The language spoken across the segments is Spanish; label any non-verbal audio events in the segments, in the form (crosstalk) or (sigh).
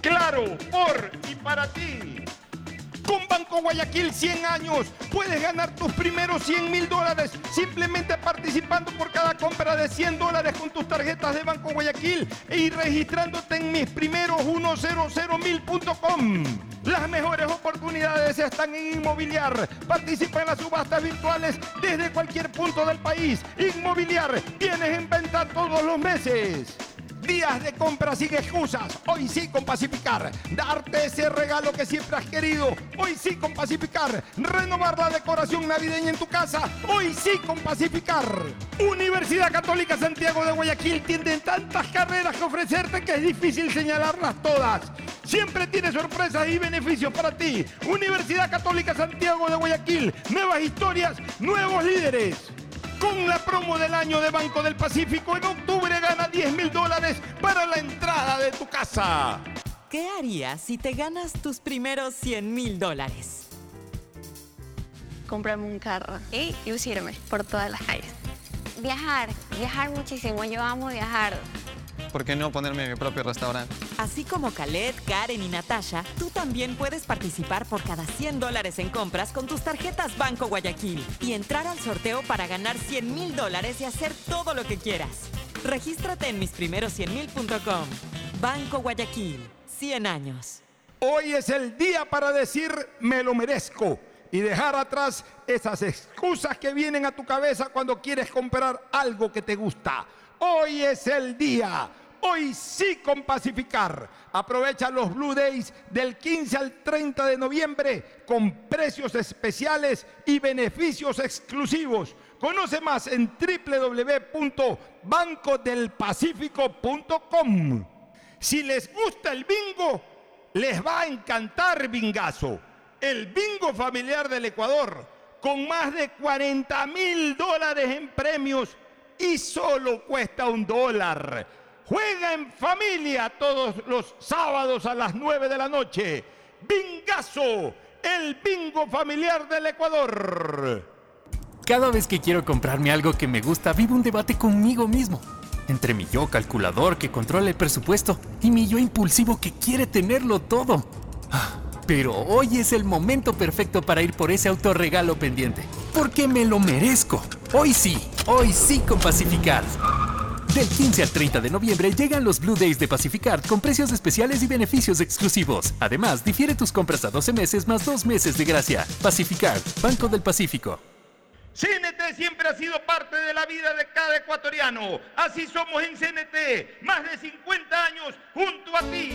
Claro, por y para ti. Con Banco Guayaquil 100 años puedes ganar tus primeros 100 mil dólares simplemente participando por cada compra de 100 dólares con tus tarjetas de Banco Guayaquil y registrándote en mis primeros 100mil.com. Las mejores oportunidades están en Inmobiliar. Participa en las subastas virtuales desde cualquier punto del país. Inmobiliar, tienes en venta todos los meses. Días de compra sin excusas. Hoy sí con Pacificar. Darte ese regalo que siempre has querido. Hoy sí con Pacificar. Renovar la decoración navideña en tu casa. Hoy sí con Pacificar. Universidad Católica Santiago de Guayaquil tiene tantas carreras que ofrecerte que es difícil señalarlas todas. Siempre tiene sorpresas y beneficios para ti. Universidad Católica Santiago de Guayaquil. Nuevas historias, nuevos líderes. Con la promo del año de Banco del Pacífico, en octubre gana 10 mil dólares para la entrada de tu casa. ¿Qué harías si te ganas tus primeros 100 mil dólares? Comprarme un carro y lucirme por todas las calles. Viajar, viajar muchísimo. Yo amo viajar. ¿Por qué no ponerme mi propio restaurante? Así como Khaled, Karen y Natasha, tú también puedes participar por cada 100 dólares en compras con tus tarjetas Banco Guayaquil y entrar al sorteo para ganar 100 mil dólares y hacer todo lo que quieras. Regístrate en misprimeros100mil.com. Banco Guayaquil, 100 años. Hoy es el día para decir me lo merezco y dejar atrás esas excusas que vienen a tu cabeza cuando quieres comprar algo que te gusta. Hoy es el día. Hoy sí con Pacificar. Aprovecha los Blue Days del 15 al 30 de noviembre con precios especiales y beneficios exclusivos. Conoce más en www.bancodelpacifico.com. Si les gusta el bingo, les va a encantar Bingazo, el bingo familiar del Ecuador, con más de 40 mil dólares en premios y solo cuesta un dólar. Juega en familia todos los sábados a las 9 de la noche. Bingazo, el bingo familiar del Ecuador. Cada vez que quiero comprarme algo que me gusta, vivo un debate conmigo mismo. Entre mi yo calculador que controla el presupuesto y mi yo impulsivo que quiere tenerlo todo. Ah, Pero hoy es el momento perfecto para ir por ese autorregalo pendiente. Porque me lo merezco. Hoy sí, hoy sí con Pacificar. Del 15 al 30 de noviembre llegan los Blue Days de Pacificard con precios especiales y beneficios exclusivos. Además, difiere tus compras a 12 meses más 2 meses de gracia. Pacificard, Banco del Pacífico. CNT siempre ha sido parte de la vida de cada ecuatoriano. Así somos en CNT, más de 50 años junto a ti.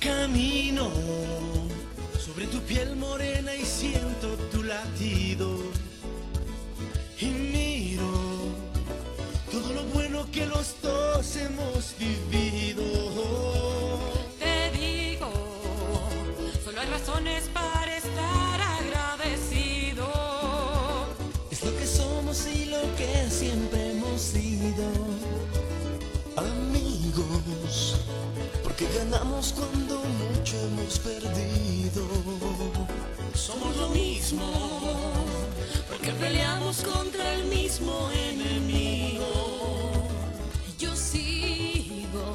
Camino sobre tu piel morena y siento tu latido. Y miro todo lo bueno que los dos hemos vivido. Te digo, solo hay razones para ganamos cuando mucho hemos perdido. Somos lo mismo, porque peleamos contra el mismo enemigo. Yo sigo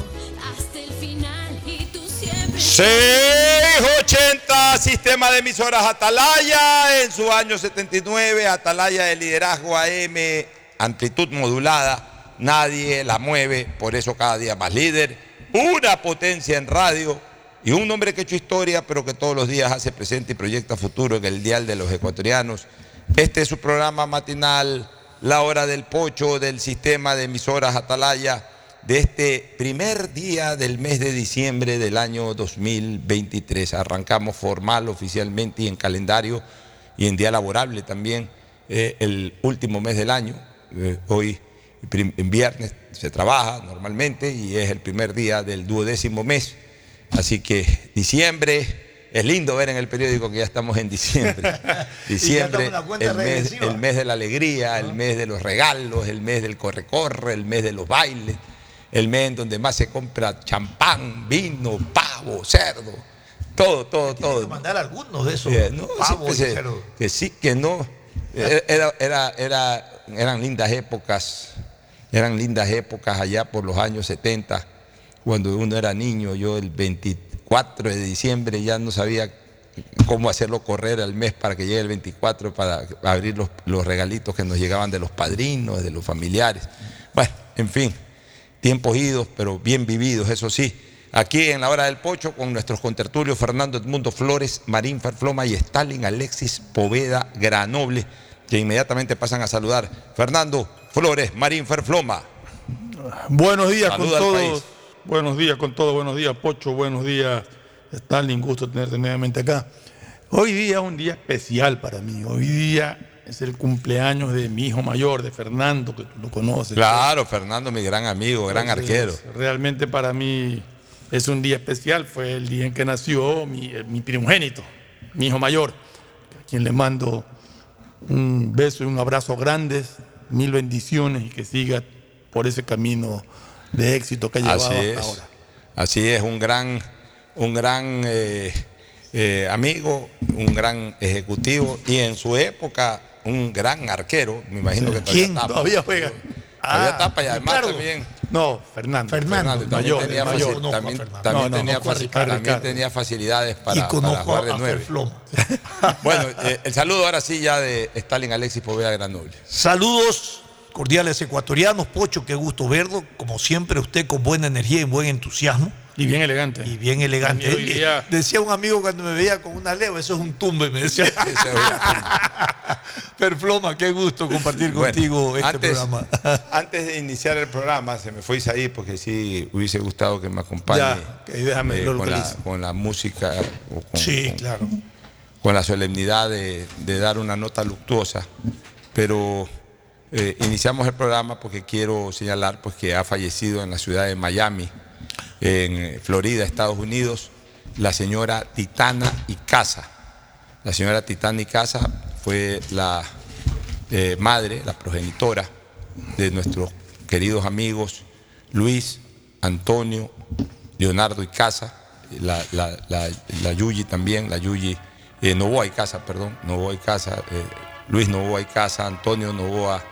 hasta el final y tú siempre. 680, sistema de emisoras Atalaya, en su año 79, Atalaya de liderazgo AM, amplitud modulada, nadie la mueve, por eso cada día más líder, una potencia en radio y un hombre que ha hecho historia, pero que todos los días hace presente y proyecta futuro en el dial de los ecuatorianos. Este es su programa matinal, La Hora del Pocho, del sistema de emisoras Atalaya de este primer día del mes de diciembre del año 2023. Arrancamos formal, oficialmente y en calendario y en día laborable también eh, el último mes del año. Eh, hoy, en viernes, se trabaja normalmente y es el primer día del duodécimo mes. Así que diciembre. Es lindo ver en el periódico que ya estamos en diciembre. (laughs) (laughs) Diciembre, el mes, el mes de la alegría, el mes de los regalos, el mes del corre-corre, el mes de los bailes, el mes en donde más se compra champán, vino, pavo, cerdo, todo, todo, todo. mandar algunos de esos Eh, no, pavos sí, que, se- que sí, que no. (laughs) Era, era, era- eran lindas épocas, eran lindas épocas allá por los años 70, cuando uno era niño. Yo el 24 de diciembre ya no sabía cómo hacerlo correr al mes para que llegue el 24 para abrir los, regalitos que nos llegaban de los padrinos, de los familiares. Bueno, en fin, tiempos idos, pero bien vividos, eso sí. Aquí en la hora del pocho con nuestros contertulios Fernando Edmundo Flores, Marín Ferfloma y Stalin Alexis Poveda Granoble, que inmediatamente pasan a saludar. Fernando Flores, Marín Ferfloma. Buenos días Saluda con todos. Buenos días con todos. Buenos días, Pocho. Buenos días, Stalin. Gusto tenerte nuevamente acá. Hoy día es un día especial para mí. Hoy día es el cumpleaños de mi hijo mayor, de Fernando, que tú lo conoces. Claro, Fernando, mi gran amigo, gran arquero. Realmente para mí es un día especial. Fue el día en que nació mi, eh, mi primogénito, mi hijo mayor, a quien le mando un beso y un abrazo grandes, mil bendiciones y que siga por ese camino de éxito que ha llevado Así hasta es. ahora. Así es, un gran, un gran eh, eh, amigo, un gran ejecutivo y en su época un gran arquero. Me imagino que todavía ¿Quién todavía juega? Todavía Ah, tapa y además Ricardo. también. No, Fernando. Fernando, también mayor, tenía, faci- mayor. También, también No, no, tenía, conozco a faci- Ricardo, también Ricardo. tenía facilidades y para, para jugar de nueve. (laughs) Bueno, eh, el saludo ahora sí ya de Stalin Alexis Poveda Granoble. Saludos cordiales ecuatorianos, Pocho, qué gusto verlo. Como siempre, usted con buena energía y buen entusiasmo. Y bien elegante. Y bien elegante. Día- Decía un amigo cuando me veía con una leo, eso es un tumbe, me decía. (laughs) Perfloma, qué gusto compartir Bueno, contigo este antes, programa. (laughs) antes de iniciar el programa, se me fue Isaí porque sí hubiese gustado que me acompañe Ya, que déjame, eh, con, la, con la música o con, Sí, con- claro. con la solemnidad de, de dar una nota luctuosa. Pero eh, iniciamos el programa porque quiero señalar pues, que ha fallecido en la ciudad de Miami, en Florida, Estados Unidos, la señora Titana Icaza. La señora Titana Icaza fue la eh, madre, la progenitora de nuestros queridos amigos Luis, Antonio, Leonardo Icaza, la, la, la, la Yuyi también, la Yuyi eh, Novoa Icaza, perdón, Novoa Icaza, eh, Luis Novoa Icaza, Antonio Novoa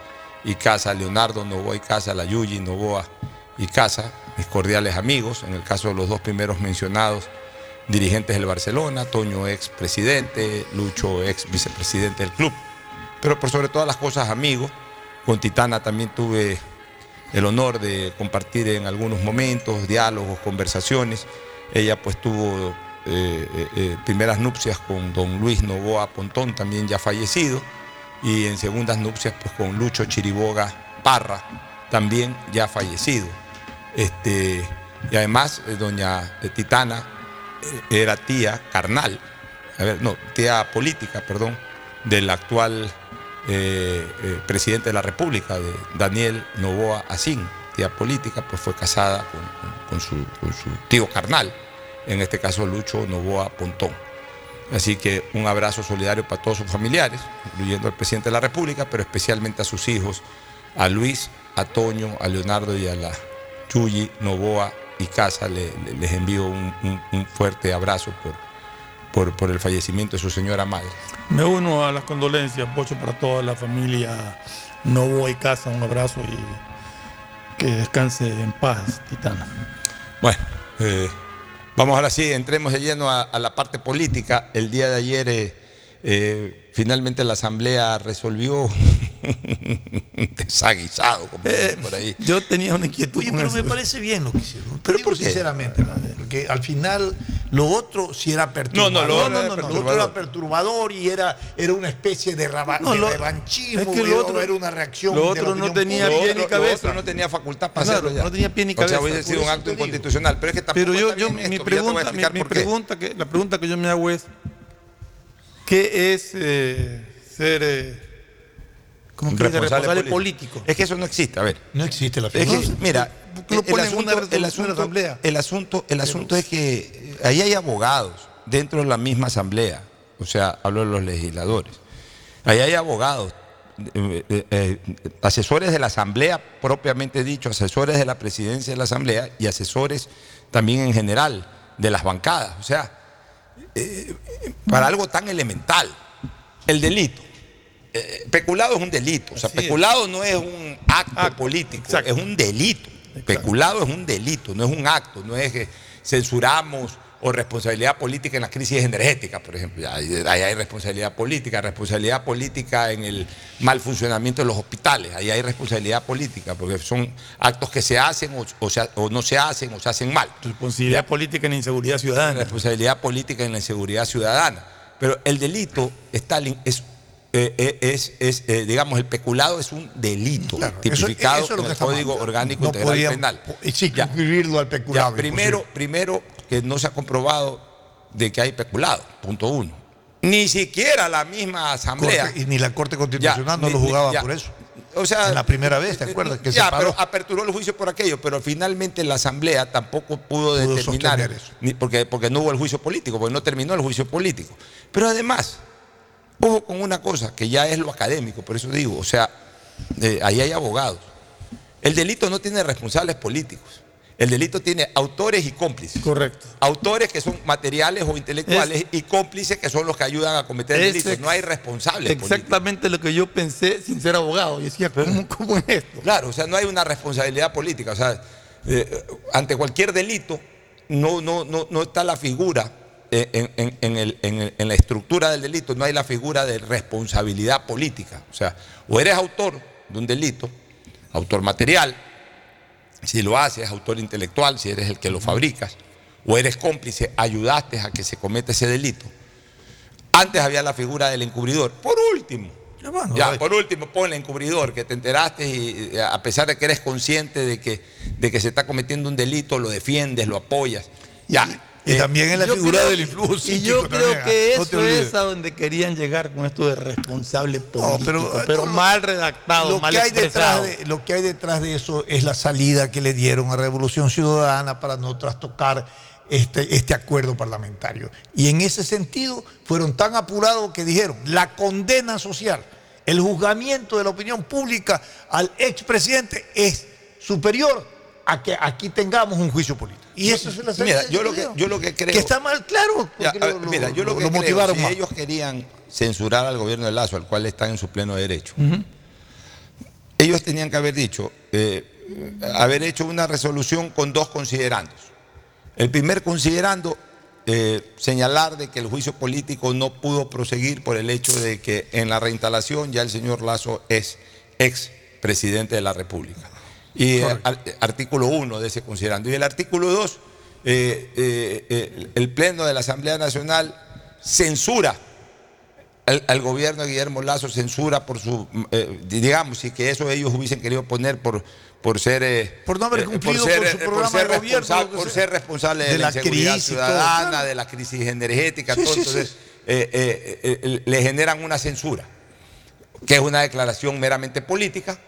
Icaza, Leonardo Novoa Icaza, la Yuyi Novoa Icaza, mis cordiales amigos, en el caso de los dos primeros mencionados, dirigentes del Barcelona, Toño ex presidente, Lucho ex vicepresidente del club, pero por sobre todas las cosas amigos, con Titana también tuve el honor de compartir en algunos momentos, diálogos, conversaciones. Ella pues tuvo eh, eh, eh, primeras nupcias con don Luis Novoa Pontón, también ya fallecido, y en segundas nupcias pues con Lucho Chiriboga Parra, también ya fallecido. Este, y además eh, doña eh, Titana eh, era tía carnal a ver, no, tía política, perdón, del actual presidente de la República, de Daniel Novoa Asín, tía política, pues fue casada con su, con su tío carnal, en este caso Lucho Novoa Pontón. Así que un abrazo solidario para todos sus familiares, incluyendo al presidente de la República, pero especialmente a sus hijos, a Luis, a Toño, a Leonardo y a la Chuyi Novoa y Casa. Le- le- les envío un, un- un fuerte abrazo por, por, por el fallecimiento de su señora madre. Me uno a las condolencias, Pocho, para toda la familia Novo y Casa. Un abrazo y que descanse en paz, Titana. Bueno, eh, vamos ahora sí, entremos de lleno a, la parte política. El día de ayer eh, eh, finalmente la Asamblea resolvió (laughs) desaguisado, como dicen por ahí. Yo tenía una inquietud. Oye, pero eso. me parece bien lo que hicieron. Pero por qué? sinceramente, porque al final lo otro sí era perturbador. No, no, lo otro no, era no, no, lo perturbador. otro era perturbador y era, era una especie de, raba- No, de lo- revanchismo, es que lo otro- era una reacción. lo de otro la no tenía pública. pie ni Lo cabeza. otro no tenía facultad para Claro, hacerlo ya. no tenía pie ni O sea, cabeza, hubiese sido un acto inconstitucional. Pero es que tampoco Pero yo, mi, esto, pregunta, mi, mi pregunta que, la pregunta que yo me hago es, ¿qué es eh, ser eh, ¿cómo que dice? responsable político? Es que eso no existe, a ver. No existe la Es que, figura. mira, ¿Por qué lo el asunto, el asunto, Asamblea? el asunto, el asunto es que ahí hay abogados dentro de la misma asamblea, o sea, hablo de los legisladores. Ahí hay abogados, eh, eh, eh, asesores de la asamblea propiamente dicho, asesores de la presidencia de la asamblea y asesores también en general de las bancadas, o sea, eh, para algo tan elemental, el delito. Eh, peculado es un delito, o sea, Así es. peculado no es un acto Acto, político, exacto. es un delito. Peculado es un delito, no es un acto, no es que censuramos o responsabilidad política en las crisis energéticas, por ejemplo. Ahí, ahí hay responsabilidad política, responsabilidad política en el mal funcionamiento de los hospitales, ahí hay responsabilidad política, porque son actos que se hacen o, o se- o no se hacen o se hacen mal. Responsabilidad política en inseguridad ciudadana. Responsabilidad política en la inseguridad ciudadana. Pero el delito está, lin- es, eh, eh, es, es, eh, digamos, el peculado es un delito Claro, eso- tipificado eso es lo en que el Código mal. Orgánico No Integral Penal. y sí, Ya. inscribirlo al Ya, peculado. primero, primero que no se ha comprobado de que hay peculado, punto uno. Ni siquiera la misma asamblea. Corte- y ni la Corte Constitucional Ya, no ni- lo jugaba ya. por eso. O sea, En la primera vez, ¿te acuerdas? Que se ya, paró. pero aperturó el juicio por aquello, pero finalmente la Asamblea tampoco pudo, Pudo determinar, eso. ni- porque, porque no hubo el juicio político, porque no terminó el juicio político. Pero además, ojo con una cosa, que ya es lo académico, por eso digo, o sea, eh, ahí hay abogados. El delito no tiene responsables políticos. El delito tiene autores y cómplices. Correcto. Autores que son materiales o intelectuales y cómplices que son los que ayudan a cometer delitos. No hay responsables políticos. Exactamente lo que yo pensé sin ser abogado. Y decía, ¿cómo, cómo es esto? Claro, o sea, no hay una responsabilidad política. O sea, eh, ante cualquier delito no, no, no, no está la figura eh, en, en- en el- en el- en la estructura del delito, no hay la figura de responsabilidad política. O sea, o eres autor de un delito, autor material, si lo haces, autor intelectual, si eres el que lo fabricas, o eres cómplice, ayudaste a que se cometa ese delito. Antes había la figura del encubridor. Por último, Hermano, ya, por último, ponle encubridor, que te enteraste y eh, a pesar de que eres consciente de que, de que se está cometiendo un delito, lo defiendes, lo apoyas. Ya. Y Eh, también en la figura creo- del influjo Y yo psíquico creo también, que ¿ah? No eso es a donde querían llegar con esto de responsable político. pero, pero, no, mal redactado, lo mal que, hay detrás expresado. de, lo que hay detrás de eso es la salida que le dieron a Revolución Ciudadana para no trastocar este, este acuerdo parlamentario. Y en ese sentido fueron tan apurados que dijeron, la condena social, el juzgamiento de la opinión pública al expresidente es superior a que aquí tengamos un juicio político. Y eso es la salida Mira, yo lo que, yo lo que creo. Que está mal, claro. Ya, lo- mira, yo lo, lo- que creo, motivaron si más. ellos querían censurar al gobierno de Lazo, al cual están en su pleno derecho, ellos tenían que haber dicho, eh, haber hecho una resolución con dos considerandos. El primer considerando, eh, señalar de que el juicio político no pudo proseguir por el hecho de que en la reinstalación ya el señor Lazo es ex presidente de la República. Y el artículo 1 de ese considerando. Y el artículo 2, eh, eh, eh, el Pleno de la Asamblea Nacional censura al, al gobierno de Guillermo Lazo, censura por su, eh, digamos, y que eso ellos hubiesen querido poner por, por ser eh, Por no haber eh, cumplido ser, con su eh, programa ser de gobierno, por sea. ser responsable de, De la, la inseguridad crisis y todo, ciudadana, de la crisis energética, Sí, todo, sí, entonces sí. eh, eh, eh, eh, le generan una censura, que es una declaración meramente política,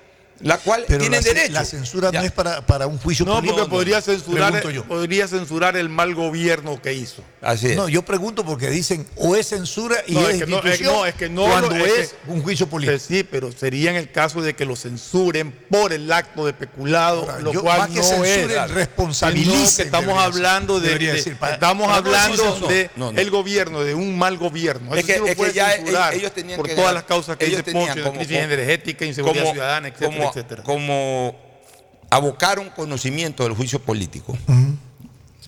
la cual Pero tienen la, derecho. la censura Ya. no es para, para un juicio No, político. porque podría censurar, yo. podría censurar el mal gobierno que hizo. Así es. No, yo pregunto porque dicen o es censura y No, es, es que no, es que institución no, es que no cuando es es, que- un juicio político. Pues sí, pero sería en el caso de que lo censuren por el acto de peculado, Ahora, lo yo- cual más que no censuren, es. que estamos hablando de, Debería de- decir, para- estamos para hablando de no, no. el gobierno, de un mal gobierno. Es Eso que- sí que puede ya censurar ellos tenían por que todas las causas que ellos dice tenían crisis energética, inseguridad ciudadana, etcétera, como- etcétera. Como abocaron conocimiento del juicio político,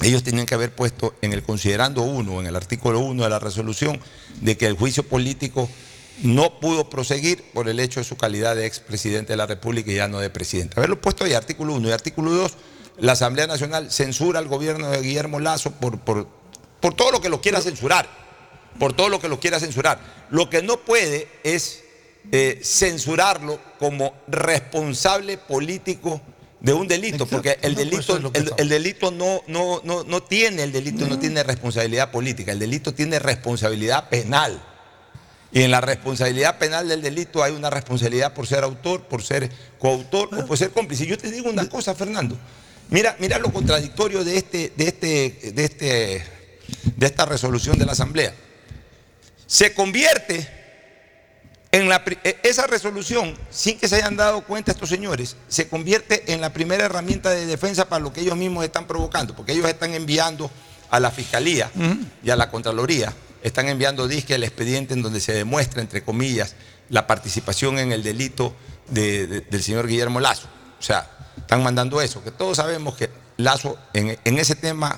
ellos tenían que haber puesto en el considerando uno, en el artículo 1 de la resolución, de que el juicio político no pudo proseguir por el hecho de su calidad de expresidente de la República y ya no de presidente. Haberlo puesto ahí, artículo 1 y artículo 2, la Asamblea Nacional censura al gobierno de Guillermo Lazo por, por, por todo lo que lo quiera censurar, por todo lo que lo quiera censurar. Lo que no puede es eh, censurarlo como responsable político de un delito, Exacto. porque el No, pues delito, es el, estamos. el delito no, no, no, no tiene, el delito no tiene responsabilidad política, el delito tiene responsabilidad penal. Y en la responsabilidad penal del delito hay una responsabilidad por ser autor, por ser coautor o por ser cómplice. Yo te digo una cosa, Fernando. Mira, mira lo contradictorio de este, de este, de este, de esta resolución de la Asamblea. Se convierte en la, eh, esa resolución, sin que se hayan dado cuenta estos señores, se convierte en la primera herramienta de defensa para lo que ellos mismos están provocando, porque ellos están enviando a la Fiscalía y a la Contraloría, están enviando disque el expediente en donde se demuestra, entre comillas, la participación en el delito de- de- del señor Guillermo Lazo. O sea, están mandando eso, que todos sabemos que Lazo en, en ese tema,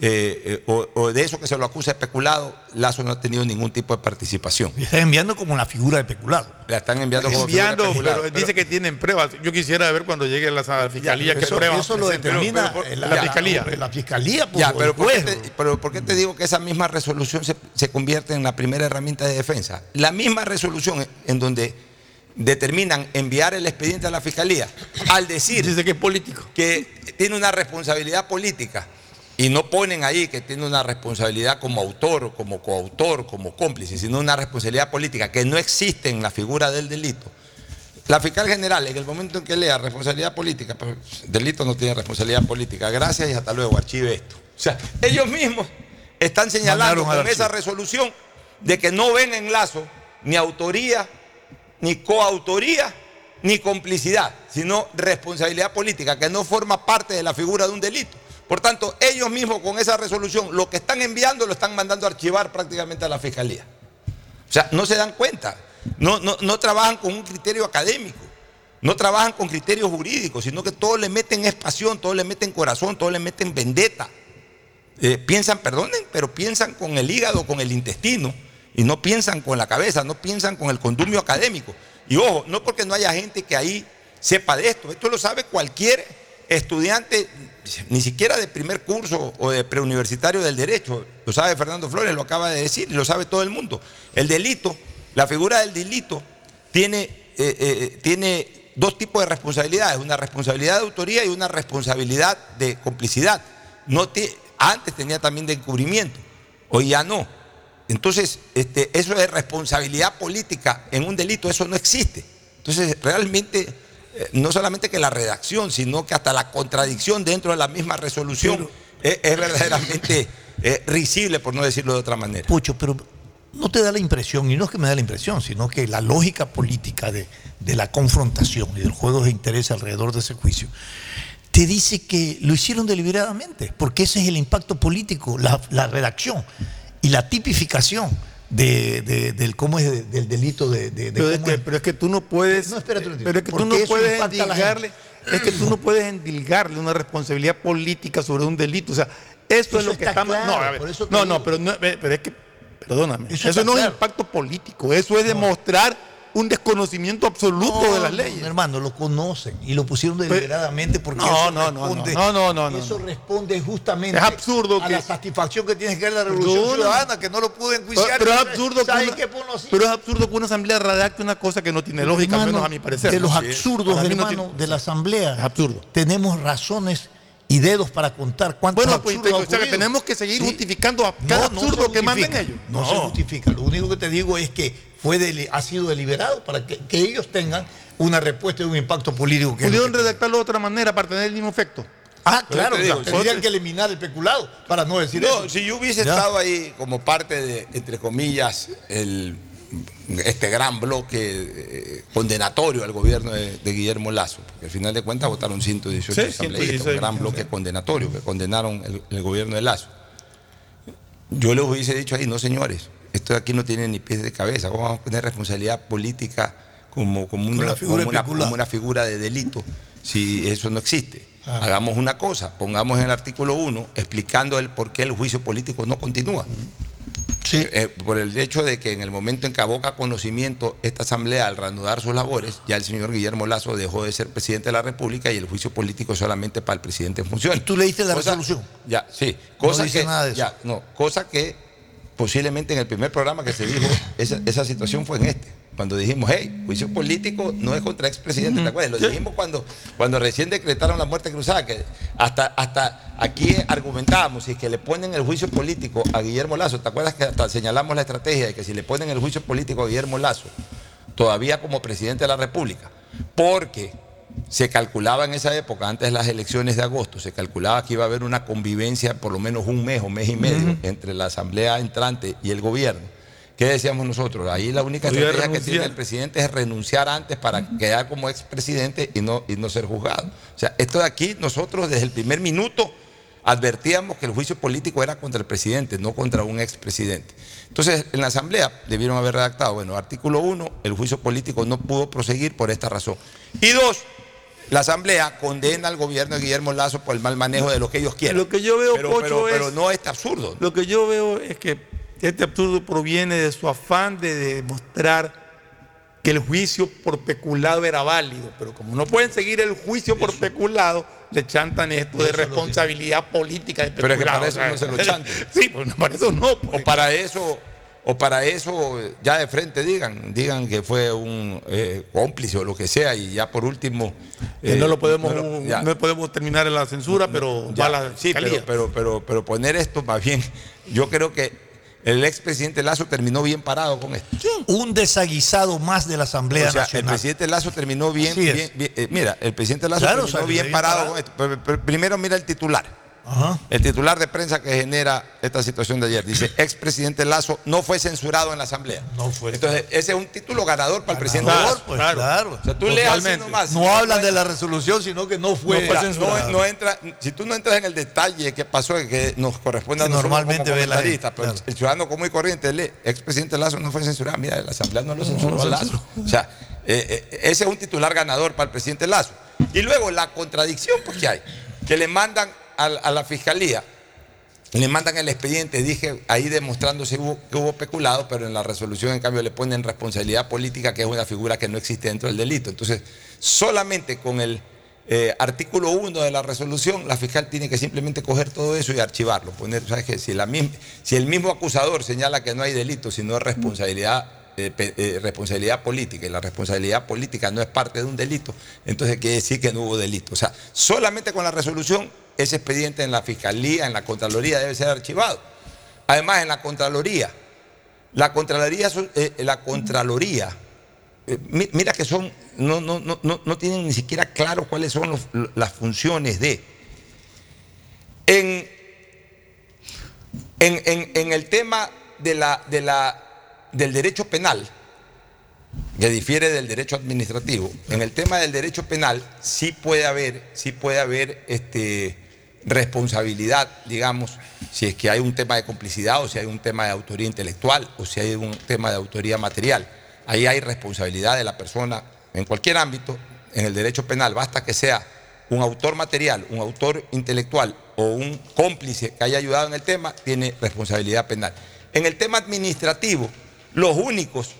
eh, eh, o, o de eso que se lo acusa de especulado, Lazo no ha tenido ningún tipo de participación. Y están enviando como la figura de peculado. La están enviando como Enviando, figura pero, especulada. dice que tienen pruebas. Yo quisiera ver cuando llegue la, la fiscalía Ya, qué eso, pruebas. eso lo determina Pero- pero- la, la fiscalía. La, fiscalía, pues, Ya, pero ¿por, qué te, pero ¿por qué te digo que esa misma resolución se, se convierte en la primera herramienta de defensa? La misma resolución en donde determinan enviar el expediente a la fiscalía al decir Dice que es político. que tiene una responsabilidad política y no ponen ahí que tiene una responsabilidad como autor, como coautor, como cómplice, sino una responsabilidad política que no existe en la figura del delito. La fiscal general, en el momento en que lea responsabilidad política, pues, delito no tiene responsabilidad política, gracias y hasta luego, archive esto. O sea, ellos mismos están señalando con esa resolución de que no ven en lazo ni autoría, ni coautoría, ni complicidad, sino responsabilidad política, que no forma parte de la figura de un delito. Por tanto, ellos mismos con esa resolución, lo que están enviando lo están mandando a archivar prácticamente a la fiscalía. O sea, no se dan cuenta, no, no, no trabajan con un criterio académico, no trabajan con criterios jurídicos, sino que todo le meten es pasión, todo le meten corazón, todo le meten vendetta. Eh, piensan, perdonen, pero piensan con el hígado, con el intestino, y no piensan con la cabeza, no piensan con el condumio académico. Y ojo, no porque no haya gente que ahí sepa de esto, esto lo sabe cualquier estudiante, ni siquiera de primer curso o de preuniversitario del derecho, lo sabe Fernando Flores, lo acaba de decir, lo sabe todo el mundo. El delito, la figura del delito, tiene, eh, eh, tiene dos tipos de responsabilidades, una responsabilidad de autoría y una responsabilidad de complicidad. No te- antes tenía también de encubrimiento, hoy ya no. Entonces, este, eso de responsabilidad política en un delito, eso no existe. Entonces, realmente, no solamente que la redacción, sino que hasta la contradicción dentro de la misma resolución es, es verdaderamente eh, risible, por no decirlo de otra manera. Pucho, pero no te da la impresión, y no es que me da la impresión, sino que la lógica política de, de la confrontación y del juego de interés alrededor de ese juicio te dice que lo hicieron deliberadamente, porque ese es el impacto político, la, la redacción y la tipificación de, de- del cómo es de- del delito de, Pero es, que, es. pero es que tú no puedes. No, espérate pero es que tú no puedes endilgarle. Es que tú no puedes endilgarle una responsabilidad política sobre un delito. O sea, eso, Eso es lo que está claro, no, a ver, no, no, digo. pero, no, pero es que, perdóname, Eso no es impacto político. Eso es demostrar un desconocimiento absoluto No, de las no, leyes. hermano, lo conocen y lo pusieron deliberadamente porque no, eso no, no, responde, no, no, no, no, eso no. responde justamente Es absurdo a que- la satisfacción que tiene que dar la revolución No, no. ciudadana, que no lo pudo enjuiciar. pero es absurdo que ¿sabe una, qué? Ponlo así. pero es absurdo que una asamblea redacte una cosa que no tiene lógica, al Hermano, menos a mi parecer. De los ¿no? absurdos, no hermano, tiene- de la asamblea. Es absurdo. Tenemos razones y dedos para contar cuántos Bueno, pues absurdos o sea, que tenemos que seguir Sí. justificando a No, cada no absurdo que manden ellos. No, se justifica. Lo único que te digo es que fue ha sido deliberado para que, que ellos tengan una respuesta y un impacto político. Que Pudieron que- redactarlo de otra manera para tener el mismo efecto. Ah, Pero claro, te o sea, digo, tendrían que eliminar el peculado para no decir No, eso. si yo hubiese Ya. estado ahí como parte de, entre comillas, el, este gran bloque eh, condenatorio al gobierno de, de Guillermo Lazo, porque al final de cuentas votaron 118 Sí, asambleístas, 116, un gran bloque condenatorio que condenaron el, el gobierno de Lazo. Yo les hubiese dicho ahí, no señores, esto de aquí no tiene ni pies de cabeza, ¿cómo vamos a poner responsabilidad política como, como, una, la figura como una- especulada. como una figura de delito si eso no existe? Ah. Hagamos una cosa, pongamos en el artículo 1 explicando el por qué el juicio político no continúa. Sí. Eh, por el hecho de que en el momento en que aboca conocimiento esta asamblea al reanudar sus labores, ya el señor Guillermo Lazo dejó de ser presidente de la República y el juicio político es solamente para el presidente en funciones. ¿Tú leíste la Cosa- resolución? Ya, sí. Cosa dice que, nada de eso. ya, no, cosa que posiblemente en el primer programa que se dijo, esa, esa situación fue en este. Cuando dijimos, hey, juicio político no es contra expresidentes, ¿te acuerdas? Lo dijimos cuando, cuando recién decretaron la muerte cruzada, que hasta, hasta aquí argumentábamos, si es que le ponen el juicio político a Guillermo Lazo, ¿te acuerdas que hasta señalamos la estrategia de que si le ponen el juicio político a Guillermo Lazo, todavía como presidente de la República, porque se calculaba en esa época, antes de las elecciones de agosto, se calculaba que iba a haber una convivencia por lo menos un mes o mes y medio entre la asamblea entrante y el gobierno. ¿Qué decíamos nosotros? Ahí la única estrategia que tiene el presidente es renunciar antes para quedar como expresidente y no, y no ser juzgado. O sea, esto de aquí, nosotros desde el primer minuto advertíamos que el juicio político era contra el presidente, no contra un expresidente. Entonces, en la Asamblea debieron haber redactado, bueno, artículo 1, el juicio político no pudo proseguir por esta razón. Y dos, la Asamblea condena al gobierno de Guillermo Lazo por el mal manejo de lo que ellos quieran. Lo que yo veo, pero, Pocho, pero, es- pero no este absurdo. Lo que yo veo es que este absurdo proviene de su afán de demostrar que el juicio por peculado era válido, pero como no pueden seguir el juicio por peculado, le chantan esto de responsabilidad política de Pero es que peculado. para eso no se lo chantan. (laughs) Sí, pues para eso no. pues. O para eso, o para eso ya de frente digan, digan que fue un eh, cómplice o lo que sea, y ya por último. Eh, no lo podemos, no lo- ya. no podemos terminar en la censura, pero Ya, va a la sí, pero, pero, pero, pero poner esto más bien, yo creo que el expresidente Lazo terminó bien parado con esto. Un desaguisado más de la Asamblea O sea, el Nacional. presidente Lazo terminó bien, eh, mira, el presidente Lazo Claro, terminó bien, bien parado, parado. con esto. Pero- pero primero mira el titular. Ajá. El titular de prensa que genera esta situación de ayer dice, expresidente Lazo no fue censurado en la Asamblea. No fue. Entonces, ese es un título ganador para el presidente Lazo. pues, claro. claro. O sea, tú leas así nomás. No hablan de la resolución, sino que no fue. No, fue censurado. No- no entra, si tú no entras en el detalle que pasó, que nos corresponde a nosotros normalmente como ve la gente, pero claro. el ciudadano común y corriente lee, expresidente Lazo no fue censurado, mira, la Asamblea no lo censuró a Lazo. O sea, eh, eh, ese es un titular ganador para el presidente Lazo. Y luego la contradicción pues, que hay, que le mandan a, la fiscalía, le mandan el expediente, dije ahí demostrándose que hubo peculado, pero en la resolución en cambio le ponen responsabilidad política, que es una figura que no existe dentro del delito. Entonces, solamente con el eh, artículo 1 de la resolución, la fiscal tiene que simplemente coger todo eso y archivarlo. Poner, ¿sabes qué? Si, el mismo acusador señala que no hay delito, sino es responsabilidad, eh, eh, responsabilidad política, y la responsabilidad política no es parte de un delito, entonces quiere decir que no hubo delito. O sea, solamente con la resolución, ese expediente en la fiscalía, en la Contraloría, debe ser archivado. Además, en la Contraloría, la Contraloría, eh, eh, mi- mira que son, no, no, no, no, tienen ni siquiera claro cuáles son las funciones de. En, en, en- en el tema de la, de la, del derecho penal, que difiere del derecho administrativo, en el tema del derecho penal sí puede haber, sí puede haber este, responsabilidad, digamos, si es que hay un tema de complicidad o si hay un tema de autoría intelectual o si hay un tema de autoría material. Ahí hay responsabilidad de la persona en cualquier ámbito, en el derecho penal, basta que sea un autor material, un autor intelectual o un cómplice que haya ayudado en el tema, tiene responsabilidad penal. En el tema administrativo, los únicos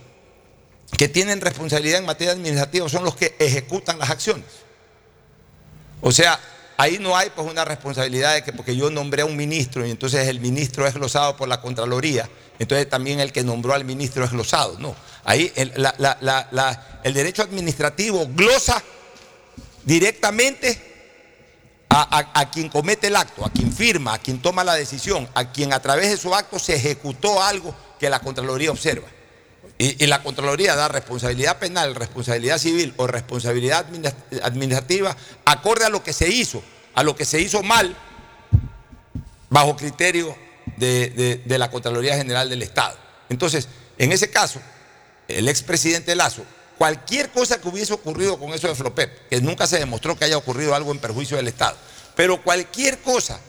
que tienen responsabilidad en materia administrativa son los que ejecutan las acciones. O sea, ahí no hay pues una responsabilidad de que porque yo nombré a un ministro y entonces el ministro es glosado por la Contraloría, entonces también el que nombró al ministro es glosado. No, ahí el, derecho administrativo glosa directamente a- a quien comete el acto, a quien firma, a quien toma la decisión, a quien a través de su acto se ejecutó algo que la Contraloría observa. Y, la Contraloría da responsabilidad penal, responsabilidad civil o responsabilidad adminis- administrativa acorde a lo que se hizo, a lo que se hizo mal, bajo criterio de, de- de la Contraloría General del Estado. Entonces, en ese caso, el expresidente Lazo, cualquier cosa que hubiese ocurrido con eso de Flopep, que nunca se demostró que haya ocurrido algo en perjuicio del Estado, pero cualquier cosa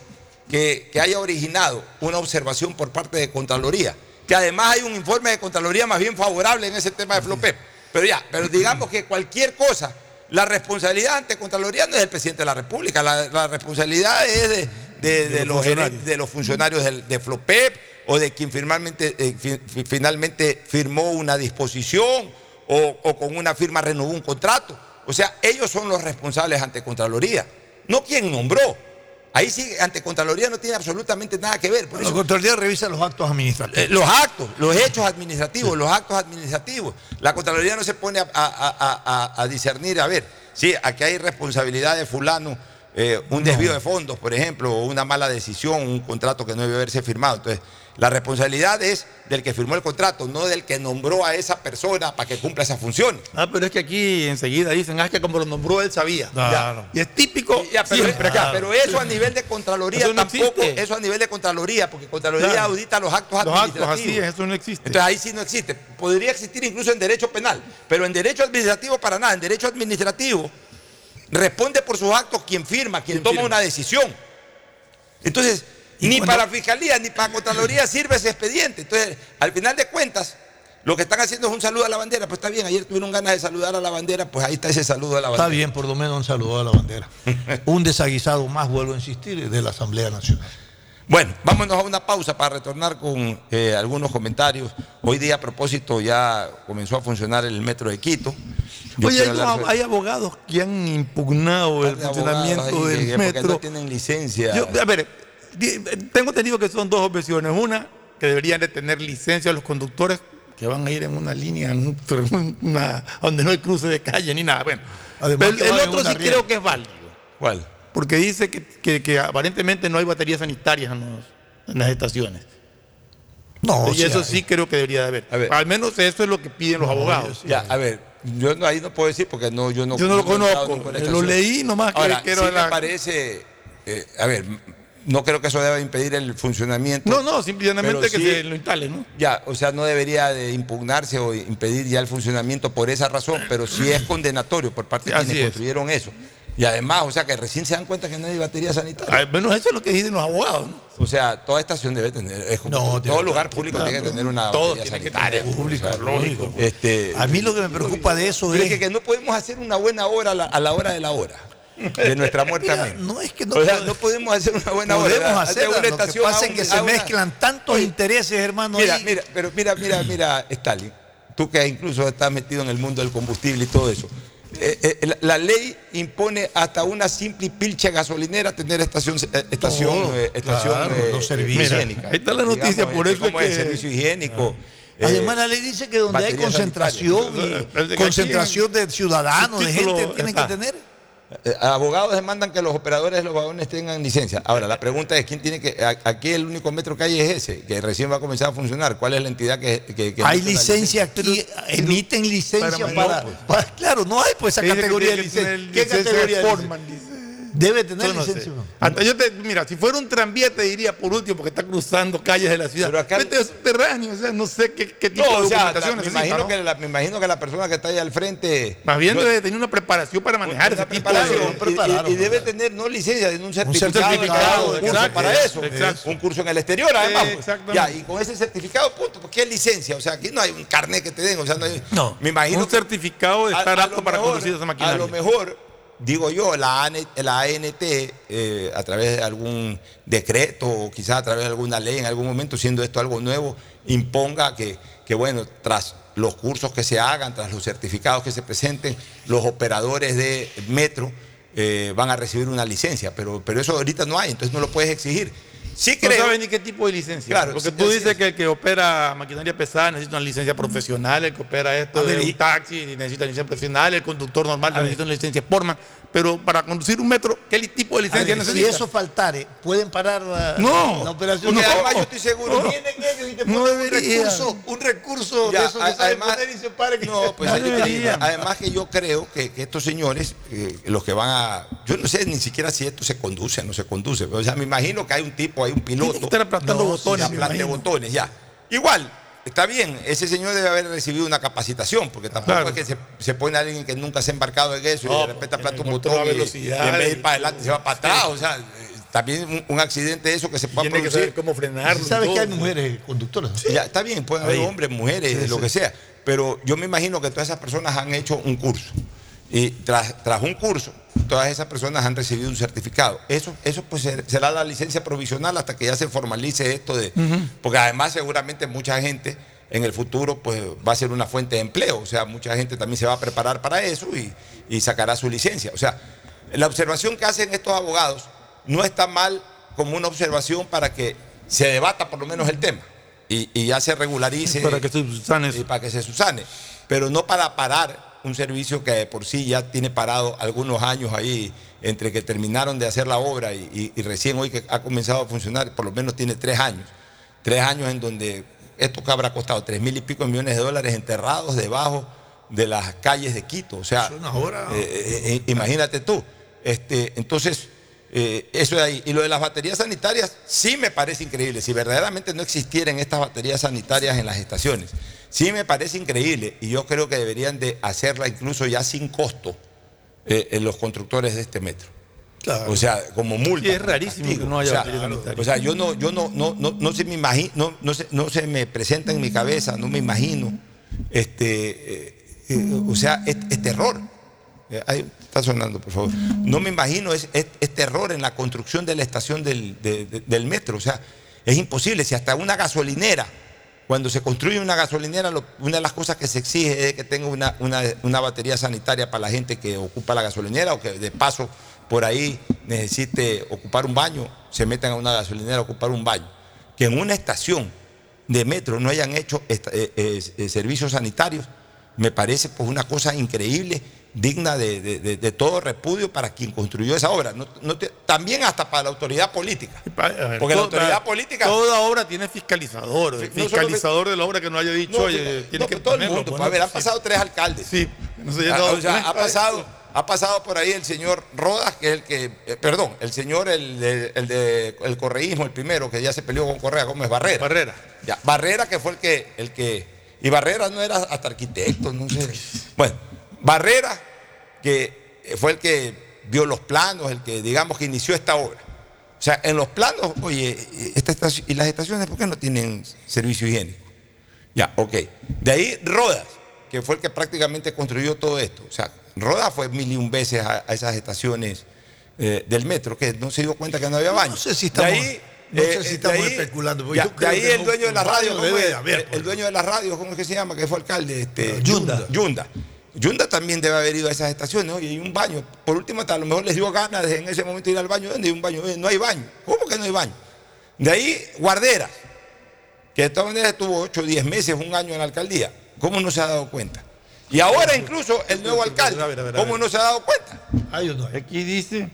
que, que haya originado una observación por parte de Contraloría, que además hay un informe de Contraloría más bien favorable en ese tema de Flopep, pero ya, pero digamos que cualquier cosa, la responsabilidad ante Contraloría no es del presidente de la República, la, la responsabilidad es de, de- de los, gerentes- de los funcionarios de Flopep o de quien finalmente, eh, fi- fi- finalmente firmó una disposición o, o con una firma renovó un contrato. O sea, ellos son los responsables ante Contraloría, no quien nombró. Ahí sí, ante Contraloría no tiene absolutamente nada que ver. Por La eso- Contraloría revisa los actos administrativos. eh, los actos, los hechos administrativos, los actos administrativos. La Contraloría no se pone a, a- a- a- a discernir, a ver, sí, aquí hay responsabilidad de fulano, eh, un desvío de fondos, por ejemplo, o una mala decisión, un contrato que no debe haberse firmado. Entonces, la responsabilidad es del que firmó el contrato, no del que nombró a esa persona para que cumpla esas funciones. Ah, pero es que aquí enseguida dicen, ah, es que como lo nombró él sabía. Claro. Ya. Y es típico Ya, pero, siempre acá. ya, pero eso a nivel de Contraloría Eso no tampoco, existe. eso a nivel de Contraloría, porque Contraloría Claro. audita los actos Los actos administrativos. así, eso no existe. Entonces ahí sí no existe. Podría existir incluso en derecho penal, pero en derecho administrativo para nada. En derecho administrativo responde por sus actos quien firma, quien toma una decisión. Entonces, ni para Fiscalía ni para Contraloría sirve ese expediente. Entonces, al final de cuentas, lo que están haciendo es un saludo a la bandera. Pues está bien, ayer tuvieron ganas de saludar a la bandera, pues ahí está ese saludo a la Está bandera. bien, por lo menos un saludo a la bandera. (laughs) un desaguisado más, vuelvo a insistir, de la Asamblea Nacional. Bueno, vámonos a una pausa para retornar con eh, algunos comentarios. Hoy día, a propósito, ya comenzó a funcionar el metro de Quito. Yo Oye, hay, hablar sobre- hay abogados que han impugnado el funcionamiento del porque metro. no tienen licencia. Yo, a ver, tengo entendido que son dos opciones. Una, que deberían de tener licencia los conductores que van a ir en una línea en un- una- donde no hay cruce de calle ni nada. Bueno, Además el, otro sí rienda. creo que es válido. ¿Cuál? Porque dice que, que- que aparentemente no hay baterías sanitarias en, los- en las estaciones. No, y eso sí creo que debería de haber. A ver. Al menos eso es lo que piden los abogados. Ya, a ver, yo no- ahí no puedo decir porque no, yo no Yo no lo conozco, lo leí nomás Ahora, que sí la- me parece, eh, a ver, no creo que eso deba impedir el funcionamiento. No, no, simplemente que sí- se lo instale, ¿no? Ya, o sea, no debería de impugnarse o impedir ya el funcionamiento por esa razón, pero sí es condenatorio por parte de Así quienes es. construyeron eso. Y además, o sea, que recién se dan cuenta que no hay batería sanitaria. Al menos eso es lo que dicen los abogados, ¿no? O sea, toda estación debe tener, es como- No, todo lugar público tiene que tener una todo batería tiene que sanitaria. pública, o sea, lógico. Este, A mí lo que me preocupa de eso es es que, que no podemos hacer una buena hora a la, a la hora de la hora. De nuestra muerte Mira, amén. no es que no o sea, podemos- no podemos hacer una buena podemos Hacer una Lo que estación pasa es que se una- mezclan tantos intereses, hermano. Mira, ahí. mira, pero mira, mira, mira, Stalin, tú que incluso estás metido en el mundo del combustible y todo eso. eh, eh, la, la ley impone hasta una simple y pilcha gasolinera tener estación, eh, estación, eh, estación claro, eh, los servicios. higiénica. ahí está la noticia, Digamos, por este, eso como es el que- servicio higiénico. eh, Además, la ley dice que donde hay concentración, y concentración de ciudadanos, de gente, tienen que tener. Eh, Abogados demandan que los operadores de los vagones tengan licencia. Ahora, la pregunta es, ¿quién tiene que...? Aquí el único metro que hay es ese, que recién va a comenzar a funcionar. ¿Cuál es la entidad que... que- que Hay licencia aquí, emiten licencia para, para- Claro, no hay pues esa categoría de licencia. ¿Qué licencia categoría de foreman, licencia? Debe tener Yo no sé. licencia. ¿no? Hasta yo te- mira, si fuera un tranvía te diría por último porque está cruzando calles de la ciudad. Pero acá- Vete a subterráneo, o sea, no sé qué, qué tipo No, de o sea, documentación me imagino, ¿no? que la, me imagino que la persona que está ahí al frente... Más bien no- debe tener una preparación para manejar una ese tipo de... y- prepararon, y, y debe tener no licencia, sino un certificado, certificado, un curso para eso, exacto. un curso en el exterior además. Pues. ya, y con ese certificado, punto, porque es licencia, o sea, aquí no hay un carnet que te den, o sea, no hay, No, me imagino un certificado de a- estar a apto para conducir esa A maquinaria. lo mejor, digo yo, la, la ANT, eh, a través de algún decreto o quizás a través de alguna ley en algún momento, siendo esto algo nuevo, imponga que, que bueno, tras los cursos que se hagan, tras los certificados que se presenten, los operadores de metro eh, van a recibir una licencia, pero, pero eso ahorita no hay, entonces no lo puedes exigir. Sí No creo, sabes ni qué tipo de licencia. Claro, Porque sí, tú dices es. que el que opera maquinaria pesada necesita una licencia profesional, el que opera esto A de un taxi necesita licencia profesional, el conductor normal necesita una licencia Sportman. Pero para conducir un metro, ¿qué tipo de licencia ver, si necesita? eso faltare, pueden parar la, No. la operación. porque No. además yo estoy seguro. No. Vienen ellos y te No ponen un recurso, un recurso Ya, de esos que además- y se paren. No, pues No ahí está. debería. además que yo creo que, que estos señores, eh, los que van a, yo no sé ni siquiera si esto se conduce o no se conduce, pero o sea, me imagino que hay un tipo, hay un piloto, estar aplastando No, botones, sí, me aplaste botones, ya. Igual, está bien, ese señor debe haber recibido una capacitación, porque tampoco Claro. es que se, se pone alguien que nunca se ha embarcado en eso y No, de repente aplasta un botón y, velocidad, y en vez de ir y- para adelante se va para atrás, o sea, también un, un accidente de eso que se pueda Tiene que producir. saber cómo frenarlo. y ¿Sabes que hay mujeres conductoras? Ya, está bien, pueden haber hombres, mujeres, lo que sea. Pero yo me imagino que todas esas personas han hecho un curso. Y tras, tras un curso, todas esas personas han recibido un certificado. Eso, eso pues ser- será la licencia provisional hasta que ya se formalice esto de. Porque además, seguramente mucha gente en el futuro pues va a ser una fuente de empleo. O sea, mucha gente también se va a preparar para eso y, y sacará su licencia. O sea, la observación que hacen estos abogados no está mal como una observación para que se debata por lo menos el tema y, y ya se regularice Para que se subsane y para que se subsane, pero no para parar un servicio que de por sí ya tiene parado algunos años ahí entre que terminaron de hacer la obra y, y- y recién hoy que ha comenzado a funcionar, por lo menos tiene tres años, tres años en donde esto que habrá costado tres mil y pico millones de dólares enterrados debajo de las calles de Quito, o sea, hora. eh, eh, eh, imagínate tú. Este, entonces, eh, eso de ahí. Y lo de las baterías sanitarias sí me parece increíble. Si verdaderamente no existieran estas baterías sanitarias en las estaciones, sí me parece increíble. Y yo creo que deberían de hacerla incluso ya sin costo eh, en los constructores de este metro. Claro. O sea, como multa. Sí, es rarísimo castigo. que no haya o sea, sanitaria. O sea, yo no, yo no, no, no, no se me imagino, no, no, se, no se me presenta en mi cabeza, no me imagino, este, eh, eh, o sea, es, es terror. Eh, ahí está sonando, por favor. No me imagino, es, es- es terror en la construcción de la estación del, de- de- del metro. O sea, es imposible. Si hasta una gasolinera, cuando se construye una gasolinera, una de las cosas que se exige es que tenga una, una- una batería sanitaria para la gente que ocupa la gasolinera o que de paso por ahí necesite ocupar un baño, se metan a una gasolinera a ocupar un baño. Que en una estación de metro no hayan hecho eh, eh, eh, servicios sanitarios, me parece pues una cosa increíble, digna de, de- de- todo repudio para quien construyó esa obra. No- no te- también hasta para la autoridad política. Ver, Porque la autoridad política- Toda obra tiene fiscalizador. No fiscalizador de la obra que no haya dicho, oye, tiene que todo el mundo. ponerlo, a ver, han pasado tres alcaldes. Sí, no sé, Ah, no, o sea, ha pasado, ha pasado por ahí el señor Rodas, que es el que, eh, perdón, el señor, el de, el de el correísmo, el primero, que ya se peleó con Correa, ¿cómo es? Barrera. Barrera. Ya, Barrera, que fue el que, el que, y Barrera no era hasta arquitecto, no sé. (laughs) Bueno, Barrera, que fue el que vio los planos, el que, digamos, que inició esta obra. O sea, en los planos, oye, esta estación- ¿y las estaciones por qué no tienen servicio higiénico? Ya, ok. De ahí Rodas, que fue el que prácticamente construyó todo esto. O sea, Rodas fue mil y un veces a, a esas estaciones eh, del metro, que no se dio cuenta que no había baño. No sé si estamos- De ahí, no sé eh, si de estamos ahí- especulando, ya, de ahí el dueño de la radio, ¿cómo es? el, pues. el dueño de la radio, ¿cómo es que se llama? Que fue alcalde. Este, Yunda. Yunda. Yunda también debe haber ido a esas estaciones, oye, y un baño. Por último, hasta a lo mejor les dio ganas de en ese momento ir al baño. ¿Dónde hay un baño? Oye, no hay baño. ¿Cómo que no hay baño? De ahí, Guardera, que de todas maneras estuvo 8 o 10 meses, un año en la alcaldía. ¿Cómo no se ha dado cuenta? Y ahora incluso el nuevo alcalde, A ver, a ver, a ¿cómo no se ha dado cuenta? Hay hay. Aquí dice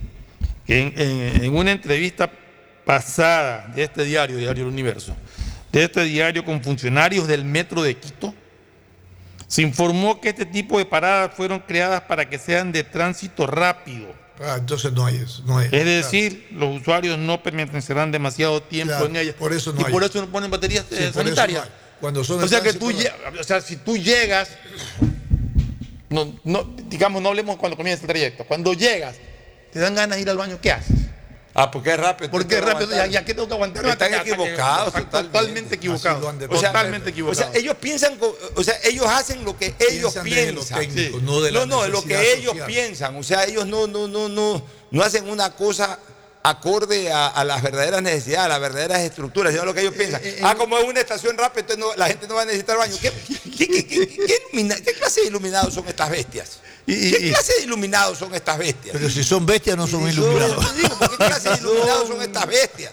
que en, en- en una entrevista pasada de este diario, Diario El Universo, de este diario con funcionarios del Metro de Quito, se informó que este tipo de paradas fueron creadas para que sean de tránsito rápido. Ah, entonces no hay eso. No hay, Es decir, los usuarios no permanecerán demasiado tiempo Claro, en ellas. por eso no y hay. por eso no ponen baterías Sí, eh, sanitarias. no. Cuando son de o sea que tú, o sea, si tú llegas, no, no, digamos, no hablemos cuando comienza el trayecto. Cuando llegas, te dan ganas de ir al baño, ¿qué haces? Ah, porque es rápido. Porque que rápido, ya, que tengo que aguantar. Están que- equivocados, Están totalmente. equivocados. O sea, totalmente O equivocados. sea, ellos piensan, o sea, ellos hacen lo que ellos Piensan piensan. técnico, Sí. no de la no, no, lo que ellos piensan. O sea, ellos no, no, no, no, no hacen una cosa acorde a, a las verdaderas necesidades, a las verdaderas estructuras, sino lo que ellos piensan. eh, ah, como es una estación rápida, entonces no- la gente no va a necesitar baño. ¿Qué, ¿Qué, qué- qué- qué ilumina- qué clase de iluminados son estas bestias? ¿Qué clase de iluminados son estas bestias? Pero si son bestias no son iluminados. ¿Qué clase de (laughs) iluminados son estas bestias?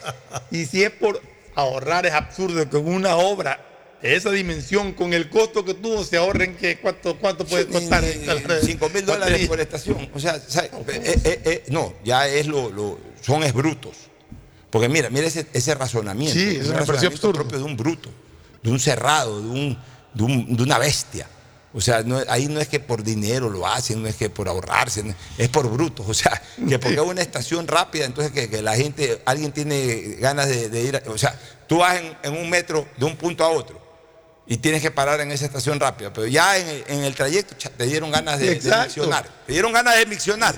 Y si es por ahorrar, es absurdo que en una obra de esa dimensión, con el costo que tuvo, se ahorren que cuánto, cuánto puede costar. 5 mil dólares por estación. O sea, ¿sabe? Eh, eh, eh, no, ya es lo, lo- son es brutos. Porque mira, mira ese, ese razonamiento. Sí, es un razonamiento absurdo. propio de un bruto, de un cerrado, de, un, de, un- de una bestia. O sea, no- ahí no es que por dinero lo hacen, no es que por ahorrarse, no- es por brutos. O sea, que (laughs) porque es una estación rápida, entonces que, que la gente, alguien tiene ganas de, de ir. a- o sea, tú vas en, en un metro de un punto a otro y tienes que parar en esa estación rápida. Pero ya en el, en el trayecto te dieron ganas de, de miccionar. Te dieron ganas de miccionar.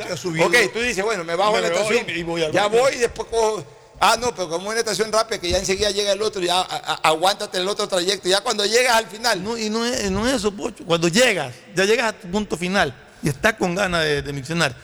Ok, tú dices, bueno, me bajo Me a la voy estación, y voy al ya voy y después cojo. Ah, no, pero como es una estación rápida que ya enseguida llega el otro, ya a- a- aguántate el otro trayecto. Ya cuando llegas al final. No, y no es, no es eso, Pocho. Cuando llegas, ya llegas a tu punto final y estás con ganas de, de miccionar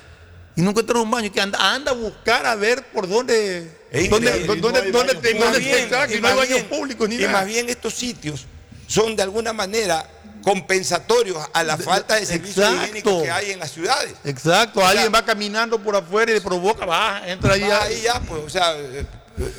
y no encuentras un baño, que anda, anda a buscar a ver por dónde, Es dónde, dónde, Y no dónde baños te bien, y no hay baños públicos ni Y nada. más bien estos sitios son de alguna manera compensatorios a la falta de servicios higiénicos que hay en las ciudades. Exacto, O sea, alguien va caminando por afuera y le provoca, baja, entra ahí. Vas ahí ya, pues, o sea, eh, eh,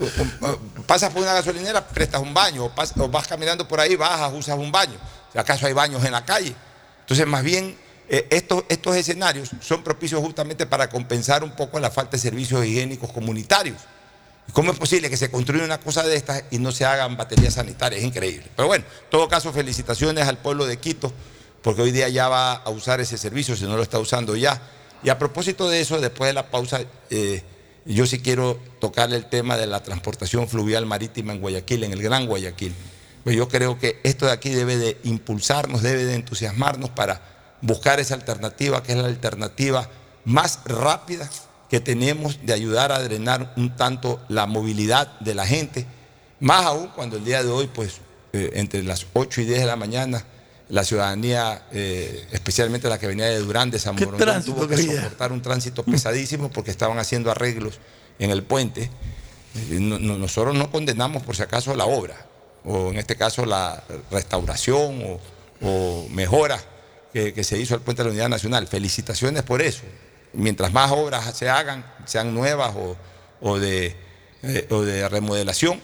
eh, pasas por una gasolinera, prestas un baño, o, vas caminando por ahí, bajas, usas un baño. Si acaso hay baños en la calle. Entonces, más bien, eh, estos, estos escenarios son propicios justamente para compensar un poco la falta de servicios higiénicos comunitarios. ¿Cómo es posible que se construya una cosa de estas y no se hagan baterías sanitarias? Es increíble. Pero bueno, en todo caso, felicitaciones al pueblo de Quito, porque hoy día ya va a usar ese servicio, si no lo está usando ya. Y a propósito de eso, después de la pausa, eh, yo sí quiero tocarle el tema de la transportación fluvial marítima en Guayaquil, en el Gran Guayaquil. Pues yo creo que esto de aquí debe de impulsarnos, debe de entusiasmarnos para buscar esa alternativa, que es la alternativa más rápida que tenemos de ayudar a drenar un tanto la movilidad de la gente, más aún cuando el día de hoy, pues eh, entre las 8 y 10 de la mañana, la ciudadanía, eh, especialmente la que venía de Durán, de San ¿Qué Borondón, tránsito tuvo que soportar un tránsito pesadísimo porque estaban haciendo arreglos en el puente. Eh, no- no- nosotros no condenamos por si acaso la obra, o en este caso la restauración o, o mejora que, que se hizo al puente de la Unidad Nacional. Felicitaciones por eso. Mientras más obras se hagan, sean nuevas o, o de, eh, o de remodelación,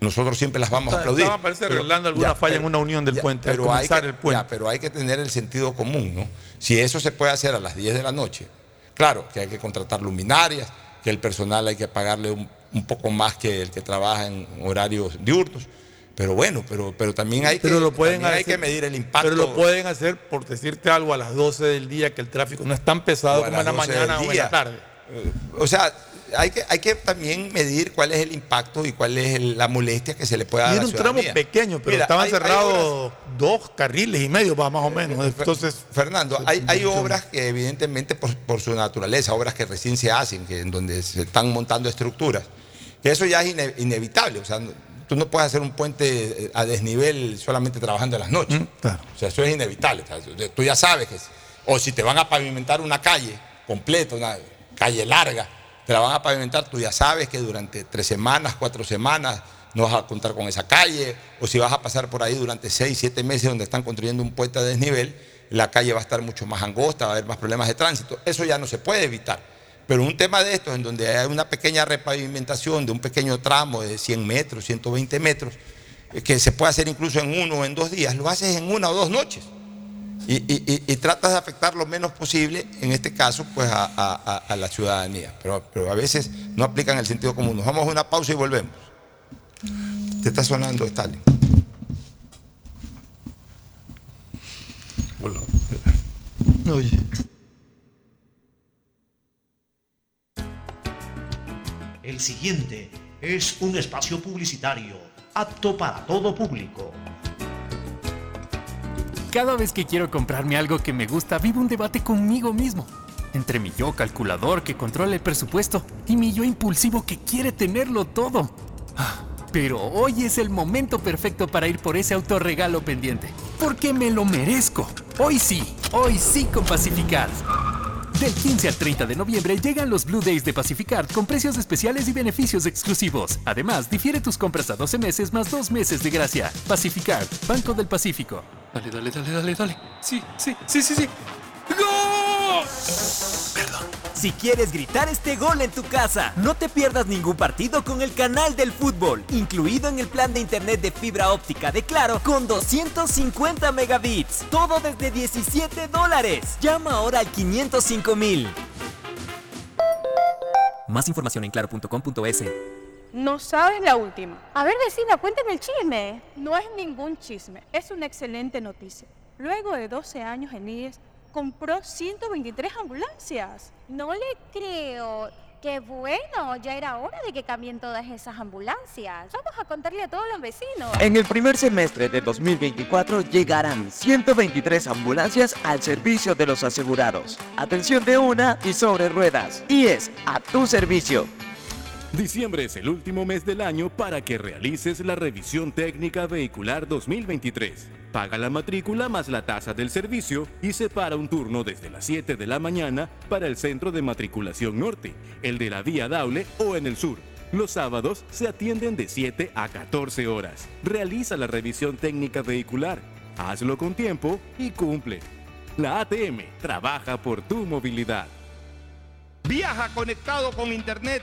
nosotros siempre las vamos a aplaudir. Estaba, parece, arreglando alguna ya, falla pero- en una unión del ya, puente, al Pero hay, comenzar que, el puente. ya, pero hay que tener el sentido común, ¿no? Si eso se puede hacer a las 10 de la noche, claro que hay que contratar luminarias, que el personal hay que pagarle un, un poco más que el que trabaja en horarios diurnos. Pero bueno, pero, pero también hay, Pero que, lo pueden hay que medir el impacto. Pero lo pueden hacer, por decirte algo, a las 12 del día, que el tráfico no es tan pesado a como en la las 12 mañana o en la tarde. Eh, O sea, hay que, hay que también medir cuál es el impacto y cuál es el- la molestia que se le pueda dar Y a era la un tramo pequeño, pero Mira, estaban hay- hay cerrados dos carriles y medio, va, más o menos. Entonces, Fernando, hay, hay obras que evidentemente por, por su naturaleza, obras que recién se hacen, que en donde se están montando estructuras, que eso ya es ine- inevitable. O sea, tú no puedes hacer un puente eh, a desnivel solamente trabajando en las noches. O sea, eso es inevitable. O sea, tú ya sabes que, o si te van a pavimentar una calle completa, una calle larga, te la van a pavimentar, tú ya sabes que durante tres semanas, cuatro semanas, no vas a contar con esa calle, o si vas a pasar por ahí durante seis, siete meses donde están construyendo un puente a desnivel, la calle va a estar mucho más angosta, va a haber más problemas de tránsito. Eso ya no se puede evitar. Pero un tema de estos, en donde hay una pequeña repavimentación de un pequeño tramo de 100 metros, 120 metros, eh, que se puede hacer incluso en uno o en dos días, lo haces en una o dos noches. Y, y- y- y tratas de afectar lo menos posible, en este caso, pues a, a- a- a la ciudadanía. Pero, pero a veces no aplican el sentido común. Nos vamos a una pausa y volvemos. Te está sonando, Stalin. oye. El siguiente es un espacio publicitario apto para todo público. Cada vez que quiero comprarme algo que me gusta, vivo un debate conmigo mismo. Entre mi yo calculador que controla el presupuesto y mi yo impulsivo que quiere tenerlo todo. Ah, Pero hoy es el momento perfecto para ir por ese autorregalo pendiente. Porque me lo merezco. Hoy sí, hoy sí con Pacificar. Del 15 al 30 de noviembre llegan los Blue Days de Pacificard con precios especiales y beneficios exclusivos. Además, difiere tus compras a 12 meses más 2 meses de gracia. Pacificard, Banco del Pacífico. Dale, dale, dale, dale, dale. Sí, sí, sí, sí, sí. ¡Gol! Si quieres gritar este gol en tu casa, no te pierdas ningún partido con el canal del fútbol, incluido en el plan de internet de fibra óptica de Claro con 250 megabits. Todo desde 17 dólares. Llama ahora al 505 mil. Más información en claro.com.es. No sabes la última. A ver, vecina, cuéntame el chisme. No es ningún chisme, es una excelente noticia. Luego de 12 años en IES, compró 123 ambulancias. No le creo. Qué bueno, ya era hora de que cambien todas esas ambulancias. Vamos a contarle a todos los vecinos. En el primer semestre de 2024 llegarán 123 ambulancias al servicio de los asegurados. Atención de una y sobre ruedas. Y es a tu servicio. Diciembre es el último mes del año para que realices la revisión técnica vehicular 2023. Paga la matrícula más la tasa del servicio y separa un turno desde las 7 de la mañana para el centro de matriculación norte, el de la vía Daule o en el sur. Los sábados se atienden de 7 a 14 horas. Realiza la revisión técnica vehicular. Hazlo con tiempo y cumple. La ATM trabaja por tu movilidad. Viaja conectado con Internet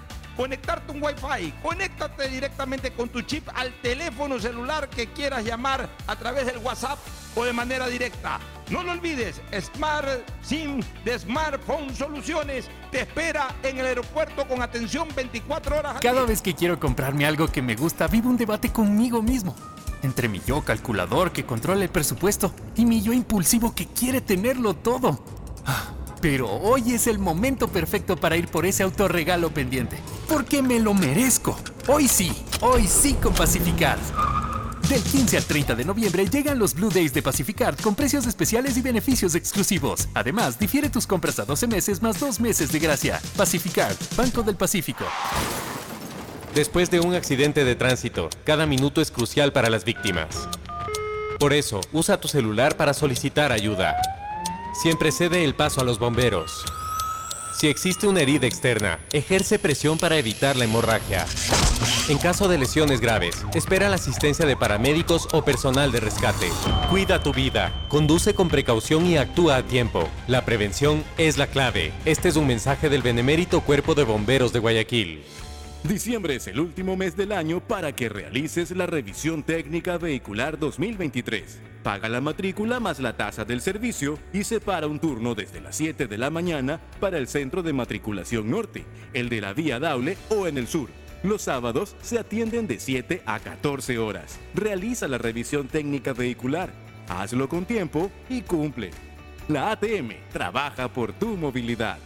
conectarte un Wi-Fi. Conéctate directamente con tu chip al teléfono celular que quieras llamar a través del WhatsApp o de manera directa. No lo olvides, Smart SIM de Smartphone Soluciones te espera en el aeropuerto con atención 24 horas. Cada vez que quiero comprarme algo que me gusta, vivo un debate conmigo mismo. Entre mi yo calculador que controla el presupuesto y mi yo impulsivo que quiere tenerlo todo. Pero hoy es el momento perfecto para ir por ese autorregalo pendiente. Porque me lo merezco. Hoy sí, hoy sí con Pacificard. Del 15 al 30 de noviembre llegan los Blue Days de Pacificard con precios especiales y beneficios exclusivos. Además, difiere tus compras a 12 meses más 2 meses de gracia. Pacificard, Banco del Pacífico. Después de un accidente de tránsito, cada minuto es crucial para las víctimas. Por eso, usa tu celular para solicitar ayuda. Siempre cede el paso a los bomberos. Si existe una herida externa, ejerce presión para evitar la hemorragia. En caso de lesiones graves, espera la asistencia de paramédicos o personal de rescate. Cuida tu vida, conduce con precaución y actúa a tiempo. La prevención es la clave. Este es un mensaje del benemérito Cuerpo de Bomberos de Guayaquil. Diciembre es el último mes del año para que realices la revisión técnica vehicular 2023. Paga la matrícula más la tasa del servicio y separa un turno desde las 7 de la mañana para el centro de matriculación norte, el de la vía Daule o en el sur. Los sábados se atienden de 7 a 14 horas. Realiza la revisión técnica vehicular. Hazlo con tiempo y cumple. La ATM trabaja por tu movilidad.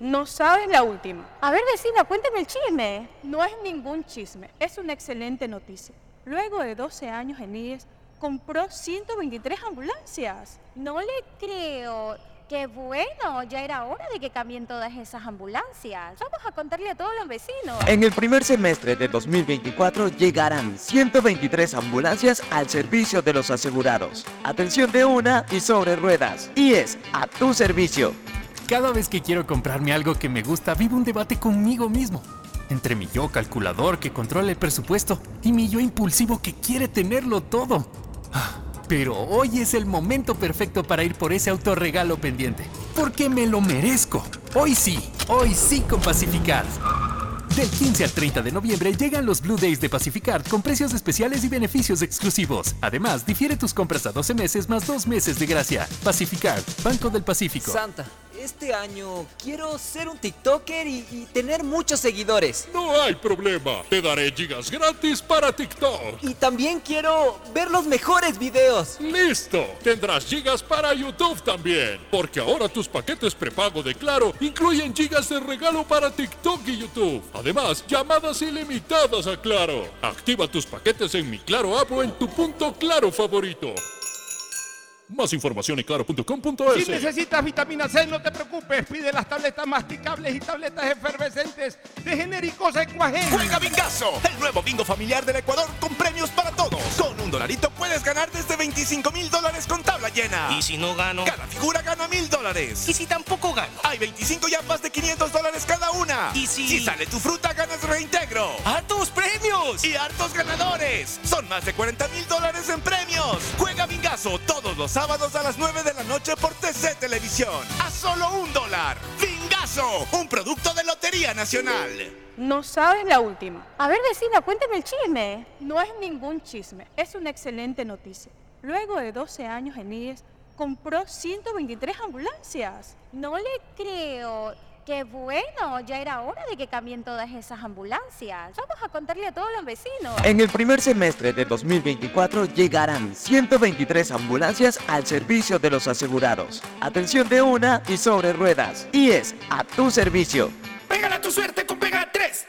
No sabes la última. A ver, vecina, cuéntame el chisme. No es ningún chisme, es una excelente noticia. Luego de 12 años en IES, compró 123 ambulancias. No le creo. Qué bueno, ya era hora de que cambien todas esas ambulancias. Vamos a contarle a todos los vecinos. En el primer semestre de 2024 llegarán 123 ambulancias al servicio de los asegurados. Atención de una y sobre ruedas. Y es a tu servicio. Cada vez que quiero comprarme algo que me gusta, vivo un debate conmigo mismo. Entre mi yo calculador que controla el presupuesto y mi yo impulsivo que quiere tenerlo todo. Ah, Pero hoy es el momento perfecto para ir por ese autorregalo pendiente. Porque me lo merezco. Hoy sí, hoy sí con Pacificard. Del 15 al 30 de noviembre llegan los Blue Days de Pacificard con precios especiales y beneficios exclusivos. Además, difiere tus compras a 12 meses más 2 meses de gracia. Pacificard, Banco del Pacífico. Santa, este año quiero ser un TikToker y, y tener muchos seguidores. No hay problema. Te daré gigas gratis para TikTok. Y también quiero ver los mejores videos. Listo. Tendrás gigas para YouTube también. Porque ahora tus paquetes prepago de Claro incluyen gigas de regalo para TikTok y YouTube. Además, llamadas ilimitadas a Claro. Activa tus paquetes en mi Claro app o en tu punto Claro favorito. Más información en claro.com.es. Si necesitas vitamina C, no te preocupes. Pide las tabletas masticables y tabletas efervescentes de genéricos Ecuagen. Juega Bingazo, el nuevo bingo familiar del Ecuador con premios para todos. Con un dolarito puedes ganar desde 25 mil dólares con tabla llena. ¿Y si no gano? Cada figura gana mil dólares. ¿Y si tampoco gano? Hay 25 yapas de 500 dólares cada una. ¿Y si... Si sale tu fruta, ganas reintegro. ¡Hartos premios! Y hartos ganadores. Son más de 40 mil dólares en premios. Juega Bingazo todos los sábados a las 9 de la noche por TC Televisión. A solo un dólar. Bingazo, un producto de Lotería Nacional. No sabes la última. A ver, vecina, cuéntame el chisme. No es ningún chisme, es una excelente noticia. Luego de 12 años en IES, compró 123 ambulancias. No le creo. Qué bueno, ya era hora de que cambien todas esas ambulancias. Vamos a contarle a todos los vecinos. En el primer semestre de 2024 llegarán 123 ambulancias al servicio de los asegurados. Atención de una y sobre ruedas. Y es a tu servicio. Pégala tu suerte con Pega 3.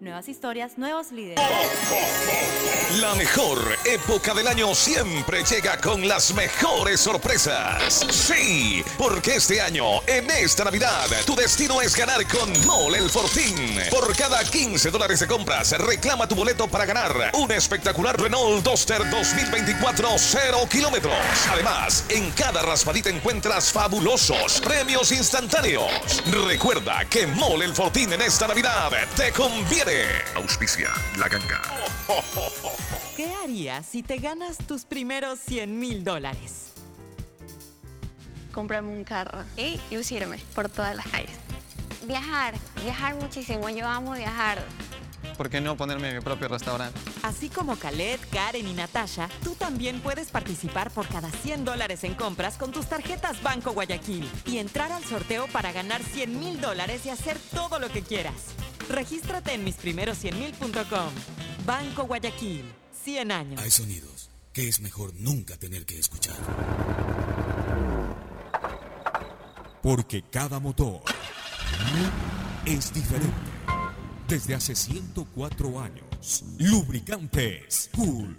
Nuevas historias, nuevos líderes. La mejor época del año siempre llega con las mejores sorpresas. Sí, porque este año, en esta Navidad, tu destino es ganar con Mole el Fortín. Por cada 15 dólares de compras, reclama tu boleto para ganar un espectacular Renault Duster 2024 0 kilómetros. Además, en cada raspadita encuentras fabulosos premios instantáneos. Recuerda que Mole el Fortín en esta Navidad te Auspicia la ganga. (laughs) ¿Qué harías si te ganas tus primeros 100 mil dólares? comprarme un carro y lucirme por todas las calles. Viajar, viajar muchísimo. Yo amo viajar. ¿Por qué no ponerme mi propio restaurante? Así como Khaled, Karen y Natasha, tú también puedes participar por cada 100 dólares en compras con tus tarjetas Banco Guayaquil y entrar al sorteo para ganar 100 mil dólares y hacer todo lo que quieras. Regístrate en misprimeros100mil.com. Banco Guayaquil, 100 años. Hay sonidos que es mejor nunca tener que escuchar. Porque cada motor es diferente. Desde hace 104 años, Lubricantes Cool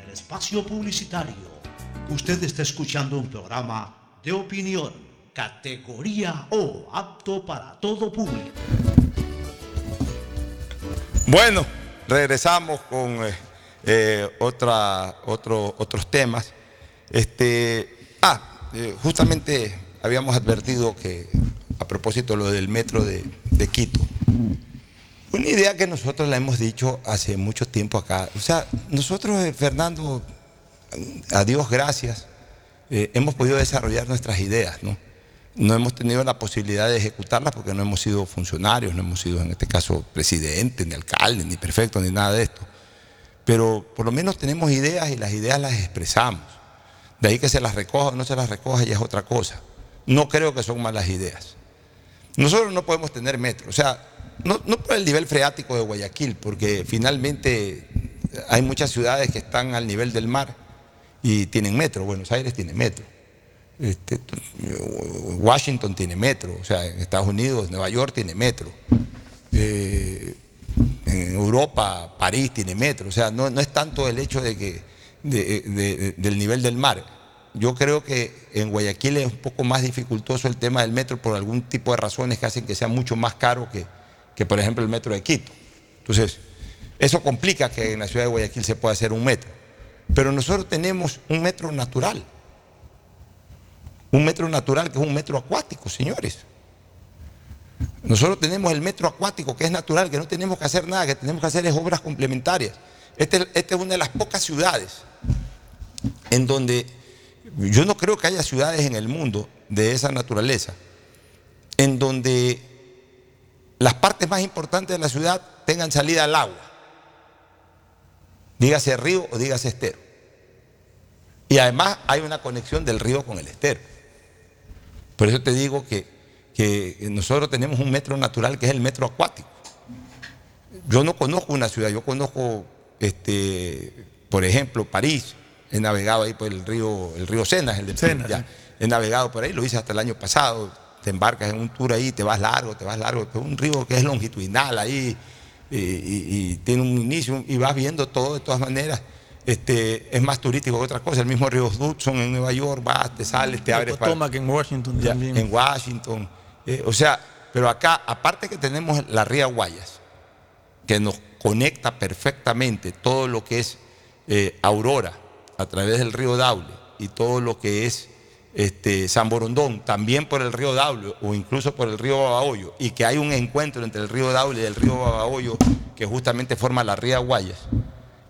espacio publicitario. Usted está escuchando un programa de opinión, categoría O, apto para todo público. Bueno, regresamos con eh, eh, otra, otro- otros temas. Este, ah, eh, justamente habíamos advertido que a propósito lo del metro de, de Quito, una idea que nosotros la hemos dicho hace mucho tiempo acá. O sea, nosotros, eh, Fernando, a Dios gracias, eh, hemos podido desarrollar nuestras ideas, ¿no? No hemos tenido la posibilidad de ejecutarlas porque no hemos sido funcionarios, no hemos sido en este caso presidentes, ni alcaldes, ni prefectos, ni nada de esto. Pero por lo menos tenemos ideas y las ideas las expresamos. De ahí que se las recoja o no se las recoja ya es otra cosa. No creo que son malas ideas. Nosotros no podemos tener metro, o sea, no, no por el nivel freático de Guayaquil, porque finalmente hay muchas ciudades que están al nivel del mar y tienen metro. Buenos Aires tiene metro. Este, Washington tiene metro, o sea, en Estados Unidos, Nueva York tiene metro. Eh, en Europa, París tiene metro, o sea, no, no es tanto el hecho de que, de- de- del nivel del mar. Yo creo que en Guayaquil es un poco más dificultoso el tema del metro por algún tipo de razones que hacen que sea mucho más caro que, que, por ejemplo, el metro de Quito. Entonces, eso complica que en la ciudad de Guayaquil se pueda hacer un metro. Pero nosotros tenemos un metro natural. Un metro natural que es un metro acuático, señores. Nosotros tenemos el metro acuático que es natural, que no tenemos que hacer nada, que tenemos que hacer es obras complementarias. Este- Esta es una de las pocas ciudades en donde yo no creo que haya ciudades en el mundo de esa naturaleza, en donde las partes más importantes de la ciudad tengan salida al agua, dígase río o dígase estero. Y además hay una conexión del río con el estero. Por eso te digo que, que nosotros tenemos un metro natural que es el metro acuático. Yo no conozco una ciudad, yo conozco, este, por ejemplo, París. He navegado ahí por el río, el río Sena, el de Sena, ya. He navegado por ahí, lo hice hasta el año pasado. Te embarcas en un tour ahí, te vas largo, te vas largo. Es un río que es longitudinal ahí y, y- y tiene un inicio y vas viendo todo de todas maneras. Este, es más turístico que otras cosas. El mismo río Hudson en Nueva York, vas, te sales, te abres para, Potomac en Washington ya, también. en Washington. Eh, o sea, pero acá, aparte que tenemos la ría Guayas, que nos conecta perfectamente todo lo que es eh, Aurora a través del río Daule y todo lo que es este, San Borondón, también por el río Daule o incluso por el río Babahoyo, y que hay un encuentro entre el río Daule y el río Babahoyo que justamente forma la ría Guayas.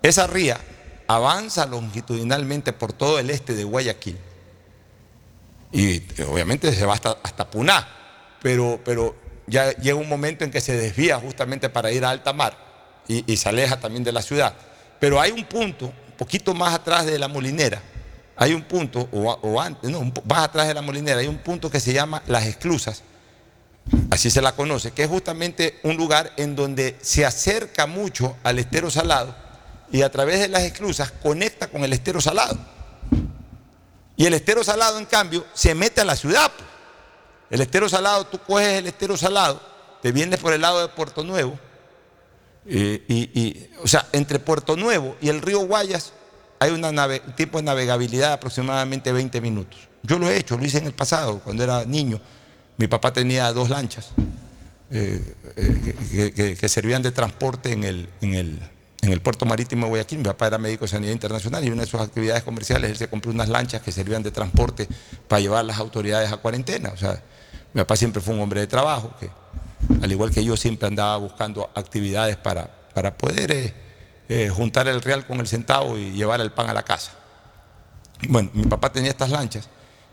Esa ría avanza longitudinalmente por todo el este de Guayaquil y eh, obviamente se va hasta, hasta Puná, pero, pero ya llega un momento en que se desvía justamente para ir a alta mar y, y se aleja también de la ciudad. Pero hay un punto, un poquito más atrás de la molinera, hay un punto, o, antes, no, más atrás de la molinera, hay un punto que se llama Las Esclusas, así se la conoce, que es justamente un lugar en donde se acerca mucho al estero salado y a través de las esclusas conecta con el estero salado. Y el estero salado, en cambio, se mete a la ciudad. El estero salado, tú coges el estero salado, te vienes por el lado de Puerto Nuevo, eh, y, y, o sea, entre Puerto Nuevo y el río Guayas hay una nave- de navegabilidad de aproximadamente 20 minutos. Yo lo he hecho, lo hice en el pasado, cuando era niño. Mi papá tenía dos lanchas eh, eh, que, servían de transporte en el, puerto marítimo de Guayaquil. Mi papá era médico de sanidad internacional y una de sus actividades comerciales él se compró unas lanchas que servían de transporte para llevar a las autoridades a cuarentena. O sea, mi papá siempre fue un hombre de trabajo que, al igual que yo, siempre andaba buscando actividades para, para poder eh, eh, juntar el real con el centavo y llevar el pan a la casa. Bueno, mi papá tenía estas lanchas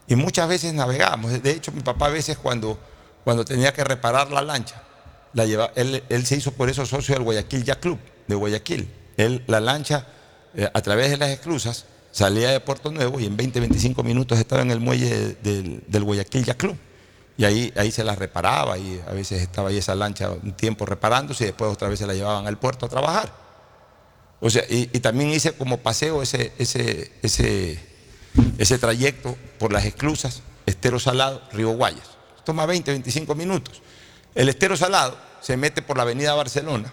y muchas veces navegábamos. De hecho, mi papá a veces cuando, cuando tenía que reparar la lancha, la lleva, él, él se hizo por eso socio del Guayaquil Yacht Club, de Guayaquil. Él, la lancha, eh, a través de las esclusas, salía de Puerto Nuevo y en 20, 25 minutos estaba en el muelle de- del, Guayaquil Yacht Club. Y ahí, ahí se las reparaba y a veces estaba ahí esa lancha un tiempo reparándose y después otra vez se la llevaban al puerto a trabajar. O sea, y, también hice como paseo ese, ese, ese, trayecto por las esclusas, Estero Salado, Río Guayas. Toma 20, 25 minutos. El Estero Salado se mete por la avenida Barcelona,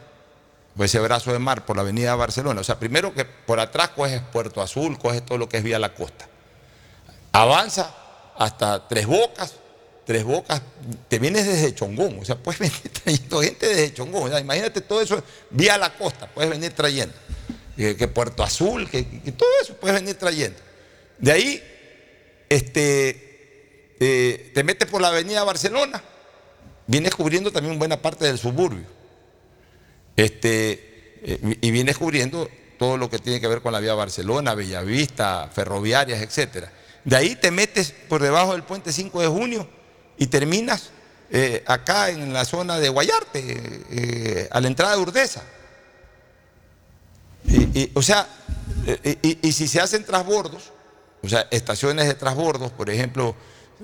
por ese brazo de mar por la avenida Barcelona. O sea, primero que por atrás coges Puerto Azul, coges todo lo que es vía la costa. Avanza hasta Tres Bocas, Tres Bocas, te vienes desde Chongón, o sea, puedes (laughs) venir trayendo gente desde Chongón. O imagínate todo eso vía la costa, puedes venir trayendo. Que, Puerto Azul, que, todo eso puedes venir trayendo. De ahí, este, eh, te metes por la avenida Barcelona, vienes cubriendo también buena parte del suburbio. Este, eh, y vienes cubriendo todo lo que tiene que ver con la vía Barcelona, Bellavista, ferroviarias, etcétera. De ahí te metes por debajo del puente 5 de junio y terminas eh, acá en la zona de Guayarte, a la entrada de Urdesa. Y, o sea, eh, y, si se hacen transbordos, o sea, estaciones de transbordos, por ejemplo,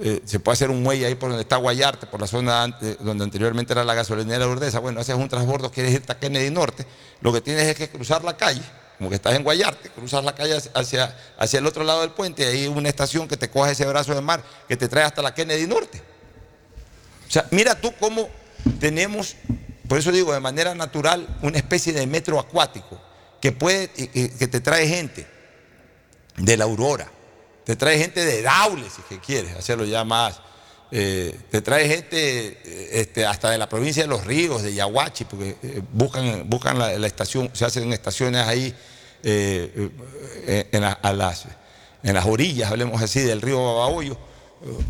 eh, se puede hacer un muelle ahí por donde está Guayarte, por la zona donde anteriormente era la gasolinera de Urdesa. Bueno, haces un transbordo, quieres irte a Kennedy Norte, lo que tienes es que cruzar la calle, como que estás en Guayarte, cruzas la calle hacia, hacia el otro lado del puente y hay una estación que te coge ese brazo de mar que te trae hasta la Kennedy Norte. O sea, mira tú cómo tenemos, por eso digo, de manera natural, una especie de metro acuático que puede, que te trae gente de la Aurora, te trae gente de Daule, si que quieres hacerlo ya más. Eh, te trae gente eh, este, hasta de la provincia de Los Ríos, de Yaguachi, porque eh, buscan, buscan la, estación, se hacen estaciones ahí en, las, en las orillas, hablemos así, del río Babahoyo,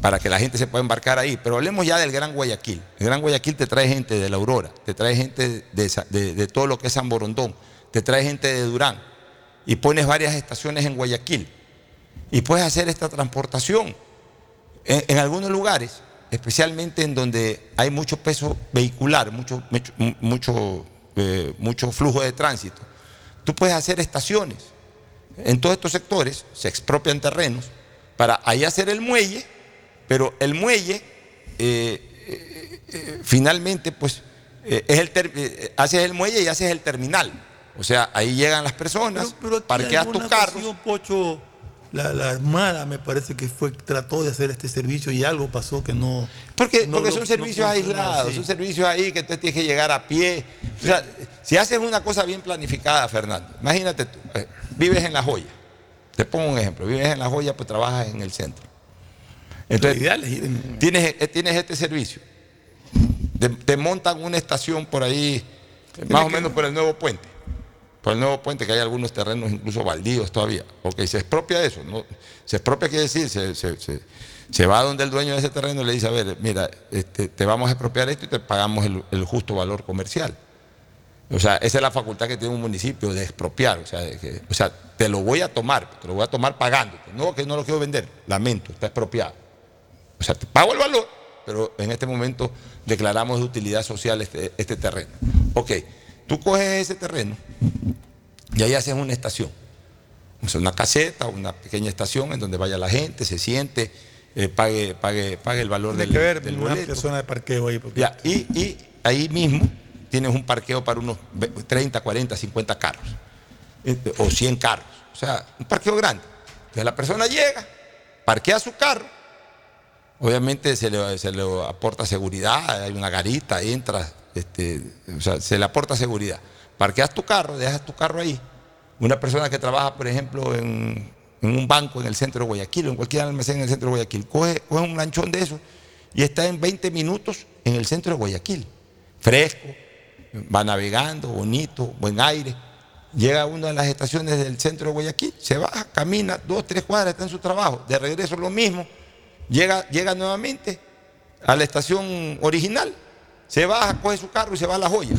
para que la gente se pueda embarcar ahí. Pero hablemos ya del Gran Guayaquil. El Gran Guayaquil te trae gente de la Aurora, te trae gente de, de todo lo que es San Borondón, te trae gente de Durán, y pones varias estaciones en Guayaquil y puedes hacer esta transportación. En, algunos lugares, especialmente en donde hay mucho peso vehicular, mucho, mucho, eh, mucho flujo de tránsito, tú puedes hacer estaciones. En todos estos sectores se expropian terrenos para ahí hacer el muelle, pero el muelle eh, eh, finalmente pues es el haces el muelle y haces el terminal. O sea, ahí llegan las personas, parqueas tu carro. Pocho, la, Armada me parece que fue trató de hacer este servicio y algo pasó que no. Porque, porque son servicios aislados, son servicios ahí que tú tienes que llegar a pie. O sea, si haces una cosa bien planificada, Fernando, imagínate tú, eh, vives en La Joya. Te pongo un ejemplo, vives en La Joya, pues trabajas en el centro. Entonces, tienes, eh, tienes este servicio. Te, montan una estación por ahí, más o menos por el nuevo puente por el nuevo puente, que hay algunos terrenos incluso baldíos todavía. Ok, se expropia eso. ¿no? Se expropia quiere decir, se, se, se, va donde el dueño de ese terreno le dice, a ver, mira, este, te vamos a expropiar esto y te pagamos el, justo valor comercial. O sea, esa es la facultad que tiene un municipio de expropiar. O sea, o sea, te lo voy a tomar, te lo voy a tomar pagándote. No, que no lo quiero vender. Lamento, está expropiado. O sea, te pago el valor, pero en este momento declaramos de utilidad social este, este terreno. Ok. Tú coges ese terreno y ahí haces una estación. una caseta, una pequeña estación en donde vaya la gente, se siente, eh, pague, pague, pague el valor del, que ver, del una persona de parqueo ahí. Ya, y, ahí mismo tienes un parqueo para unos 30, 40, 50 carros. Eh, o 100 carros. O sea, un parqueo grande. Entonces la persona llega, parquea su carro. Obviamente se le, se le aporta seguridad, hay una garita, entra, este, se le aporta seguridad. Parqueas tu carro, dejas tu carro ahí. Una persona que trabaja, por ejemplo, en, un banco en el centro de Guayaquil o en cualquier almacén en el centro de Guayaquil, coge, un lanchón de eso y está en 20 minutos en el centro de Guayaquil. Fresco, va navegando, bonito, buen aire. Llega a una de las estaciones del centro de Guayaquil, se baja, camina dos, tres cuadras, está en su trabajo. De regreso lo mismo. Llega, llega nuevamente a la estación original se baja, coge su carro y se va a la joya.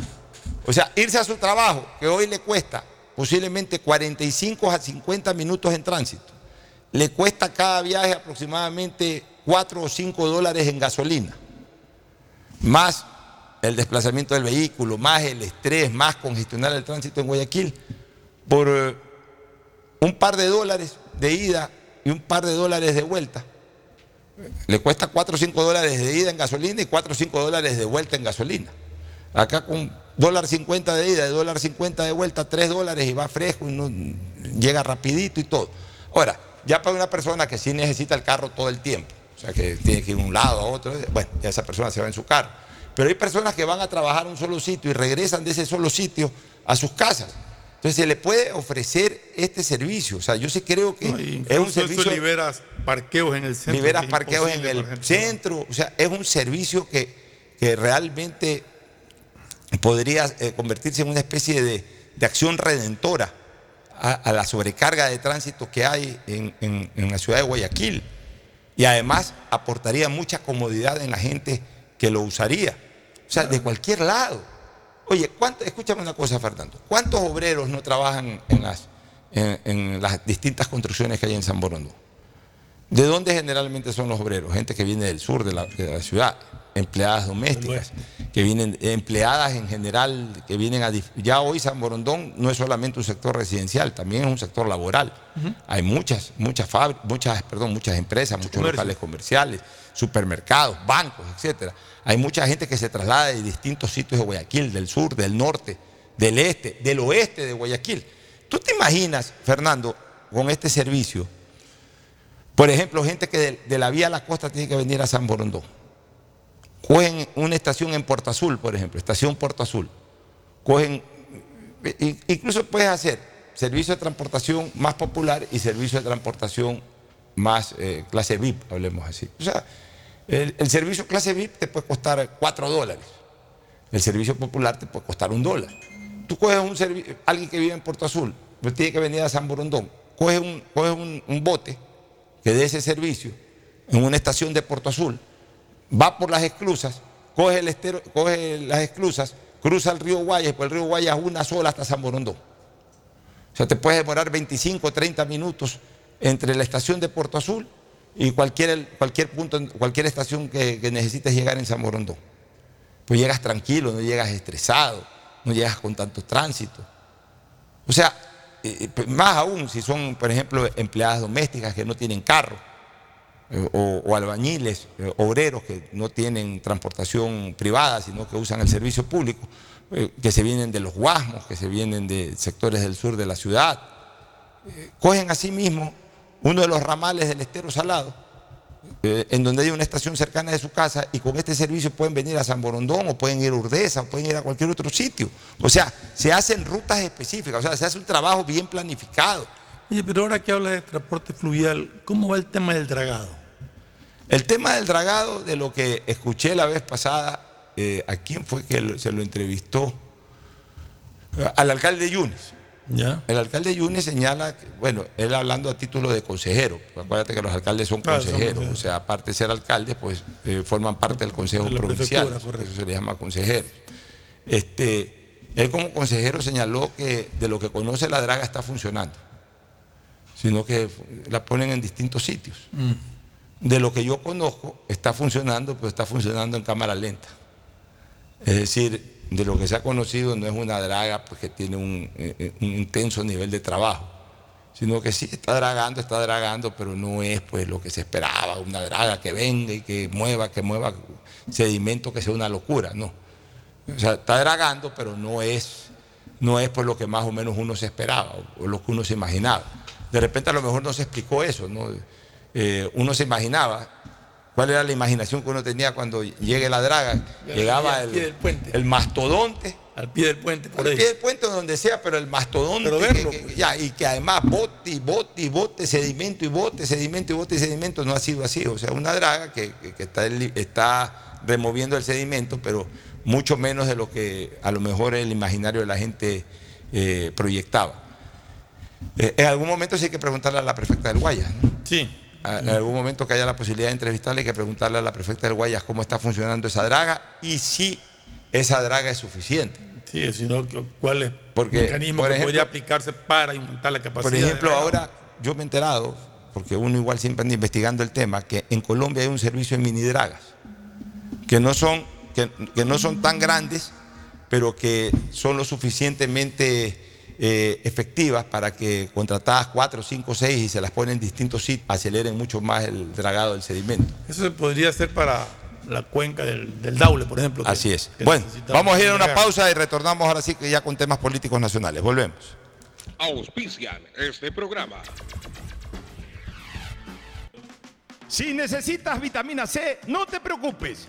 O sea, irse a su trabajo, que hoy le cuesta posiblemente 45 a 50 minutos en tránsito, le cuesta cada viaje aproximadamente 4 o 5 dólares en gasolina, más el desplazamiento del vehículo, más el estrés, más congestionar el tránsito en Guayaquil, por eh, un par de dólares de ida y un par de dólares de vuelta le cuesta 4 o 5 dólares de ida en gasolina y 4 o 5 dólares de vuelta en gasolina. Acá con dólar 50 de ida dólar 50 de vuelta, 3 dólares y va fresco y llega rapidito y todo. Ahora, ya para una persona que sí necesita el carro todo el tiempo, o sea que tiene que ir de un lado a otro, bueno, ya esa persona se va en su carro. Pero hay personas que van a trabajar en un solo sitio y regresan de ese solo sitio a sus casas. Entonces se le puede ofrecer este servicio. O sea, yo sí creo que es un servicio. liberas parqueos en el centro. Liberas parqueos en el centro. O sea, es un servicio que, que realmente podría eh, convertirse en una especie de, acción redentora a, la sobrecarga de tránsito que hay en, en la ciudad de Guayaquil. Y además aportaría mucha comodidad en la gente que lo usaría. O sea, de cualquier lado. Oye, escúchame una cosa, Fernando. ¿Cuántos obreros no trabajan en las, en, las distintas construcciones que hay en San Borondo? ¿De dónde generalmente son los obreros? Gente que viene del sur de la, ciudad. empleadas domésticas, que vienen, empleadas en general, que vienen a... Ya hoy San Borondón no es solamente un sector residencial, también es un sector laboral. Hay muchas, muchas fábricas, muchas, perdón, muchas empresas, muchos Comercio. locales comerciales, supermercados, bancos, etcétera. Hay mucha gente que se traslada de distintos sitios de Guayaquil, del sur, del norte, del este, del oeste de Guayaquil. ¿Tú te imaginas, Fernando, con este servicio? Por ejemplo, gente que de, la vía a la costa tiene que venir a San Borondón. Cogen una estación en Puerto Azul, por ejemplo, estación Puerto Azul. Cogen, incluso puedes hacer servicio de transportación más popular y servicio de transportación más eh, clase VIP, hablemos así. O sea, el, servicio clase VIP te puede costar 4 dólares. El servicio popular te puede costar un dólar. Tú coges un alguien que vive en Puerto Azul, pues tiene que venir a San Borondón, coges un, coges un, bote que dé ese servicio en una estación de Puerto Azul, va por las esclusas, coge, el coge las esclusas, cruza el río Guayas, por el río Guayas una sola hasta San Borondón. O sea, te puedes demorar 25 o 30 minutos entre la estación de Puerto Azul y cualquier, cualquier punto, cualquier estación que, que necesites llegar en San Borondón. Pues llegas tranquilo, no llegas estresado, no llegas con tanto tránsito. O sea, eh, eh, más aún si son, por ejemplo, empleadas domésticas que no tienen carro, eh, o, o albañiles, obreros que no tienen transportación privada, sino que usan el servicio público, que se vienen de los Guasmos, que se vienen de sectores del sur de la ciudad. Cogen así mismo uno de los ramales del estero salado, eh, en donde hay una estación cercana de su casa, y con este servicio pueden venir a San Borondón, o pueden ir a Urdesa, o pueden ir a cualquier otro sitio. O sea, se hacen rutas específicas, o sea, se hace un trabajo bien planificado. Oye, pero ahora que hablas de transporte fluvial, ¿cómo va el tema del dragado? El tema del dragado, de lo que escuché la vez pasada, eh, ¿a quién fue que se lo entrevistó? Al alcalde Yunes. El alcalde Yunes señala, que, bueno, él hablando a título de consejero, acuérdate que los alcaldes son Claro, son consejeros, o sea, aparte de ser alcaldes, pues eh, forman parte del Consejo De Provincial, correcto. eso se le llama consejero. Este, él como consejero señaló que de lo que conoce la draga está funcionando, sino que la ponen en distintos sitios. Mm. De lo que yo conozco, está funcionando, pero está funcionando en cámara lenta. Es decir, de lo que se ha conocido no es una draga pues, que tiene un, eh, un intenso nivel de trabajo, sino que sí está dragando, está dragando, pero no es pues lo que se esperaba, una draga que venga y que mueva, que mueva sedimento, que sea una locura, no. O sea, está dragando, pero no es, no es pues lo que más o menos uno se esperaba o, o lo que uno se imaginaba. De repente a lo mejor no se explicó eso, ¿no? Eh, uno se imaginaba cuál era la imaginación que uno tenía cuando llegue la draga. Llegaba el, mastodonte. Al pie del puente, por Al ahí. pie del puente o donde sea, pero el mastodonte. Pero verlo, que- que- pues. ya, y que además bote y bote y bote, sedimento y bote, sedimento y bote y sedimento, no ha sido así. O sea, una draga que, está, removiendo el sedimento, pero mucho menos de lo que a lo mejor el imaginario de la gente eh, proyectaba. Eh, en algún momento sí hay que preguntarle a la prefecta del Guayas. ¿no? Sí. En algún momento que haya la posibilidad de entrevistarle, hay que preguntarle a la prefecta del Guayas cómo está funcionando esa draga y si esa draga es suficiente. Sí, sino cuál es Porque, el mecanismo por que ejemplo- podría aplicarse para aumentar la capacidad. Por ejemplo, ahora yo me he enterado, porque uno igual siempre anda investigando el tema, que en Colombia hay un servicio de mini dragas, que no son, que, que no son tan grandes, pero que son lo suficientemente eh, efectivas para que contratadas cuatro, cinco, seis y se las ponen en distintos sitios, aceleren mucho más el dragado del sedimento. Eso se podría hacer para la cuenca del, del Daule, por ejemplo. que- Así es. que Bueno, vamos a ir a una pausa y retornamos ahora sí que ya con temas políticos nacionales. Volvemos. Auspician este programa. Si necesitas vitamina C, no te preocupes.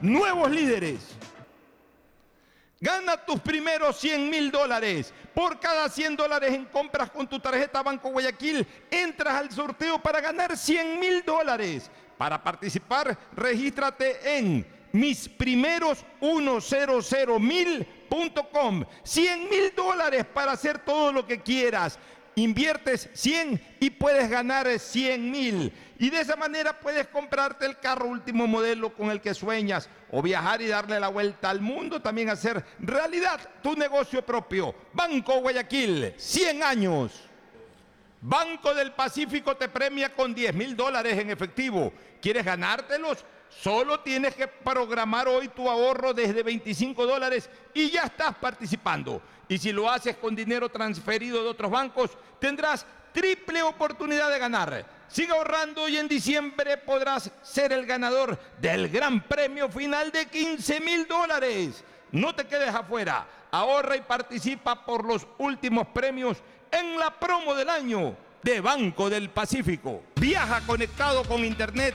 nuevos líderes. Gana tus primeros 100 mil dólares. Por cada 100 dólares en compras con tu tarjeta Banco Guayaquil, entras al sorteo para ganar 100 mil dólares. Para participar, regístrate en misprimeros100mil.com. 100 mil dólares para hacer todo lo que quieras. Inviertes 100 y puedes ganar 100 mil. Y de esa manera puedes comprarte el carro último modelo con el que sueñas o viajar y darle la vuelta al mundo, también hacer realidad tu negocio propio. Banco Guayaquil, 100 años. Banco del Pacífico te premia con 10 mil dólares en efectivo. ¿Quieres ganártelos? Solo tienes que programar hoy tu ahorro desde 25 dólares y ya estás participando. Y si lo haces con dinero transferido de otros bancos, tendrás triple oportunidad de ganar. Sigue ahorrando y en diciembre podrás ser el ganador del gran premio final de 15 mil dólares. No te quedes afuera. Ahorra y participa por los últimos premios en la promo del año de Banco del Pacífico. Viaja conectado con Internet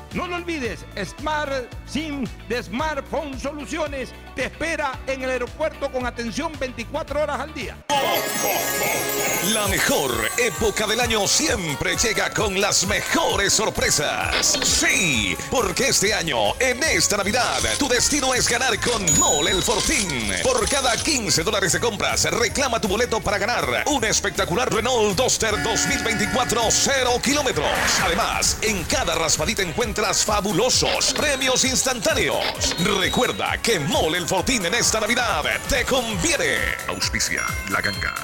No lo olvides, Smart SIM de Smartphone Soluciones te espera en el aeropuerto con atención 24 horas al día. La mejor época del año siempre llega con las mejores sorpresas. Sí, porque este año, en esta Navidad, tu destino es ganar con Mole el Fortín. Por cada 15 dólares de compras, reclama tu boleto para ganar un espectacular Renault Duster 2024 0 kilómetros. Además, en cada raspadita encuentras fabulosos premios instantáneos. Recuerda que Mole el Fortín en esta Navidad te conviene. Auspicia la ganga.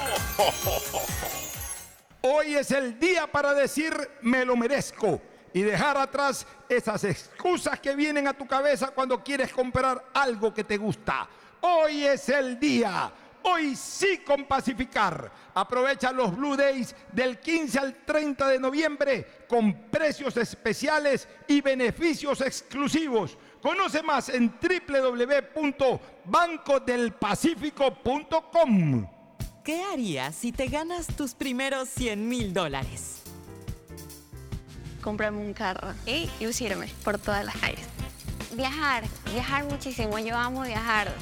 Hoy es el día para decir me lo merezco y dejar atrás esas excusas que vienen a tu cabeza cuando quieres comprar algo que te gusta. Hoy es el día. Hoy sí con Pacificar. Aprovecha los Blue Days del 15 al 30 de noviembre con precios especiales y beneficios exclusivos. Conoce más en www.bancodelpacifico.com. ¿Qué harías si te ganas tus primeros 100 mil dólares? Comprarme un carro y lucirme por todas las calles. Viajar, viajar muchísimo. Yo amo viajar.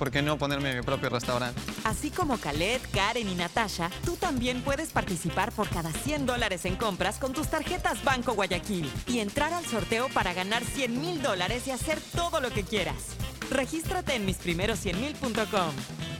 ¿Por qué no ponerme mi propio restaurante? Así como Khaled, Karen y Natasha, tú también puedes participar por cada 100 dólares en compras con tus tarjetas Banco Guayaquil y entrar al sorteo para ganar 100 mil dólares y hacer todo lo que quieras. Regístrate en misprimeros100mil.com.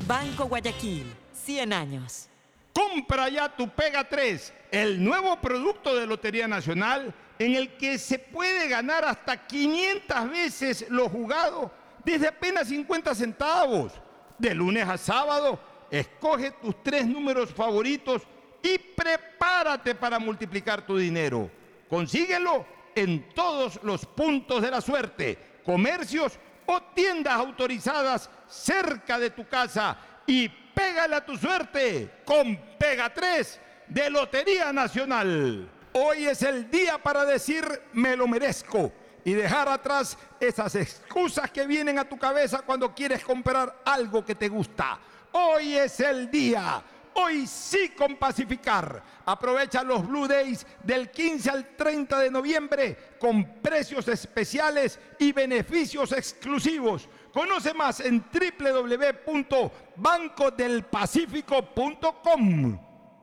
Banco Guayaquil, 100 años. Compra ya tu Pega 3, el nuevo producto de Lotería Nacional en el que se puede ganar hasta 500 veces lo jugado desde apenas 50 centavos. De lunes a sábado, escoge tus tres números favoritos y prepárate para multiplicar tu dinero. Consíguelo en todos los puntos de la suerte, comercios o tiendas autorizadas cerca de tu casa y pégale a tu suerte con Pega 3 de Lotería Nacional. Hoy es el día para decir me lo merezco y dejar atrás esas excusas que vienen a tu cabeza cuando quieres comprar algo que te gusta. Hoy es el día. Hoy sí con Pacificar. Aprovecha los Blue Days del 15 al 30 de noviembre con precios especiales y beneficios exclusivos. Conoce más en www.bancodelpacifico.com.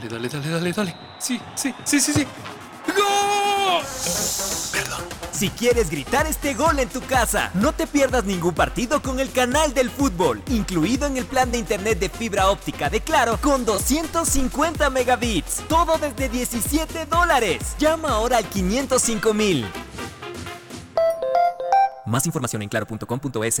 Dale, dale, dale, dale, dale. Sí, sí, sí, sí, sí. ¡Gol! Perdón. Si quieres gritar este gol en tu casa, no te pierdas ningún partido con el canal del fútbol, incluido en el plan de internet de fibra óptica de Claro con 250 megabits. Todo desde 17 dólares. Llama ahora al 505 mil. Más información en claro.com.es.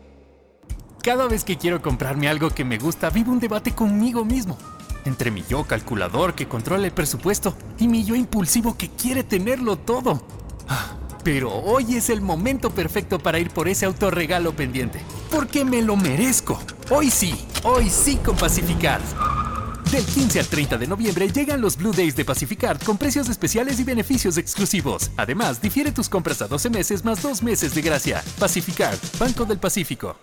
Cada vez que quiero comprarme algo que me gusta, vivo un debate conmigo mismo. Entre mi yo calculador que controla el presupuesto y mi yo impulsivo que quiere tenerlo todo. Ah, Pero hoy es el momento perfecto para ir por ese autorregalo pendiente. Porque me lo merezco. Hoy sí, hoy sí con Pacificard. Del 15 al 30 de noviembre llegan los Blue Days de Pacificard con precios especiales y beneficios exclusivos. Además, difiere tus compras a 12 meses más 2 meses de gracia. Pacificard, Banco del Pacífico.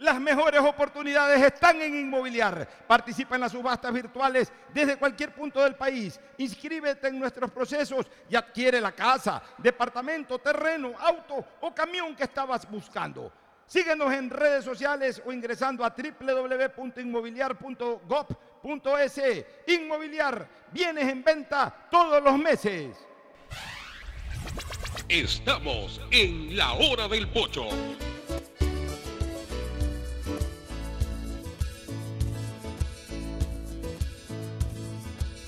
Las mejores oportunidades están en Inmobiliar. Participa en las subastas virtuales desde cualquier punto del país. Inscríbete en nuestros procesos y adquiere la casa, departamento, terreno, auto o camión que estabas buscando. Síguenos en redes sociales o ingresando a www.inmobiliar.gov.es. Inmobiliar, bienes en venta todos los meses. Estamos en la hora del pocho.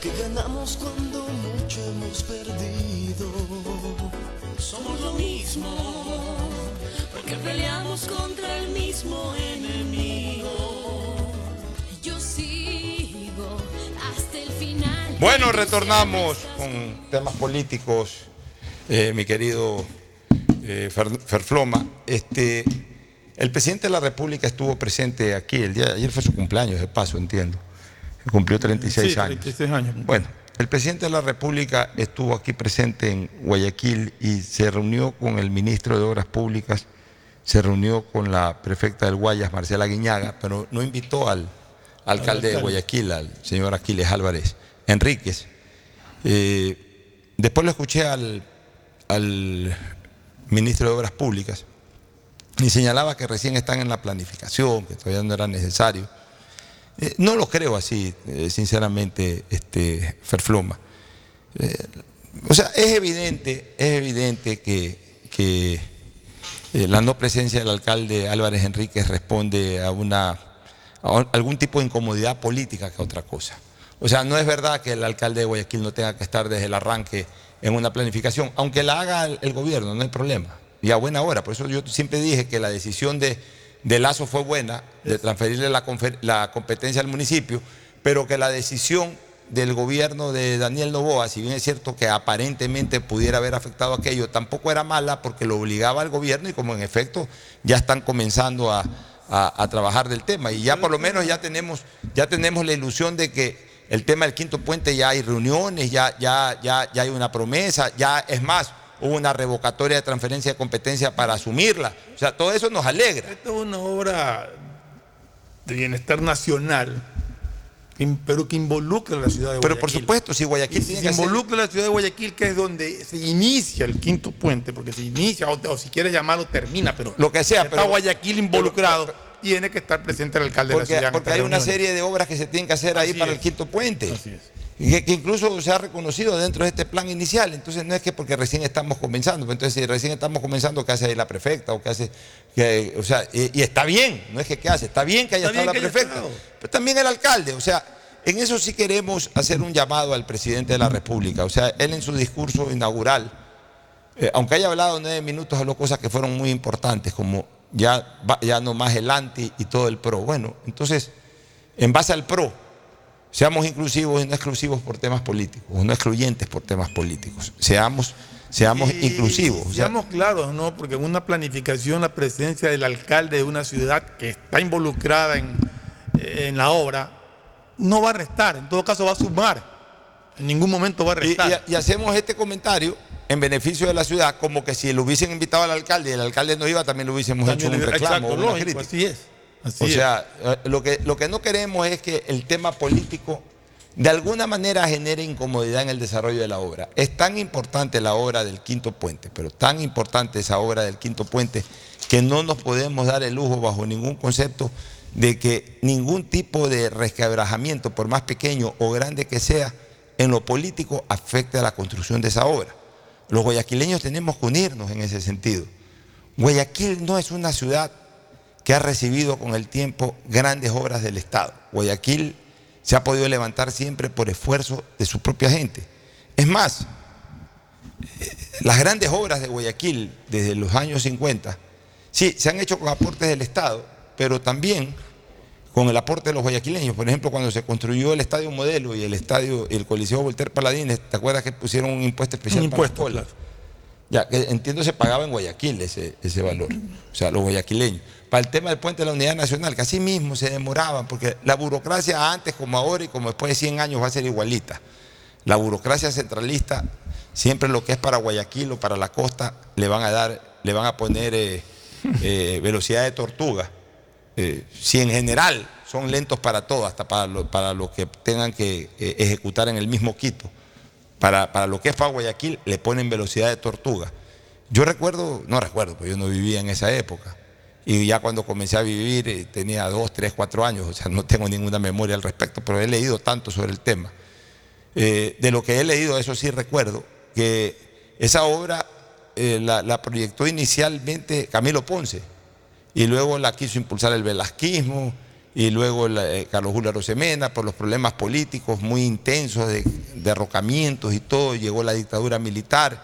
porque ganamos cuando mucho hemos perdido. Somos lo mismo, porque peleamos contra el mismo enemigo. Yo sigo hasta el final. Bueno, retornamos con temas políticos, eh, mi querido eh, Fer- Ferfloma. Este, el presidente de la República estuvo presente aquí el día ayer fue su cumpleaños, de paso, entiendo. Cumplió 36 Sí, años. 36 años. Bueno, el presidente de la República estuvo aquí presente en Guayaquil y se reunió con el ministro de Obras Públicas, se reunió con la prefecta del Guayas, Marcela Guiñaga, pero no invitó al alcalde de. Guayaquil, al señor Aquiles Álvarez Enríquez. Eh, después lo escuché al, al ministro de Obras Públicas y señalaba que recién están en la planificación, que todavía no era necesario. Eh, no lo creo así, eh, sinceramente, este, Ferfloma. Eh, o sea, es evidente, es evidente que, la no presencia del alcalde Álvarez Enríquez responde a una algún tipo de incomodidad política que a otra cosa. O sea, no es verdad que el alcalde de Guayaquil no tenga que estar desde el arranque en una planificación, aunque la haga el, el gobierno, no hay problema. Y a buena hora. Por eso yo siempre dije que la decisión de, de Lazo fue buena, de transferirle la, competencia al municipio, pero que la decisión del gobierno de Daniel Novoa, si bien es cierto que aparentemente pudiera haber afectado aquello, tampoco era mala porque lo obligaba al gobierno y como en efecto ya están comenzando a, a- a trabajar del tema. Y ya por lo menos ya tenemos, ya tenemos la ilusión de que el tema del quinto puente ya hay reuniones, ya, ya, ya, ya hay una promesa, ya es más, hubo una revocatoria de transferencia de competencia para asumirla. O sea, todo eso nos alegra. Esto es una obra de bienestar nacional pero que involucre a la ciudad de Guayaquil. Pero por supuesto, si Guayaquil tiene se involucra la ciudad de Guayaquil, que es donde se inicia el quinto puente, porque se inicia, o, o si quieres llamarlo, termina, pero Lo que sea, está pero- Guayaquil involucrado, tiene que estar presente el alcalde de la Porque, ciudad. porque hay una serie de obras que se tienen que hacer ahí Así para es. el quinto puente. Y que, que incluso se ha reconocido dentro de este plan inicial. Entonces no es que porque recién estamos comenzando. pues Entonces si recién estamos comenzando, ¿qué hace ahí la prefecta? O qué hace, que, o sea, y, y está bien, no es que qué hace, está bien que haya Está estado la prefecta. estado. Pero también el alcalde. O sea, en eso sí queremos hacer un llamado al presidente de la República. O sea, él en su discurso inaugural, eh, aunque haya hablado nueve minutos, habló cosas que fueron muy importantes, como ya, ya no más el anti y todo el pro. Bueno, entonces, en base al pro, seamos inclusivos y no exclusivos por temas políticos, o no excluyentes por temas políticos. Seamos, seamos Y- inclusivos. y o sea, Seamos claros, ¿no? Porque en una planificación, la presencia del alcalde de una ciudad que está involucrada en, en la obra, no va a restar, en todo caso va a sumar. En ningún momento va a y, restar. y- y hacemos este comentario en beneficio de la ciudad, como que si lo hubiesen invitado al alcalde y el alcalde no iba, también lo hubiésemos También hecho un reclamo. exacto, una lógico, crítica. así es. así o es. sea, eh, lo que, lo que no queremos es que el tema político de alguna manera genere incomodidad en el desarrollo de la obra. Es tan importante la obra del quinto puente, pero tan importante esa obra del quinto puente que no nos podemos dar el lujo bajo ningún concepto de que ningún tipo de resquebrajamiento, por más pequeño o grande que sea, en lo político afecte a la construcción de esa obra. Los guayaquileños tenemos que unirnos en ese sentido. Guayaquil no es una ciudad que ha recibido con el tiempo grandes obras del Estado. Guayaquil se ha podido levantar siempre por esfuerzo de su propia gente. Es más, eh, las grandes obras de Guayaquil desde los años 50, sí, se han hecho con aportes del Estado, pero también con el aporte de los guayaquileños. Por ejemplo, cuando se construyó el Estadio Modelo y el Estadio, el Coliseo Voltaire Paladines, ¿te acuerdas que pusieron un impuesto especial Un para impuesto, las colas? Ya, que entiendo se pagaba en Guayaquil ese, ese valor, o sea, los guayaquileños. Para el tema del puente de la unidad nacional, que así mismo se demoraban, porque la burocracia antes como ahora y como después de 100 años va a ser igualita. La burocracia centralista, siempre lo que es para Guayaquil o para la costa, le van a dar, le van a poner eh, eh, velocidad de tortuga. Eh, si en general son lentos para todo, hasta para lo, para lo que tengan que eh, ejecutar en el mismo Quito para, para lo que es para Guayaquil le ponen velocidad de tortuga. Yo recuerdo, no recuerdo, porque yo no vivía en esa época. Y ya cuando comencé a vivir eh, tenía dos, tres, cuatro años, o sea, no tengo ninguna memoria al respecto, pero he leído tanto sobre el tema. De lo que he leído, eso sí recuerdo, que esa obra la proyectó inicialmente Camilo Ponce y luego la quiso impulsar el velasquismo y luego eh, Carlos Julio Arosemena por los problemas políticos muy intensos de derrocamientos y todo, llegó la dictadura militar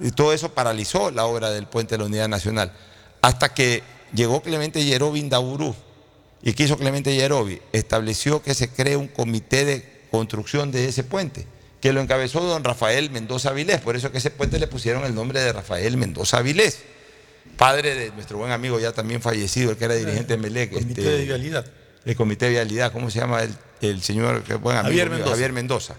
y todo eso paralizó la obra del puente de la Unidad Nacional. Hasta que llegó Clemente Yerobi Indaburú y quiso Clemente Yerobi, estableció que se cree un comité de construcción de ese puente, que lo encabezó don Rafael Mendoza Vilés, por eso que ese puente le pusieron el nombre de Rafael Mendoza Vilés, padre de nuestro buen amigo ya también fallecido, el que era dirigente de Melec. Comité este, de vialidad. el comité de vialidad, ¿cómo se llama el, el señor que buen amigo Javier? Mendoza. Javier Mendoza.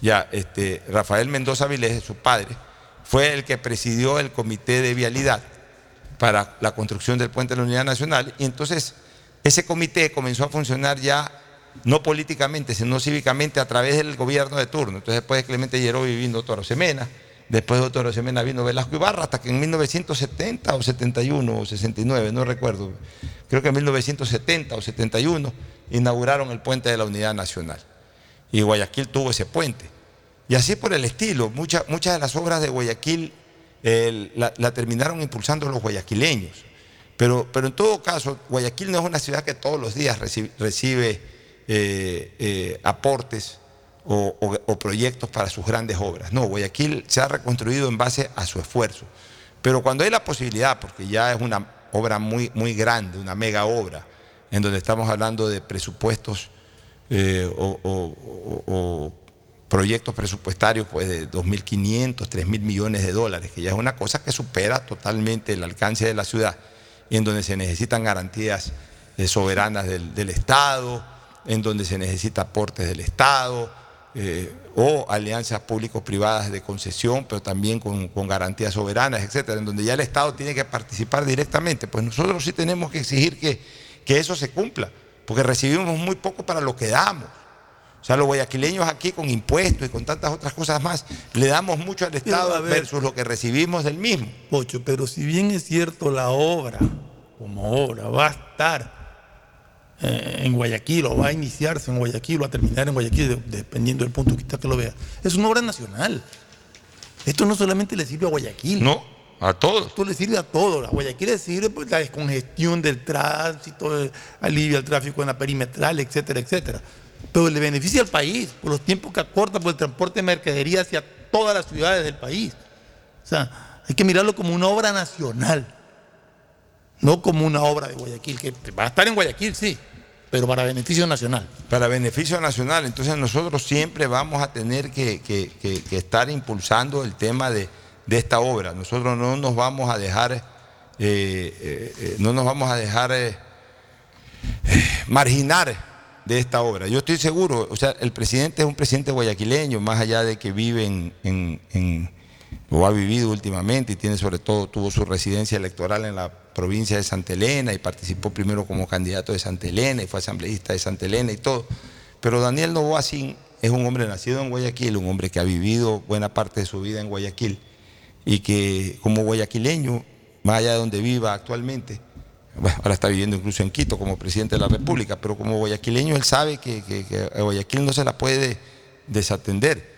Ya, este, Rafael Mendoza Vilés, su padre, fue el que presidió el comité de vialidad para la construcción del puente de la Unidad Nacional y entonces ese comité comenzó a funcionar ya no políticamente, sino cívicamente a través del gobierno de turno. Entonces después de Clemente Yerobi vino Toro Semena, después de Toro Semena vino Velasco Ibarra, hasta que en 1970 o 71 o 69, no recuerdo, creo que en 1970 o 71 inauguraron el puente de la Unidad Nacional. Y Guayaquil tuvo ese puente. Y así por el estilo, muchas muchas de las obras de Guayaquil la, terminaron impulsando los guayaquileños. Pero, pero en todo caso, Guayaquil no es una ciudad que todos los días recibe, recibe, eh, eh, aportes o, proyectos para sus grandes obras. No, Guayaquil se ha reconstruido en base a su esfuerzo. Pero cuando hay la posibilidad, porque ya es una obra muy, muy grande, una mega obra, en donde estamos hablando de presupuestos eh, o proyectos presupuestarios pues, de 2.500, 3.000 millones de dólares, que ya es una cosa que supera totalmente el alcance de la ciudad, y en donde se necesitan garantías eh, soberanas del, del Estado, en donde se necesita aportes del Estado, eh, o alianzas público-privadas de concesión, pero también con, con garantías soberanas, etcétera, en donde ya el Estado tiene que participar directamente. Pues nosotros sí tenemos que exigir que, que eso se cumpla, porque recibimos muy poco para lo que damos. O sea, los guayaquileños aquí con impuestos y con tantas otras cosas más, le damos mucho al Estado ver. versus lo que recibimos del mismo. Pocho, pero si bien es cierto la obra, como obra, va a estar eh, en Guayaquil o va a iniciarse en Guayaquil o va a terminar en Guayaquil, de- dependiendo del punto que usted que lo vea, es una obra nacional. Esto no solamente le sirve a Guayaquil. No, a todos. Esto le sirve a todos. A Guayaquil le sirve pues, la descongestión del tránsito, alivia el tráfico en la perimetral, etcétera, etcétera. Pero le beneficia al país por los tiempos que acorta por el transporte de mercadería hacia todas las ciudades del país. O sea, hay que mirarlo como una obra nacional, no como una obra de Guayaquil, que va a estar en Guayaquil, sí, pero para beneficio nacional. Para beneficio nacional. Entonces nosotros siempre vamos a tener que, estar impulsando el tema de, esta obra. Nosotros no nos vamos a dejar, eh, eh, eh, no nos vamos a dejar marginar de esta obra. Yo estoy seguro, o sea, el presidente es un presidente guayaquileño, más allá de que vive en- o ha vivido últimamente y tiene sobre todo, tuvo su residencia electoral en la provincia de Santa Elena y participó primero como candidato de Santa Elena y fue asambleísta de Santa Elena y todo. Pero Daniel Novoa Sin es un hombre nacido en Guayaquil, un hombre que ha vivido buena parte de su vida en Guayaquil y que como guayaquileño, más allá de donde viva actualmente, bueno, ahora está viviendo incluso en Quito como presidente de la República, pero como guayaquileño él sabe que- que a Guayaquil no se la puede desatender.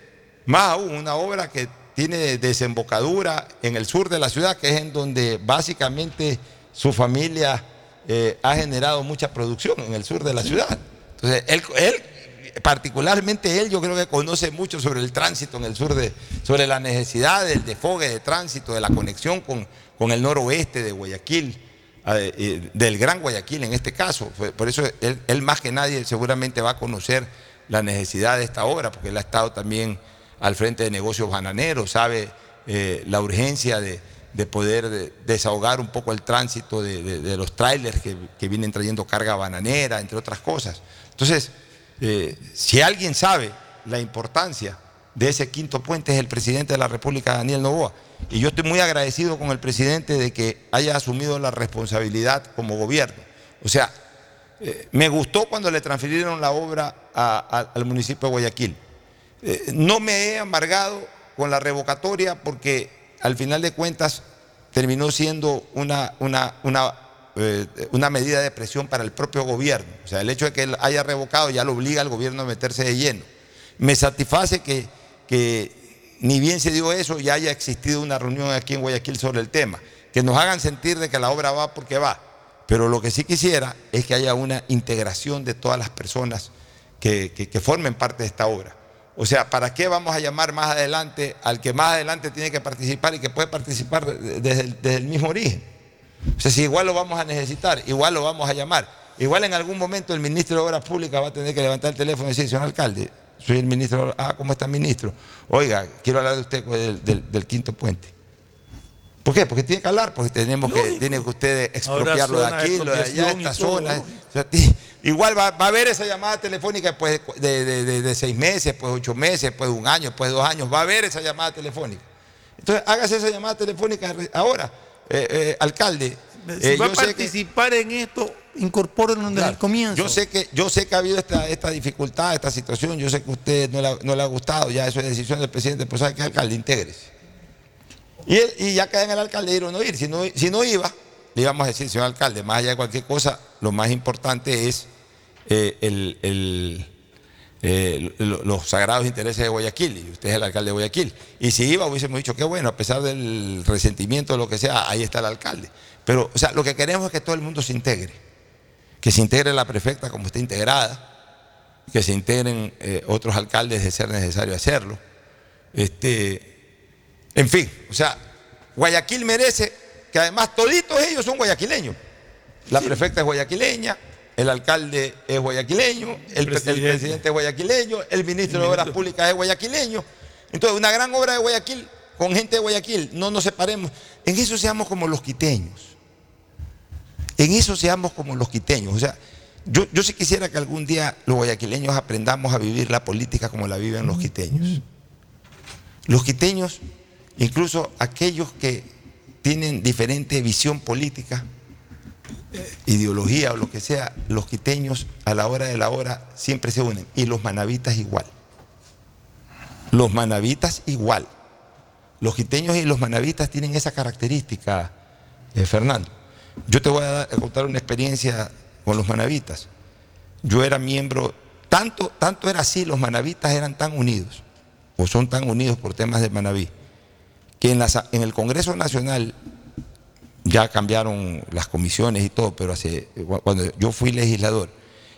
Más aún, una obra que tiene desembocadura en el sur de la ciudad, que es en donde básicamente su familia eh, ha generado mucha producción, en el sur de la ciudad. Entonces, él, él, particularmente él, yo creo que conoce mucho sobre el tránsito en el sur, de, sobre la necesidad del desfogue de tránsito, de la conexión con, con el noroeste de Guayaquil eh, eh, del Gran Guayaquil en este caso. Por- Por eso él, él más que nadie seguramente va a conocer la necesidad de esta obra, porque él ha estado también al frente de negocios bananeros, sabe eh, la urgencia de, de poder de- desahogar un poco el tránsito de, los trailers que, vienen trayendo carga bananera, entre otras cosas. Entonces, eh, si alguien sabe la importancia de ese quinto puente es el presidente de la República, Daniel Novoa. Y yo estoy muy agradecido con el presidente de que haya asumido la responsabilidad como gobierno. O sea, eh, me gustó cuando le transfirieron la obra al municipio de Guayaquil. Eh, no me he amargado con la revocatoria porque al final de cuentas terminó siendo una, una, eh, una medida de presión para el propio gobierno. O sea, el hecho de que él haya revocado ya lo obliga al gobierno a meterse de lleno. Me satisface que, que ni bien se dio eso, ya haya existido una reunión aquí en Guayaquil sobre el tema. Que nos hagan sentir de que la obra va porque va. Pero lo que sí quisiera es que haya una integración de todas las personas que- que formen parte de esta obra. O sea, ¿para qué vamos a llamar más adelante al que más adelante tiene que participar y que puede participar desde el, desde el mismo origen? O sea, si igual lo vamos a necesitar, igual lo vamos a llamar. Igual en algún momento el ministro de Obras Públicas va a tener que levantar el teléfono y decir, señor alcalde, soy el ministro. Ah, ¿cómo está ministro? Oiga, quiero hablar de usted del, del- del quinto puente. ¿Por qué? Porque tiene que hablar, porque tenemos que, tiene que usted expropiarlo de aquí, lo de allá, esta zona. O sea, ti- igual va, va a haber esa llamada telefónica después de, de- de- de seis meses, pues ocho meses, después de un año, después de dos años. Va a haber esa llamada telefónica. Entonces, hágase esa llamada telefónica ahora, eh, eh, alcalde. Si eh, va a que- participar en esto, incorpórenlo desde Claro. el comienzo. Yo sé que, yo sé que ha habido esta, esta dificultad, esta situación, yo sé que a usted no le, ha- no le ha gustado, ya eso es decisión del presidente, pues sabe que alcalde, intégrese. Y, él- y ya queda en el alcalde ir o no ir. Si no, si no iba, le íbamos a decir, señor alcalde, más allá de cualquier cosa, lo más importante es eh, el- eh, lo- los sagrados intereses de Guayaquil, y usted es el alcalde de Guayaquil. Y si iba, hubiésemos dicho, qué bueno, a pesar del resentimiento o lo que sea, ahí está el alcalde. Pero, o sea, lo que queremos es que todo el mundo se integre. Que se integre la prefecta como está integrada, que se integren eh, otros alcaldes de ser necesario hacerlo. Este, en fin, o sea, Guayaquil merece que además toditos ellos son guayaquileños. La prefecta es guayaquileña, el alcalde es guayaquileño, el, pre- el presidente. es guayaquileño, el ministro de Obras Públicas es guayaquileño. Entonces, una gran obra de Guayaquil con gente de Guayaquil, no nos separemos. En eso seamos como los quiteños. En eso seamos como los quiteños. O sea, yo, yo sí quisiera que algún día los guayaquileños aprendamos a vivir la política como la viven los quiteños. Los quiteños, incluso aquellos que tienen diferente visión política, ideología o lo que sea, los quiteños a la hora de la hora siempre se unen. Y los manavitas igual. Los manavitas igual. Los quiteños y los manavitas tienen esa característica, eh, Fernando. Yo te voy a, a contar una experiencia con los manavitas. Yo era miembro, tanto, tanto era así, los manavitas eran tan unidos, o son tan unidos por temas de Manaví, que en, la en el Congreso Nacional ya cambiaron las comisiones y todo, pero hace, cuando yo fui legislador,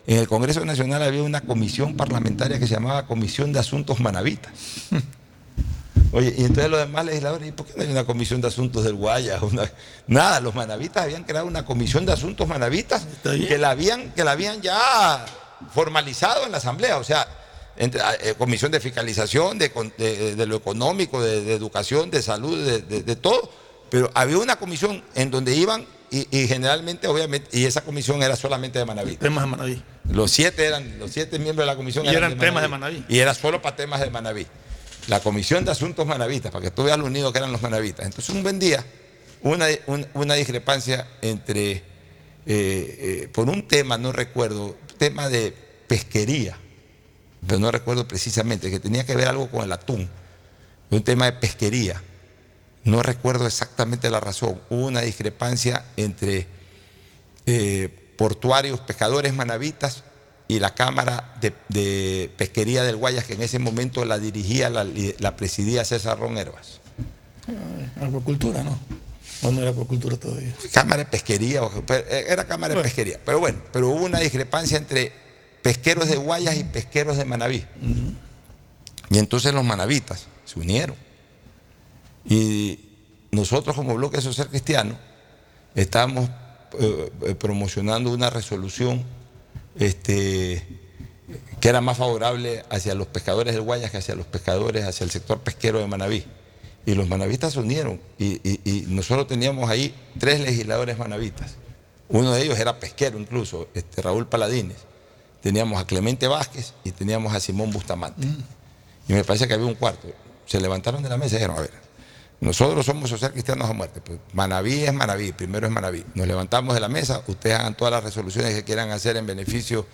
en el Congreso Nacional había una comisión parlamentaria que se llamaba Comisión de Asuntos Manavitas. (laughs) Oye, y entonces los demás legisladores, ¿y por qué no hay una comisión de asuntos del Guayas? (laughs) Una- Nada, los manavitas habían creado una comisión de asuntos manavitas que la habían, que la habían ya formalizado en la Asamblea, o sea, eh, comisión de fiscalización, de, con- de- de lo económico, de, de educación, de salud, de, todo, pero había una comisión en donde iban y, y generalmente, obviamente, y esa comisión era solamente de Manaví. Temas de Manaví. Los siete eran, los siete miembros de la comisión Y eran temas de Manaví. Y era solo para temas de Manaví. La comisión de asuntos manavistas, para que tú veas lo unidos que eran los manavistas. Entonces, un buen día, una, un- una discrepancia entre, eh, eh, por un tema, no recuerdo, tema de pesquería, pero no recuerdo precisamente, que tenía que ver algo con el atún, un tema de pesquería. No recuerdo exactamente la razón. Hubo una discrepancia entre eh, portuarios, pescadores manavitas y la Cámara de, de Pesquería del Guayas, que en ese momento la dirigía, la, la presidía César Ron Herbas. Ah, Acuacultura, ¿no? O no era acuacultura todavía. Cámara de Pesquería, eh, era Cámara de Pesquería. Pero bueno, pero hubo una discrepancia entre pesqueros de Guayas y pesqueros de Manaví. Y entonces los manavitas se unieron. Y nosotros como Bloque Social Cristiano estábamos eh, promocionando una resolución este, que era más favorable hacia los pescadores del Guayas que hacia los pescadores, hacia el sector pesquero de Manaví. Y los manavistas se unieron y, y- y nosotros teníamos ahí tres legisladores manavistas. Uno de ellos era pesquero incluso, este, Raúl Paladines. Teníamos a Clemente Vázquez y teníamos a Simón Bustamante. Y me parece que había un cuarto. Se levantaron de la mesa y dijeron, a ver, nosotros somos social cristianos a muerte. Pues Manaví es Manaví, primero es Manaví. Nos levantamos de la mesa, ustedes hagan todas las resoluciones que quieran hacer en beneficio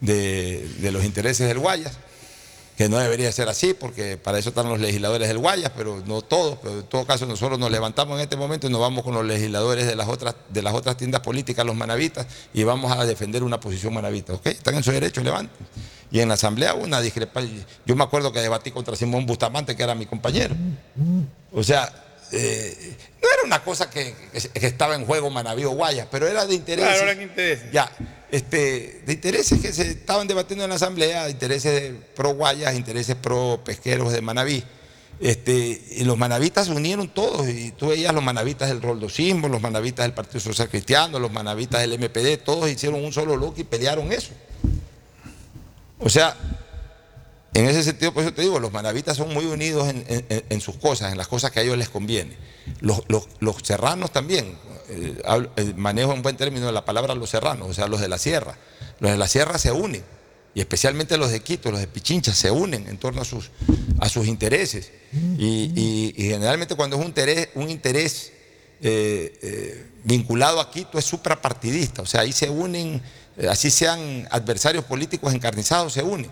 de, de los intereses del Guayas, que no debería ser así, porque para eso están los legisladores del Guayas, pero no todos. Pero en todo caso, nosotros nos levantamos en este momento y nos vamos con los legisladores de las otras, de las otras tiendas políticas, los manavitas, y vamos a defender una posición manavita. ¿Ok? Están en su derecho, levanten. Y en la asamblea una discrepancia. Yo me acuerdo que debatí contra Simón Bustamante, que era mi compañero. O sea, eh, no era una cosa que, estaba en juego Manaví o Guayas, pero era de interés. Claro, eran intereses. Ya, este, de intereses que se estaban debatiendo en la asamblea, intereses de pro Guayas, intereses pro pesqueros de Manaví. Este, y los manavitas se unieron todos, y tú veías los manavitas del roldosismo, los manavitas del Partido Social Cristiano, los manavitas del MPD, todos hicieron un solo bloque y pelearon eso. O sea, en ese sentido, por eso te digo, los manavitas son muy unidos en, sus cosas, en las cosas que a ellos les conviene. Los, serranos también, eh, eh, manejo en buen término la palabra los serranos, o sea, los de la sierra. Los de la sierra se unen, y especialmente los de Quito, los de Pichincha, se unen en torno a sus, a sus intereses. Y, generalmente cuando es un interés, eh, vinculado a Quito es suprapartidista, o sea, ahí se unen, así sean adversarios políticos encarnizados, se unen.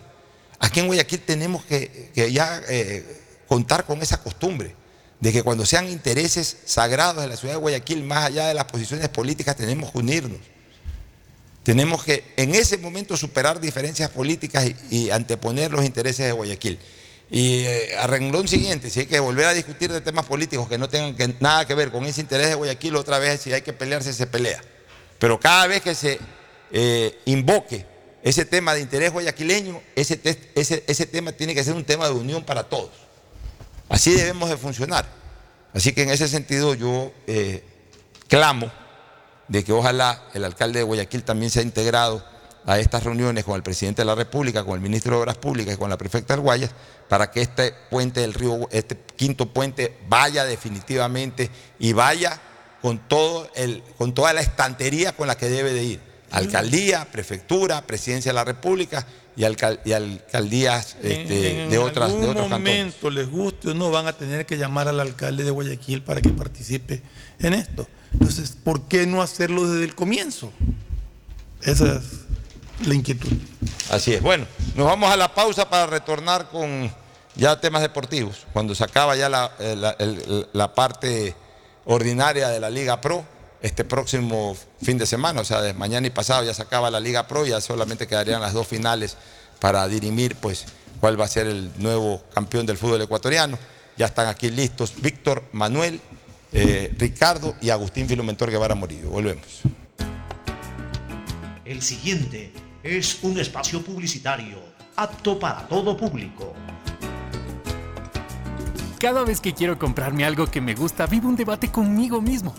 Aquí en Guayaquil tenemos que, ya eh, contar con esa costumbre de que cuando sean intereses sagrados de la ciudad de Guayaquil, más allá de las posiciones políticas, tenemos que unirnos. Tenemos que en ese momento superar diferencias políticas y, anteponer los intereses de Guayaquil. Y eh, a renglón siguiente, si hay que volver a discutir de temas políticos que no tengan nada que ver con ese interés de Guayaquil, otra vez si hay que pelearse, se pelea. Pero cada vez que se eh, invoque ese tema de interés guayaquileño, ese, te- ese, ese tema tiene que ser un tema de unión para todos. Así debemos de funcionar. Así que en ese sentido yo eh, clamo de que ojalá el alcalde de Guayaquil también sea integrado a estas reuniones con el presidente de la República, con el ministro de Obras Públicas y con la prefecta del Guayas, para que este puente del río, este quinto puente vaya definitivamente y vaya con, todo el, con toda la estantería con la que debe de ir. Alcaldía, prefectura, presidencia de la República y, alcal- y alcaldías este, en de, otras, de algún otros cantones. momento, les guste o no, van a tener que llamar al alcalde de Guayaquil para que participe en esto. Entonces, ¿por qué no hacerlo desde el comienzo? Esa es la inquietud. Así es. Bueno, nos vamos a la pausa para retornar con ya temas deportivos. Cuando se acaba ya la, eh, la parte ordinaria de la Liga Pro, este próximo fin de semana, o sea, de mañana y pasado ya se acaba la Liga Pro, ya solamente quedarían las dos finales para dirimir pues cuál va a ser el nuevo campeón del fútbol ecuatoriano. Ya están aquí listos Víctor, Manuel, eh, Ricardo y Agustín Filomentor Guevara Morillo. Volvemos. El siguiente es un espacio publicitario apto para todo público. Cada vez que quiero comprarme algo que me gusta, vivo un debate conmigo mismo.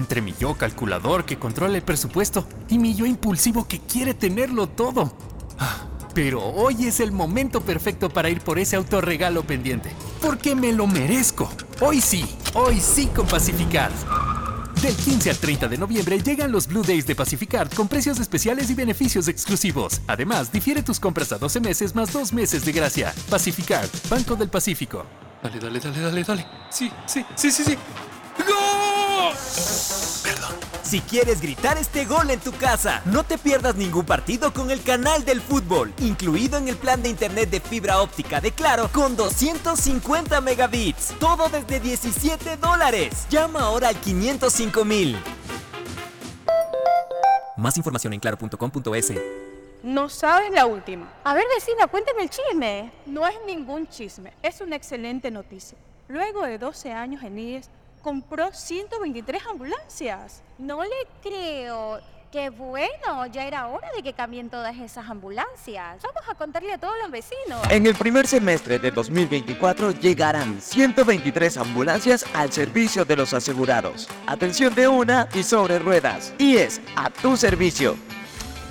Entre mi yo calculador que controla el presupuesto y mi yo impulsivo que quiere tenerlo todo. Ah, Pero hoy es el momento perfecto para ir por ese autorregalo pendiente. Porque me lo merezco. Hoy sí, hoy sí con Pacificard. Del 15 al 30 de noviembre llegan los Blue Days de Pacificard con precios especiales y beneficios exclusivos. Además, difiere tus compras a 12 meses más 2 meses de gracia. Pacificard, Banco del Pacífico. Dale, dale, dale, dale, dale. Sí, sí, sí, sí, sí. Si quieres gritar este gol en tu casa, no te pierdas ningún partido con el canal del fútbol, incluido en el plan de internet de fibra óptica de Claro con 250 megabits. Todo desde 17 dólares. Llama ahora al 505 mil. Más información en claro.com.es. No sabes la última. A ver, vecina, cuéntame el chisme. No es ningún chisme, es una excelente noticia. Luego de 12 años en IES, compró 123 ambulancias. No le creo. Qué bueno, ya era hora de que cambien todas esas ambulancias. Vamos a contarle a todos los vecinos. En el primer semestre de 2024 llegarán 123 ambulancias al servicio de los asegurados. Atención de una y sobre ruedas. Y es a tu servicio.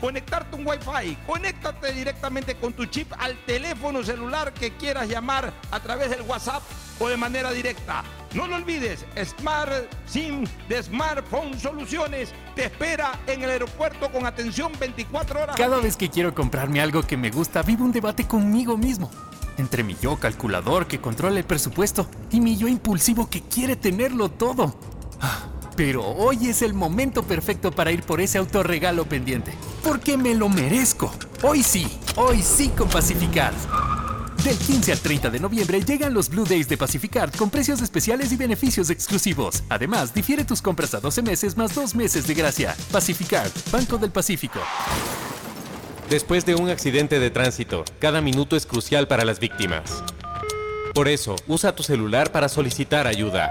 conectarte un Wi-Fi. Conéctate directamente con tu chip al teléfono celular que quieras llamar a través del WhatsApp o de manera directa. No lo olvides, Smart SIM de Smartphone Soluciones te espera en el aeropuerto con atención 24 horas. Cada vez que quiero comprarme algo que me gusta, vivo un debate conmigo mismo. Entre mi yo calculador que controla el presupuesto y mi yo impulsivo que quiere tenerlo todo. Pero hoy es el momento perfecto para ir por ese autorregalo pendiente. Porque me lo merezco. Hoy sí, hoy sí con Pacificard. Del 15 al 30 de noviembre llegan los Blue Days de Pacificard con precios especiales y beneficios exclusivos. Además, difiere tus compras a 12 meses más 2 meses de gracia. Pacificard, Banco del Pacífico. Después de un accidente de tránsito, cada minuto es crucial para las víctimas. Por eso, usa tu celular para solicitar ayuda.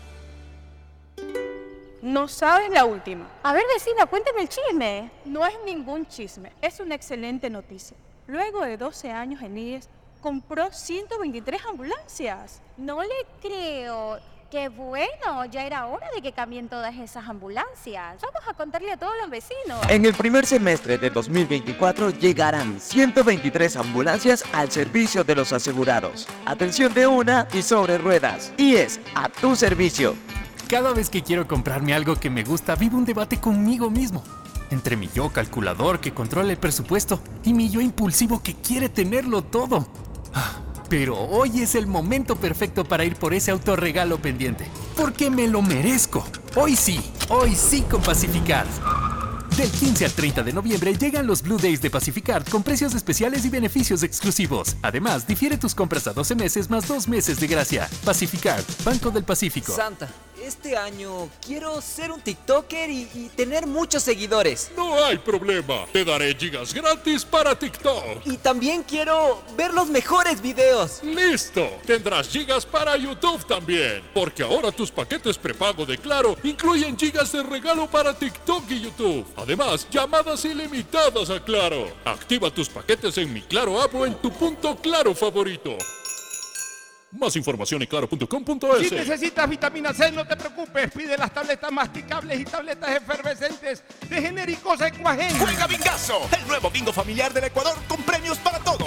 No sabes la última. A ver, vecina, cuéntame el chisme. No es ningún chisme, es una excelente noticia. Luego de 12 años en IES, compró 123 ambulancias. No le creo. Qué bueno, ya era hora de que cambien todas esas ambulancias. Vamos a contarle a todos los vecinos. En el primer semestre de 2024 llegarán 123 ambulancias al servicio de los asegurados. Atención de una y sobre ruedas. Y es a tu servicio. Cada vez que quiero comprarme algo que me gusta, vivo un debate conmigo mismo. Entre mi yo calculador que controla el presupuesto y mi yo impulsivo que quiere tenerlo todo. Ah, Pero hoy es el momento perfecto para ir por ese autorregalo pendiente. Porque me lo merezco. Hoy sí, hoy sí con Pacificard. Del 15 al 30 de noviembre llegan los Blue Days de Pacificard con precios especiales y beneficios exclusivos. Además, difiere tus compras a 12 meses más 2 meses de gracia. Pacificard, Banco del Pacífico. Santa, este año quiero ser un TikToker y, y tener muchos seguidores. No hay problema. Te daré gigas gratis para TikTok. Y también quiero ver los mejores videos. ¡Listo! Tendrás gigas para YouTube también. Porque ahora tus paquetes prepago de Claro incluyen gigas de regalo para TikTok y YouTube. Además, llamadas ilimitadas a Claro. Activa tus paquetes en mi Claro app o en tu punto Claro favorito. Más información en claro.com.es. Si necesitas vitamina C, no te preocupes. Pide las tabletas masticables y tabletas efervescentes de genéricos Equagen. Juega Bingazo, el nuevo bingo familiar del Ecuador con premios para todos.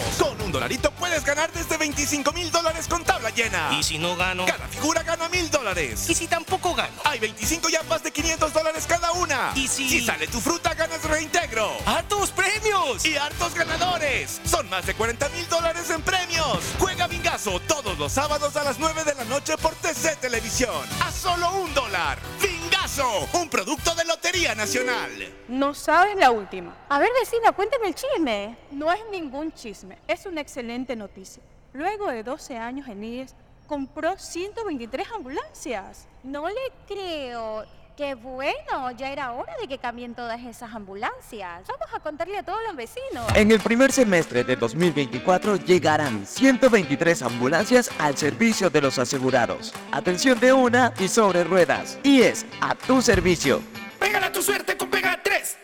Dolarito puedes ganar desde 25 mil dólares con tabla llena. ¿Y si no gano? Cada figura gana mil dólares. ¿Y si tampoco gano? Hay 25 yapas de 500 dólares cada una. ¿Y si... Si sale tu fruta, ganas reintegro. ¡Hartos premios! Y hartos ganadores. Son más de 40 mil dólares en premios. Juega Bingazo todos los sábados a las 9 de la noche por TC Televisión. A solo un dólar. Un producto de Lotería Nacional. No sabes la última. A ver, vecina, cuéntame el chisme. No es ningún chisme, es una excelente noticia. Luego de 12 años en IES, compró 123 ambulancias. No le creo. Qué bueno, ya era hora de que cambien todas esas ambulancias. Vamos a contarle a todos los vecinos. En el primer semestre de 2024 llegarán 123 ambulancias al servicio de los asegurados. Atención de una y sobre ruedas. Y es a tu servicio. Pégala tu suerte con Pega 3.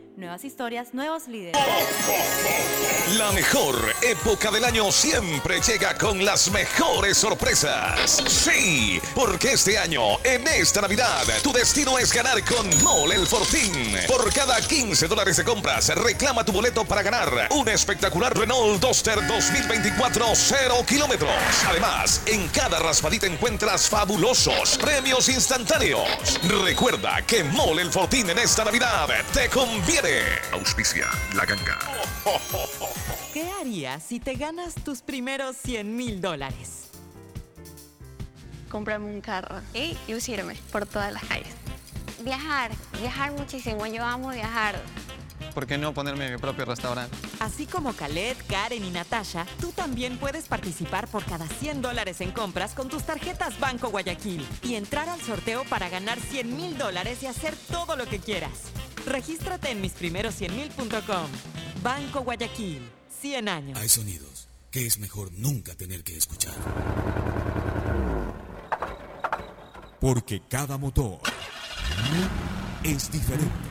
Nuevas historias, nuevos líderes. La mejor época del año siempre llega con las mejores sorpresas. Sí, porque este año, en esta Navidad, tu destino es ganar con Mole el Fortín. Por cada 15 dólares de compras, reclama tu boleto para ganar un espectacular Renault Duster 2024 0 kilómetros. Además, en cada raspadita encuentras fabulosos premios instantáneos. Recuerda que Mole el Fortín en esta Navidad te conviene. Auspicia la ganga. ¿Qué harías si te ganas tus primeros 100 mil dólares? Comprarme un carro y lucirme por todas las calles. Viajar, viajar muchísimo. Yo amo viajar. ¿Por qué no ponerme mi propio restaurante? Así como Khaled, Karen y Natasha, tú también puedes participar por cada 100 dólares en compras con tus tarjetas Banco Guayaquil y entrar al sorteo para ganar 100 mil dólares y hacer todo lo que quieras. Regístrate en misprimeros100mil.com. Banco Guayaquil, 100 años. Hay sonidos que es mejor nunca tener que escuchar. Porque cada motor es diferente.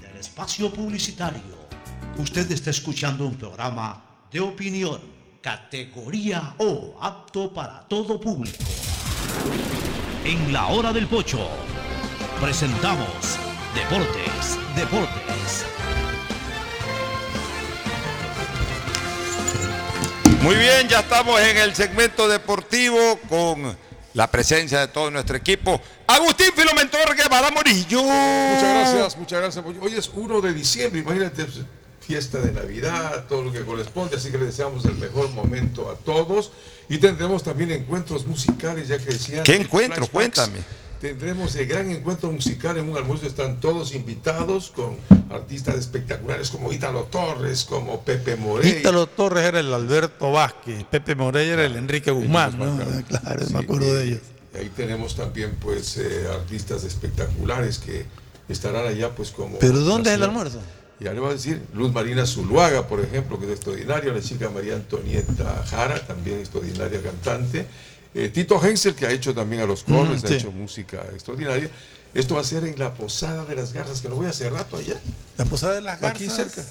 espacio publicitario. Usted está escuchando un programa de opinión, categoría O, apto para todo público. En la hora del pocho, presentamos Deportes, Deportes. Muy bien, ya estamos en el segmento deportivo con la presencia de todo nuestro equipo. Agustín Filomentor Guevara Morillo. Muchas gracias, muchas gracias. Hoy es 1 de diciembre, imagínate, fiesta de Navidad, todo lo que corresponde, así que le deseamos el mejor momento a todos. Y tendremos también encuentros musicales, ya que decían. ¿Qué encuentro? Cuéntame. Tendremos el gran encuentro musical en un almuerzo. Están todos invitados con artistas espectaculares como Ítalo Torres, como Pepe Morey. Ítalo Torres era el Alberto Vázquez, Pepe Morey era el Enrique Guzmán, ¿no? Claro, me acuerdo de ellos. Y ahí tenemos también pues eh, artistas espectaculares que estarán allá pues como... ¿Pero dónde es el almuerzo? Ya le voy a decir, Luz Marina Zuluaga, por ejemplo, que es extraordinaria, la chica María Antonieta Jara, también extraordinaria cantante, eh, Tito Hensel, que ha hecho también a los Mm, ha sí. hecho música extraordinaria. Esto va a ser en la Posada de las Garzas, que lo voy a hace rato allá. La Posada de las Aquí Garzas. cerca.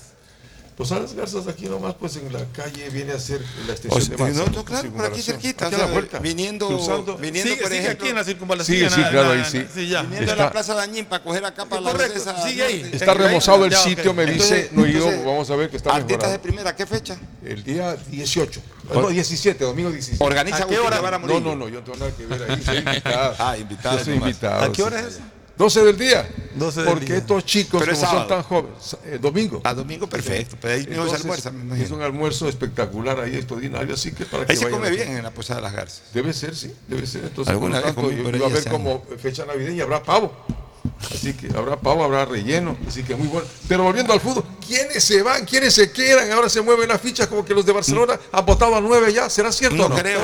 De las Garzas, aquí nomás, pues en la calle viene a ser la extensión O sea, de Manzano, no, no, claro, por aquí cerquita, Aquí o a la sea, vuelta. viniendo- Cruzando. viniendo, Sigue, por sigue ejemplo. aquí en la circunvalación. Sí, sí, claro, ahí sí. Sí, ya. Viniendo a Está- la Plaza Dañín para coger acá para la Correcto, sigue ahí. Está remozado el Ya, sitio, me dice, Entonces- no he ido, entonces, vamos a ver que está Artistas de primera, ¿qué fecha? El día 18. No, 17, domingo 17. Organiza ¿A qué hora? No, no, no, yo no tengo nada que ver ahí. Soy (laughs) invitado. Ah, invitado Yo soy invitado. ¿A qué hora es? 12 del día. 12 del Porque día. estos chicos, Pero como es son tan jóvenes, eh, domingo. A domingo perfecto, pero ahí mismo se Entonces, almuerza, me imagino. Es un almuerzo espectacular ahí, extraordinario, así que para que Ahí se vayan come bien en la Posada de las Garzas. Debe ser, sí, debe ser. Entonces, Alguna por lo vez tanto, comí, yo- a sé. como fecha navideña, habrá pavo. Así que habrá pavo, habrá relleno, así que muy bueno. Pero volviendo al fútbol, ¿quiénes se van? ¿Quiénes se quedan? Ahora se mueven las fichas como que los de Barcelona han votado a nueve ya. ¿Será cierto No o no? creo.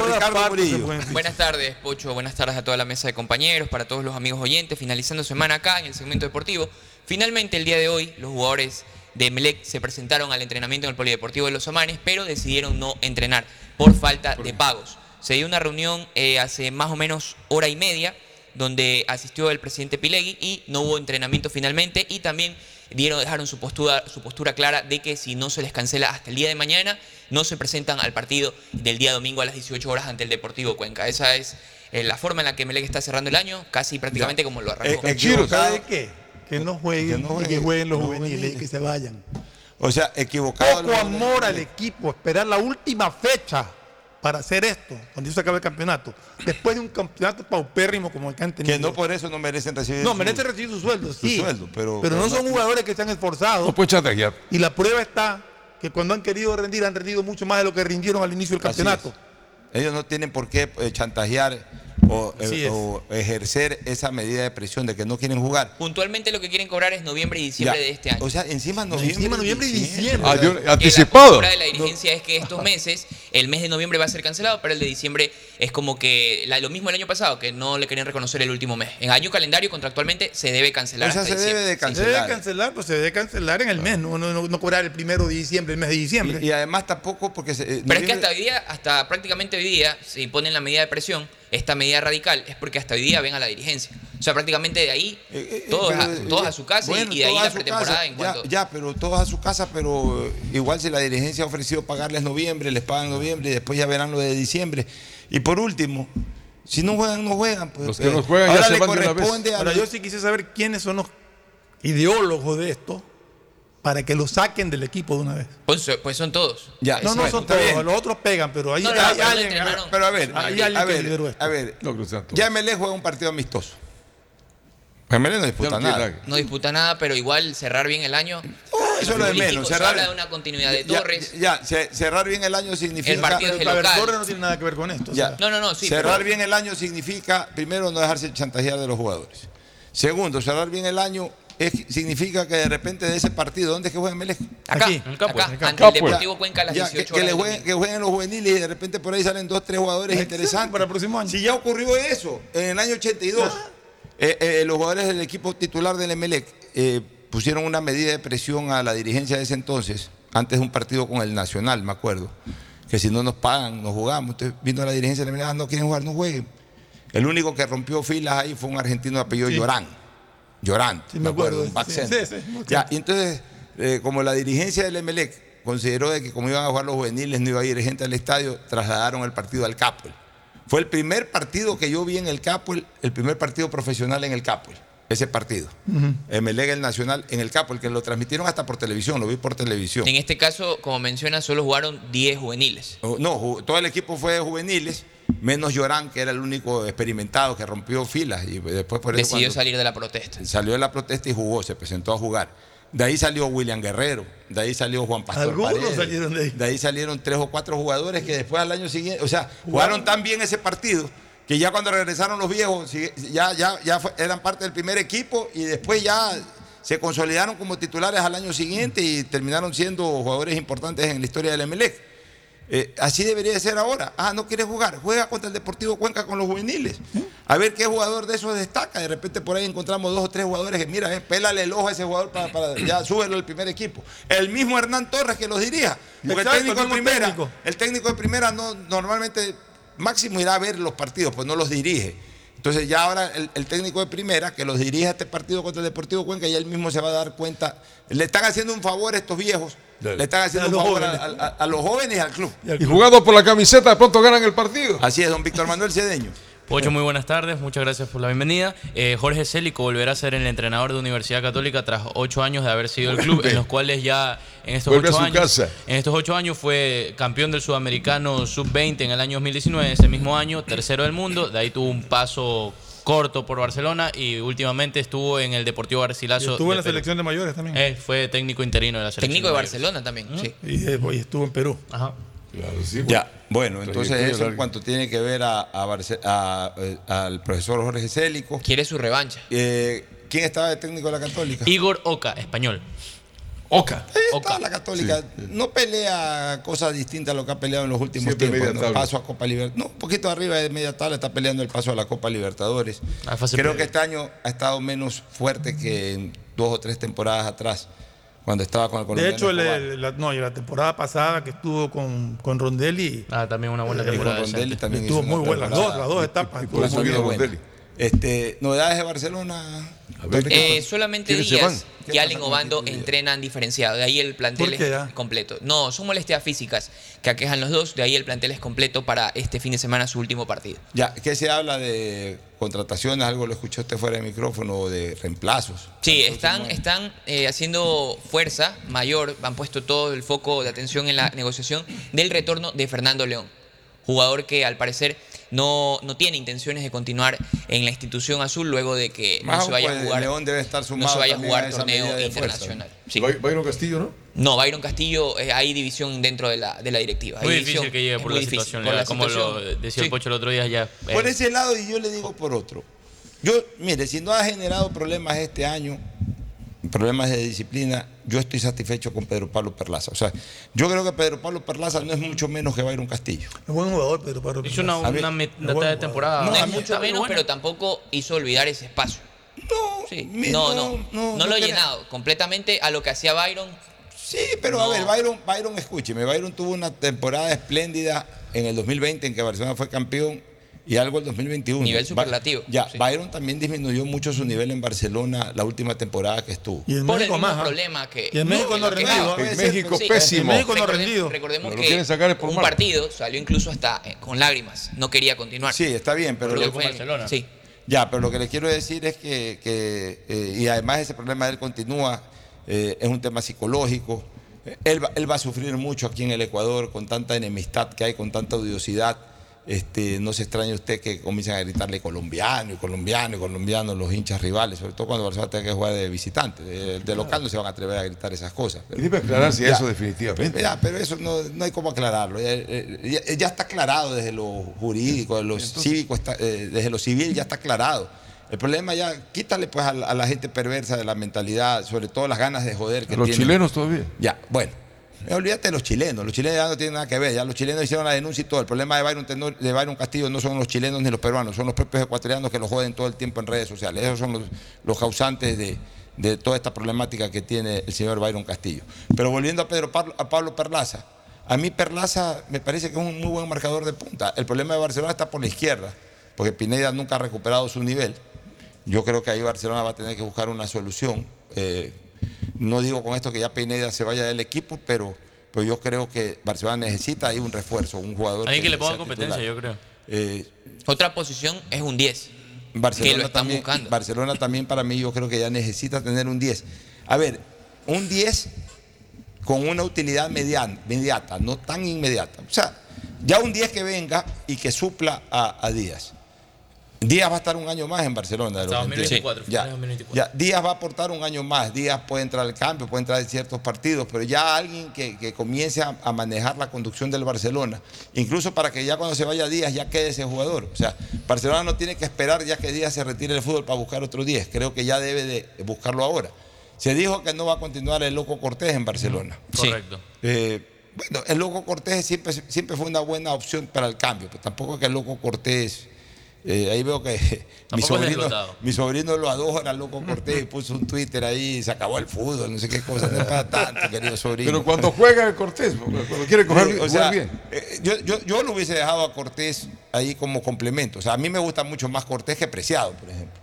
Buenas tardes, Pocho. Buenas tardes a toda la mesa de compañeros, para todos los amigos oyentes. Finalizando semana acá en el segmento deportivo. Finalmente, el día de hoy, los jugadores de Melec se presentaron al entrenamiento en el Polideportivo de Los Amanes, pero decidieron no entrenar por falta de pagos. Se dio una reunión eh, hace más o menos hora y media, donde asistió el presidente Pilegui y no hubo entrenamiento finalmente. Y también dieron, dejaron su postura, su postura clara de que si no se les cancela hasta el día de mañana, no se presentan al partido del día domingo a las 18 horas ante el Deportivo Cuenca. Esa es eh, la forma en la que Melec está cerrando el año, casi prácticamente como lo arrancó. Eh, Chiro, ¿Sabe qué? Que no jueguen, Que no que jueguen. los No juveniles y que se vayan. O sea, equivocado. Poco amor al equipo, esperar la última fecha para hacer esto, cuando se acabe el campeonato. Después de un campeonato paupérrimo como el que han tenido. Que no por eso no merecen recibir No, su- merecen recibir su sueldo, su sí. sueldo, pero, Pero no son jugadores que se han esforzado. No puede chantajear. Y la prueba está que cuando han querido rendir, han rendido mucho más de lo que rindieron al inicio del campeonato. Ellos no tienen por qué eh, chantajear o, eh, o ejercer esa medida de presión de que no quieren jugar. Puntualmente lo que quieren cobrar es noviembre y diciembre Ya. de este año. O sea, encima noviembre, Encima noviembre y diciembre. Ah, yo- La anticipado. postura de la dirigencia es que estos meses, el mes de noviembre va a ser cancelado, pero el de diciembre es como que la- lo mismo el año pasado, que no le querían reconocer el último mes. En año calendario, contractualmente, se debe cancelar. O sea, se debe de Se debe cancelar. cancelar, pues se debe cancelar en el mes, no, no, no- no cobrar el primero de diciembre, el mes de diciembre. Y, y además tampoco porque... se- eh, Pero es que hasta hoy día, hasta prácticamente hoy día, si ponen la medida de presión, esta medida radical, es porque hasta hoy día ven a la dirigencia. O sea, prácticamente de ahí, Eh, eh, todos, pero, a, eh, todos a su casa y- bueno, y, de ahí la pretemporada casa. en cuanto... Ya, ya, pero todos a su casa, pero igual si la dirigencia ha ofrecido pagarles noviembre, les pagan noviembre y después ya verán lo de diciembre. Y por último, si no juegan, no juegan. Pues, Los que eh, no juegan ya ahora se le van de una vez. corresponde a Ahora los- yo sí quise saber quiénes son los ideólogos de esto para que lo saquen del equipo de una vez. Pues, pues son todos. Ya, No, no bueno, son todos, bien. los otros pegan, pero ahí No, no, hay alguien. Pero a ver, Hay a que ver, lideró esto. a ver, ya MLE juega un partido amistoso. MLE no disputa no nada. No disputa nada, pero igual cerrar bien el año. eso es lo de menos. Se Cerrar, habla de una continuidad de ya- Torres. Ya, cerrar bien el año significa. El partido es el local. Torres no tiene nada que ver con esto. o Ya. sea. No, no, no, sí. cerrar pero- bien el año significa, primero, no dejarse chantajear de los jugadores. Segundo, cerrar bien el año es- significa que de repente de ese partido, ¿dónde es que juega Melec? Acá, Aquí. En el campo, acá, ante el Deportivo Cuenca a las ya, 18 que, que horas. le del jueguen, domingo. que jueguen los juveniles y de repente por ahí salen dos, tres jugadores Exacto, interesantes. para el próximo año. Si ya ocurrió eso en el año 82, eh, eh, los jugadores del equipo titular del Emelec eh, pusieron una medida de presión a la dirigencia de ese entonces, antes de un partido con el Nacional, me acuerdo, que si no nos pagan, nos jugamos. Entonces vino la dirigencia del Emelec, ah, no quieren jugar, no jueguen. El único que rompió filas ahí fue un argentino de apellido Sí. Llorán. Llorán, Sí, me acuerdo. un back Sí, center. sí, sí, Ya, y entonces, eh, como la dirigencia del Emelec consideró de que como iban a jugar los juveniles no iba a ir gente al estadio, trasladaron el partido al Capel. Fue el primer partido que yo vi en el Capel, el primer partido profesional en el Capel, ese partido. Emelec el Nacional en el Capel, que lo transmitieron hasta por televisión, lo vi por televisión. En este caso, como menciona, solo jugaron 10 juveniles. Oh, No, ju- todo el equipo fue de juveniles, menos Llorán, que era el único experimentado que rompió filas y después por eso Decidió salir de la protesta. Salió de la protesta y jugó, se presentó a jugar. De ahí salió William Guerrero, de ahí salió Juan Pastor Algunos Paredes, salieron de ahí. salieron tres o cuatro jugadores que después al año siguiente, o sea, jugaron tan bien ese partido que ya cuando regresaron los viejos, ya, ya, ya fue- eran parte del primer equipo y después ya se consolidaron como titulares al año siguiente y terminaron siendo jugadores importantes en la historia del Emelec. Eh, así debería de ser ahora. Ah, no quieres jugar. Juega contra el Deportivo Cuenca con los juveniles. A ver qué jugador de esos destaca. De repente por ahí encontramos dos o tres jugadores que, mira, eh, pélale el ojo a ese jugador para, para- ya súbelo al primer equipo. El mismo Hernán Torres que los dirija. Porque Exacto, el técnico el de primera, técnico. el técnico de primera no, normalmente máximo irá a ver los partidos, pues no los dirige. Entonces ya ahora el, el técnico de primera que los dirige a este partido contra el Deportivo Cuenca, ya él mismo se va a dar cuenta. Le están haciendo un favor a estos viejos. Le están haciendo A un favor a, jóvenes. a- a los jóvenes y al club. Y jugando por la camiseta, de pronto ganan el partido. Así es, don Víctor Manuel Cedeño. Pocho, muy buenas tardes, muchas gracias por la bienvenida. Eh, Jorge Célico volverá a ser el entrenador de Universidad Católica tras ocho años de haber sido el club, en los cuales ya en estos Vuelve ocho años, casa. en estos ocho años fue campeón del Sudamericano Sub-20 en el año 2019, ese mismo año, tercero del mundo, de ahí tuvo un paso corto por Barcelona y últimamente estuvo en el Deportivo Garcilaso. Estuvo en la Perú. selección de mayores también. Eh, fue técnico interino de la selección. Técnico de. Barcelona también, sí. Y, eh, y estuvo en Perú. Ajá. Claro, sí, Ya, bueno, entonces eso en cuanto tiene que ver a, a Barce- a, eh, al profesor Jorge Célico. Quiere su revancha. Eh, ¿Quién estaba de técnico de la Católica? Igor Oca, español. Oca. Ahí está la Católica. No pelea cosas distintas a lo que ha peleado en los últimos Siempre tiempos. media ¿no? tabla. Paso a Copa Libertadores. No, un poquito arriba de media tabla está peleando el paso a la Copa Libertadores. Ah, Creo previa. que este año ha estado menos fuerte que en dos o tres temporadas atrás, cuando estaba con el De colombiano. hecho, el- el- la, no, y la temporada pasada que estuvo con, con Rondelli, Ah, también una buena Eh, temporada. con Rondelli también estuvo muy buena. Las dos, las dos etapas. y por eso. Muy buena. Rondelli. Este, novedades de Barcelona. Ver, Eh, solamente ¿Quiénes se Díaz y Allen Obando entrenan diferenciado. De ahí el plantel ¿Por qué, es completo. No, son molestias físicas que aquejan los dos. De ahí el plantel es completo para este fin de semana, su último partido. Ya, ¿qué se habla de contrataciones? Algo lo escuchó usted fuera de micrófono, o de reemplazos. Sí, están, están eh, haciendo fuerza mayor, han puesto todo el foco de atención en la negociación del retorno de Fernando León, jugador que al parecer no, no tiene intenciones de continuar en la institución azul luego de que no Más se vaya a pues, jugar, León debe estar no se vaya a jugar torneo internacional. Sí. Byron Castillo, ¿no? No, Byron Castillo, eh, hay división dentro de la, de la directiva. Hay Muy división, difícil que llegue por la difícil, situación, por la como lo situación. decía Sí. el Pocho el otro día ya. eh, Por ese lado y yo le digo por otro. Yo, mire, si no ha generado problemas este año, problemas de disciplina, yo estoy satisfecho con Pedro Pablo Perlaza. O sea, yo creo que Pedro Pablo Perlaza no es mucho menos que Byron Castillo. Es buen jugador, Pedro Pablo. Hizo una, una bueno, mitad de temporada. No, No, es mucho menos, buena. pero tampoco hizo olvidar ese espacio. No, Sí. mi- No, no, no, no, lo no he llenado completamente a lo que hacía Byron. Sí, pero a ver, Byron, Byron, escúcheme, Byron tuvo una temporada espléndida en el 2020 en que Barcelona fue campeón y algo el 2021. Nivel Ba- superlativo, Ya, sí. Byron también disminuyó mucho su nivel en Barcelona la última temporada que estuvo. Y en Por el México mismo más. ¿ah? problema que. Y en México no ha que- rendido. ¿ah? En México, Sí, pésimo. en México no rendido. Recordemos Pero que quieren sacar es por un mal. partido salió incluso hasta eh, con lágrimas. No quería continuar. Sí, está bien, pero lo- fue- Barcelona. Sí. Ya, pero lo que le quiero decir es que, que, eh, y además ese problema de él continúa, eh, es un tema psicológico. Él, va- él va a sufrir mucho aquí en el Ecuador con tanta enemistad que hay, con tanta odiosidad. Este, no se extrañe usted que comiencen a gritarle colombiano y colombiano y colombiano los hinchas rivales, sobre todo cuando Barcelona tenga que jugar de visitante. De, de local no se van a atrever a gritar esas cosas. Y debe aclararse Ya. eso definitivamente. Ya, pero eso no, no hay cómo aclararlo. Ya, eh, ya- ya está aclarado desde lo jurídico, desde lo cívico, está- eh, desde lo civil ya está aclarado. El problema ya, quítale pues a la, a la gente perversa de la mentalidad, sobre todo las ganas de joder que Los tienen. chilenos todavía. Ya, bueno. Eh, Olvídate de los chilenos, los chilenos ya no tienen nada que ver, ya los chilenos hicieron la denuncia y todo. El problema de Byron, de Byron Castillo no son los chilenos ni los peruanos, son los propios ecuatorianos que lo joden todo el tiempo en redes sociales. Esos son los, causantes de, toda esta problemática que tiene el señor Byron Castillo. Pero volviendo a Pedro a Pablo Perlaza, a mí Perlaza me parece que es un muy buen marcador de punta. El problema de Barcelona está por la izquierda, porque Pineda nunca ha recuperado su nivel. Yo creo que ahí Barcelona va a tener que buscar una solución. Eh, no digo con esto que ya Pineda se vaya del equipo, pero, pero yo creo que Barcelona necesita ahí un refuerzo, un jugador. Alguien que le ponga competencia, titular. yo creo. Eh, Otra posición es un 10. Barcelona que lo están también, buscando. Barcelona también para mí yo creo que ya necesita tener un 10. A ver, un 10 con una utilidad median- inmediata, no tan inmediata. O sea, ya un 10 que venga y que supla a, a Díaz. Díaz va a estar un año más en Barcelona. Hasta que entiendo. 2024, Ya, finales de 2024. ya, Díaz va a aportar un año más. Díaz puede entrar al cambio, puede entrar en ciertos partidos, pero ya alguien que, que comience a, a manejar la conducción del Barcelona, incluso para que ya cuando se vaya Díaz ya quede ese jugador. O sea, Barcelona no tiene que esperar ya que Díaz se retire del fútbol para buscar otro 10. Creo que ya debe de buscarlo ahora. Se dijo que no va a continuar el Loco Cortés en Barcelona. Correcto. Eh, bueno, el Loco Cortés siempre, siempre fue una buena opción para el cambio, pero tampoco es que el Loco Cortés. Eh, ahí veo que (laughs) mi sobrino, mi sobrino lo adora, el Loco Cortés, y puso un Twitter ahí, se acabó el fútbol, no sé qué cosa, no es para tanto, querido sobrino. Pero cuando juega el Cortés, cuando quiere coger, Sí, o jugar sea, bien. eh, yo, yo, yo lo hubiese dejado a Cortés ahí como complemento. O sea, a mí me gusta mucho más Cortés que Preciado, por ejemplo.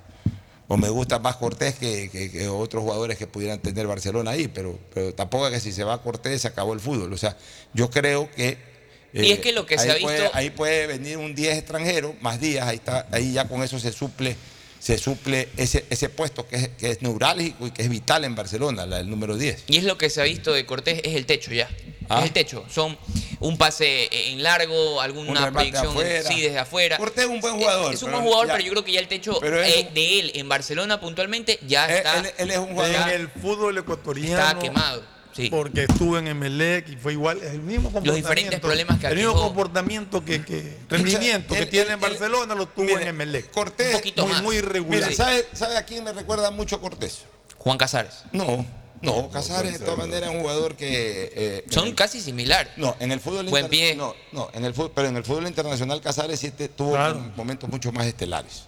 O me gusta más Cortés que, que- que otros jugadores que pudieran tener Barcelona ahí, pero, pero tampoco es que si se va Cortés se acabó el fútbol. O sea, yo creo que. Eh, Y es que lo que se ha visto- puede- ahí puede venir un 10 extranjero, más días, ahí, está, ahí ya con eso se suple se suple ese, ese puesto que es, que es neurálgico y que es vital en Barcelona, la del número 10. Y es lo que se ha visto de Cortés, es el techo ya. Ah. Es el techo. Son un pase en largo, Un alguna proyección afuera. sí, desde afuera. Cortés es un buen jugador. Es un buen jugador, ya. pero yo creo que ya el techo Pero es eh, un- de él en Barcelona puntualmente ya Él- está. él- él es un En jugador- el fútbol ecuatoriano. Está quemado. Sí. Porque estuvo en Emelec y fue igual. Es el mismo comportamiento. diferentes problemas que El mismo comportamiento que, que rendimiento que tiene en Barcelona lo tuvo mire, en Emelec. Cortés, muy, muy irregular. Mire, ¿sabe, sabe a quién me recuerda mucho Cortés? Juan Casares. No, no, Casares de todas maneras es un jugador que... eh, Son el- casi similares. No, en el fútbol Buen pie. No, no, en el fútbol, pero en el fútbol internacional Casares sí te- tuvo Claro. momentos mucho más estelares.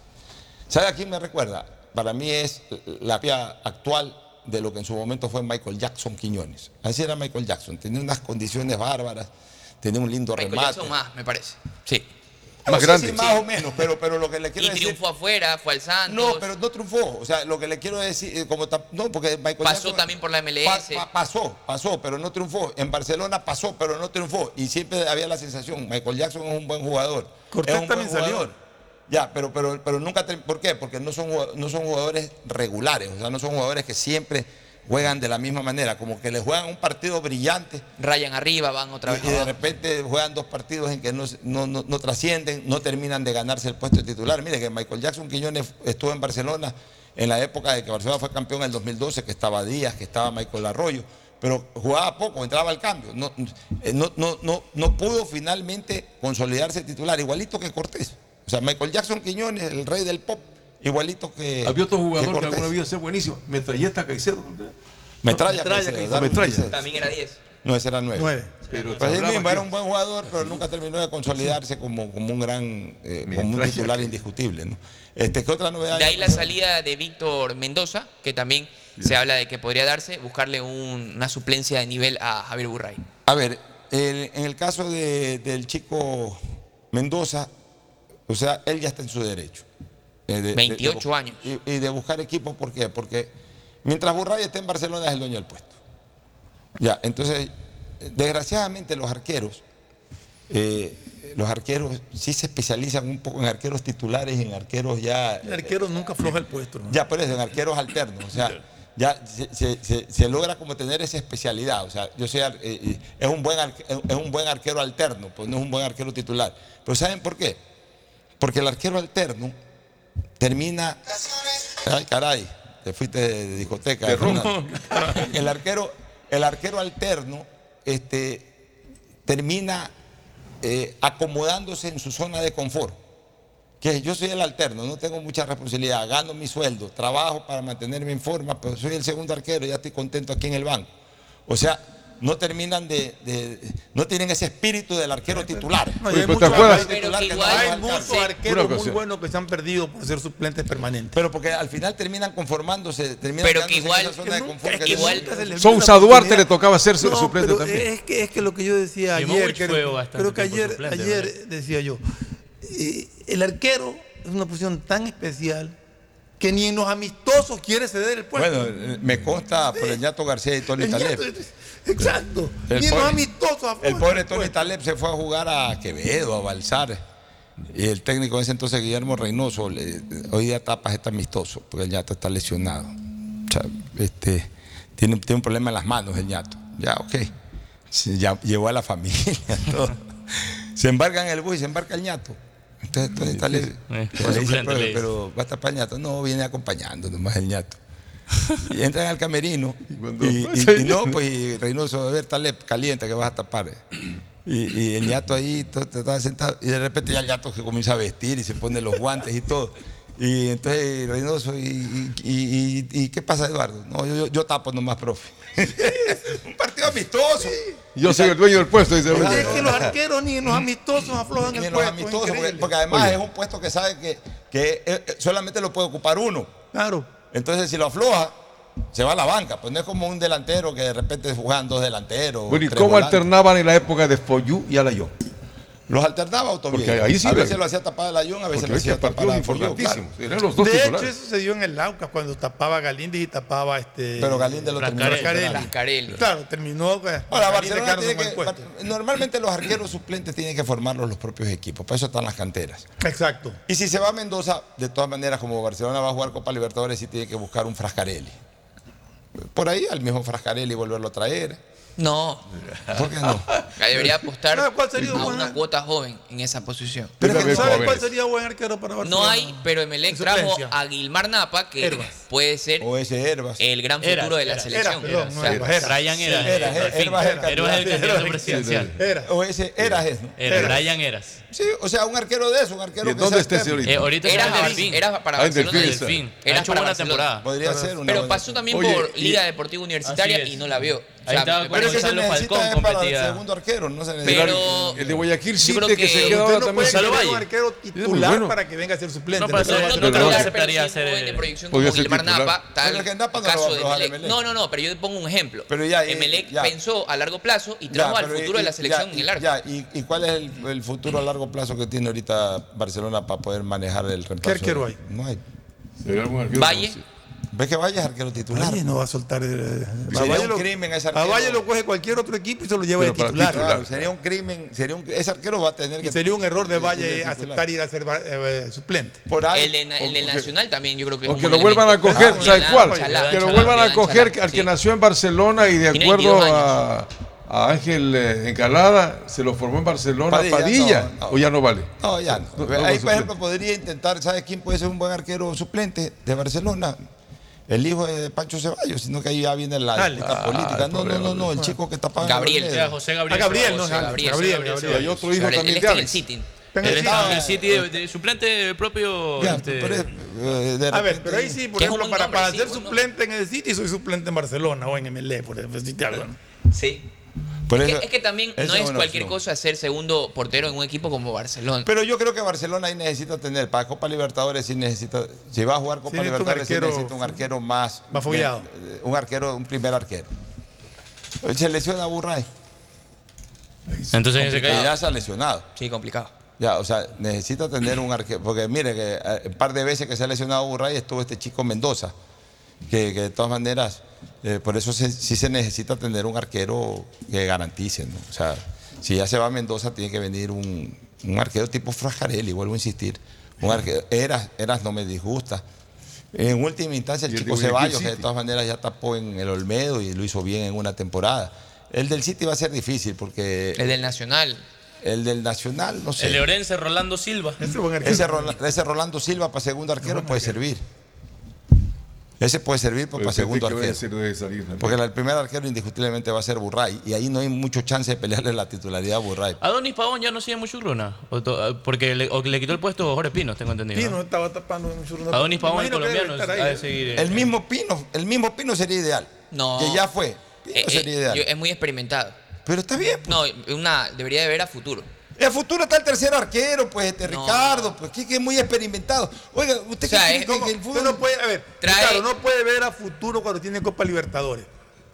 ¿Sabe a quién me recuerda? Para mí es la pia actual de lo que en su momento fue Michael Jackson Quiñones. Así era Michael Jackson, tenía unas condiciones bárbaras, tenía un lindo Michael remate. Jackson más, me parece. Sí. No Más sé grande. si más o menos, pero, pero lo que le quiero Y decir... triunfó afuera, fue al Santos. No, pero no triunfó. O sea, lo que le quiero decir, eh, como ta- no, porque Michael Pasó Jackson- también por la MLS. Pa- pa- pasó, pasó, pero no triunfó. En Barcelona pasó, pero no triunfó. Y siempre había la sensación, Michael Jackson es un buen jugador. Cortés es un buen también salió. Ya, pero, pero, pero nunca. ¿Por qué? Porque no son, no son jugadores regulares. O sea, no son jugadores que siempre juegan de la misma manera. Como que les juegan un partido brillante. Rayan arriba, van otra vez Y, de repente juegan dos partidos en que no, no, no- no trascienden, no terminan de ganarse el puesto de titular. Mire que Michael Jackson Quiñones estuvo en Barcelona en la época de que Barcelona fue campeón en el 2012, que estaba Díaz, que estaba Michael Arroyo, pero jugaba poco, entraba al cambio. No, eh, no, no, no, no pudo finalmente consolidarse titular, igualito que Cortés. O sea, Michael Jackson Quiñones, el rey del pop, igualito que. Había otro jugador que, alguna vez ser buenísimo. Metralleta Caicedo. Metralla, Metralla, Caicedo, Metralla. También era 10. No, ese era nueve. Nueve. Pero Pues él mismo era un buen jugador, pero nunca terminó de consolidarse como, como un gran, eh, como un titular indiscutible. ¿no? Este, ¿Qué otra novedad? De ahí la salida de Víctor Mendoza, que también se habla de que podría darse, buscarle un- una suplencia de nivel a Javier Burray. A ver, el- en el caso de- del chico Mendoza, o sea, él ya está en su derecho. Eh, 28 años. Y, de buscar equipo, ¿por qué? Porque mientras Burray esté en Barcelona es el dueño del puesto. Ya, entonces, desgraciadamente los arqueros, eh, los arqueros sí se especializan un poco en arqueros titulares y en arqueros ya... El arquero nunca afloja el puesto. ¿no? Ya, pero es en arqueros alternos, o sea ya se, logra como tener esa especialidad. O sea, yo soy, eh, eh es, un buen, es un buen arquero alterno, pues no es un buen arquero titular. Pero ¿saben por qué? Porque el arquero alterno termina. Ay, caray, te fuiste de discoteca. El arquero, el arquero alterno este, termina eh, acomodándose en su zona de confort. Que yo soy el alterno, no tengo mucha responsabilidad, gano mi sueldo, trabajo para mantenerme en forma, pero soy el segundo arquero, y ya estoy contento aquí en el banco. O sea, no terminan de, no tienen ese espíritu del arquero titular. Hay muchos arqueros muy buenos que se han perdido por ser suplentes permanentes. Pero porque al final terminan conformándose, terminan igual, en esa zona de confort. Sousa Duarte le tocaba ser suplente también. Es que, es que lo que yo decía ayer, creo, que ayer, ayer decía yo, eh, el arquero es una posición tan especial que ni en los amistosos quiere ceder el puesto. Bueno, eh, me consta por el Ñato García y Tony Exacto. El pobre, El pobre Tony pues. Se fue a jugar a Quevedo, a Balsar. Y el técnico de ese entonces, Guillermo Reynoso, hoy día Tapas está amistoso, porque el ñato está lesionado. O sea, este, tiene, tiene, un problema en las manos el ñato. Ya, ok. Llevó a la familia, (laughs) todo. se embarcan el bus y se embarca el ñato. Entonces, Tony Taleb. Pero, va a estar para el ñato. No, viene acompañando nomás el ñato. Y entran al camerino. Y, no, pues Reynoso, a ver, Talep, caliente que vas a tapar. Y, el gato ahí todo, estaba sentado. Y de repente ya el gato que comienza a vestir y se pone los guantes y todo. Y entonces Reynoso, ¿y, qué pasa, Eduardo? No, yo, yo tapo nomás, profe. (laughs) un partido amistoso. Yo soy el dueño del puesto, dice el Es que los arqueros ni los amistosos aflojan el puesto. Porque, además es un puesto que sabe que, que eh, eh, solamente lo puede ocupar uno. Claro. Entonces, si lo afloja, se va a la banca. Pues no es como un delantero que de repente juegan dos delanteros. Bueno, ¿y cómo alternaban en la época de Foyú y Alayón? Los alternaba Otoviedo. Porque. A veces lo hacía tapar el Ayun, a veces lo hacía tapar la importantísimo. De hecho, eso se dio en el Laucas cuando tapaba Galíndez y tapaba este. Pero Galíndez lo Rascarelli. Claro, terminó. Eh, Ahora, Barcelona tiene que, normalmente los arqueros suplentes tienen que formarlos los propios equipos. Para eso están las canteras. Exacto. Y si se va a Mendoza, de todas maneras, como Barcelona va a jugar Copa Libertadores, sí tiene que buscar un Frascarelli. Por ahí al mismo Frascarelli volverlo a traer no. ¿Por qué no? (laughs) Debería apostar sería a una cuota joven en esa posición. Pero que no sabes cuál sería buen arquero para Barcelona. No hay, pero Emelec trajo a Guilmar Napa, que Herbas. puede ser o ese Herbas. el gran futuro de la selección. Perdón, o sea, Brian Eras. Eras es el candidato presidencial. O ese Eras es, ¿no? Brian Eras. Sí, o sea, un arquero de eso, un arquero que ¿Dónde está ese ahorita? ahorita era para Barcelona Delfín. Era para ah, una temporada. Podría ser Pero pasó también por Liga Deportiva Universitaria y no la vio. Ahí estaba con pero que se necesita es para el segundo arquero, no se necesita. Pero, el de Guayaquil sí que, que se quedó no puede también. un arquero titular bueno. para que venga a ser suplente. No, para no, no, no, no, aceptaría hacer de proyección como Gilmar Napa, tal caso de Melec. No, no, no, pero yo te pongo un ejemplo. Pero ya, eh, Emelec pensó a largo plazo y trajo al futuro de eh, la selección en el arco. Ya, ¿y cuál es el futuro a largo plazo que tiene ahorita Barcelona para poder manejar el reemplazo? ¿Qué arquero hay? No hay. Valle. ¿Ves que Valle es arquero titular? Valle no va a soltar. Eh, sería Valle un lo, crimen ese arquero. A Valle lo coge cualquier otro equipo y se lo lleva de titular. titular. Claro, sería un crimen. Sería un, ese arquero va a tener que. Y sería un error de Valle aceptar ir a ser eh, suplente. Por ahí, el, en, el, el Nacional también, yo creo que. O es que lo vuelvan a coger, ah, ¿sabes cuál? Que lo vuelvan a coger al que nació en Barcelona y de acuerdo a a Ángel eh, Encalada, se lo formó en Barcelona, Padilla, Padilla no, no. o ya no vale. No, ya no. no Ahí, por ejemplo, podría intentar, ¿sabes quién puede ser un buen arquero suplente de Barcelona? el hijo de Pancho Ceballos, sino que ahí ya viene la política. No, no, no, no, el chico que está pagando. Gabriel. Ah, Gabriel. Gabriel. Gabriel, Gabriel. Gabriel, Gabriel, Gabriel. Y otro hijo Gabriel, también. En el City. En ah. el suplente propio. Este... Eh, a ver, pero ahí sí, por ejemplo, para, ser suplente en el City, soy suplente en Barcelona o en MLE, por decirte algo. Sí. Es, que, también no es cualquier cosa ser segundo portero en un equipo como Barcelona. Pero yo creo que Barcelona ahí necesita tener, para Copa Libertadores sí necesita, si va a jugar Copa Libertadores sí necesita un arquero más, más un arquero, un primer arquero. Se lesiona Burray. Entonces. Ya se ha lesionado. Sí, complicado. Ya, o sea, necesita tener un arquero, porque mire que eh, un par de veces que se ha lesionado Burray estuvo este chico Mendoza, que de todas maneras eh, por eso sí se necesita tener un arquero que garantice, ¿no? O sea, si ya se va a Mendoza, tiene que venir un, un arquero tipo Frascarelli, vuelvo a insistir. Un arquero, eras, eras no me disgusta. En última instancia, el chico Ceballos, que de todas maneras ya tapó en el Olmedo y lo hizo bien en una temporada. El del City va a ser difícil porque. El del Nacional. El del Nacional, no sé. El de Orense, Rolando Silva. Ese, ese, Rolando Silva para segundo arquero puede servir. Ese puede servir pues, para segundo ¿qué va a arquero. salir? Porque el primer arquero indiscutiblemente va a ser Burray. Y ahí no hay mucho chance de pelearle la titularidad a Burray. Adonis Pavón ya no sigue mucho Gruna. O to- Porque le, o le quitó el puesto a Jorge Pinos, tengo entendido. ¿no? Pino estaba tapando mucho. Adonis Pavón, el colombiano, ahí, ha de ¿eh? seguir. eh. El mismo Pino, el mismo Pino sería ideal. No. Que ya fue. Pino Eh, eh, sería ideal. yo- es muy experimentado. Pero está bien. No, una, debería de ver a futuro. En futuro está el tercer arquero, pues, este Ricardo, pues, que, que es muy experimentado. Oiga, usted O sea, cree es que, que el fútbol. No puede, a ver, Trae- claro, no puede ver a futuro cuando tiene Copa Libertadores.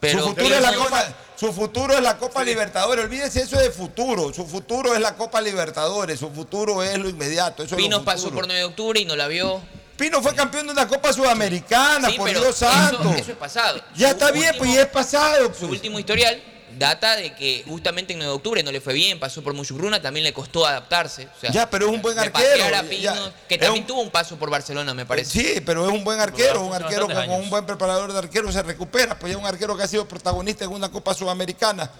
Pero su futuro, es la Copa, su futuro es la Copa Libertadores. Olvídese eso de futuro. Su futuro es la Copa Libertadores. Su futuro es lo inmediato. Eso es lo Pinos pasó futuro. por 9 de octubre y no la vio. Pino fue campeón de una Copa Sudamericana, Sí, por pero Dios santo. Eso, eso es pasado. ya Su está bien, pues ya es pasado. Su pues. último historial data de que justamente en 9 de octubre no le fue bien, pasó por Muchugruna, también le costó adaptarse. O sea, Ya, pero es un buen arquero. ya- que también un- tuvo un paso por Barcelona, me parece. Sí, pero es un buen arquero, un arquero con, años. un buen preparador de arqueros se recupera, pues ya un arquero que ha sido protagonista en una Copa Sudamericana,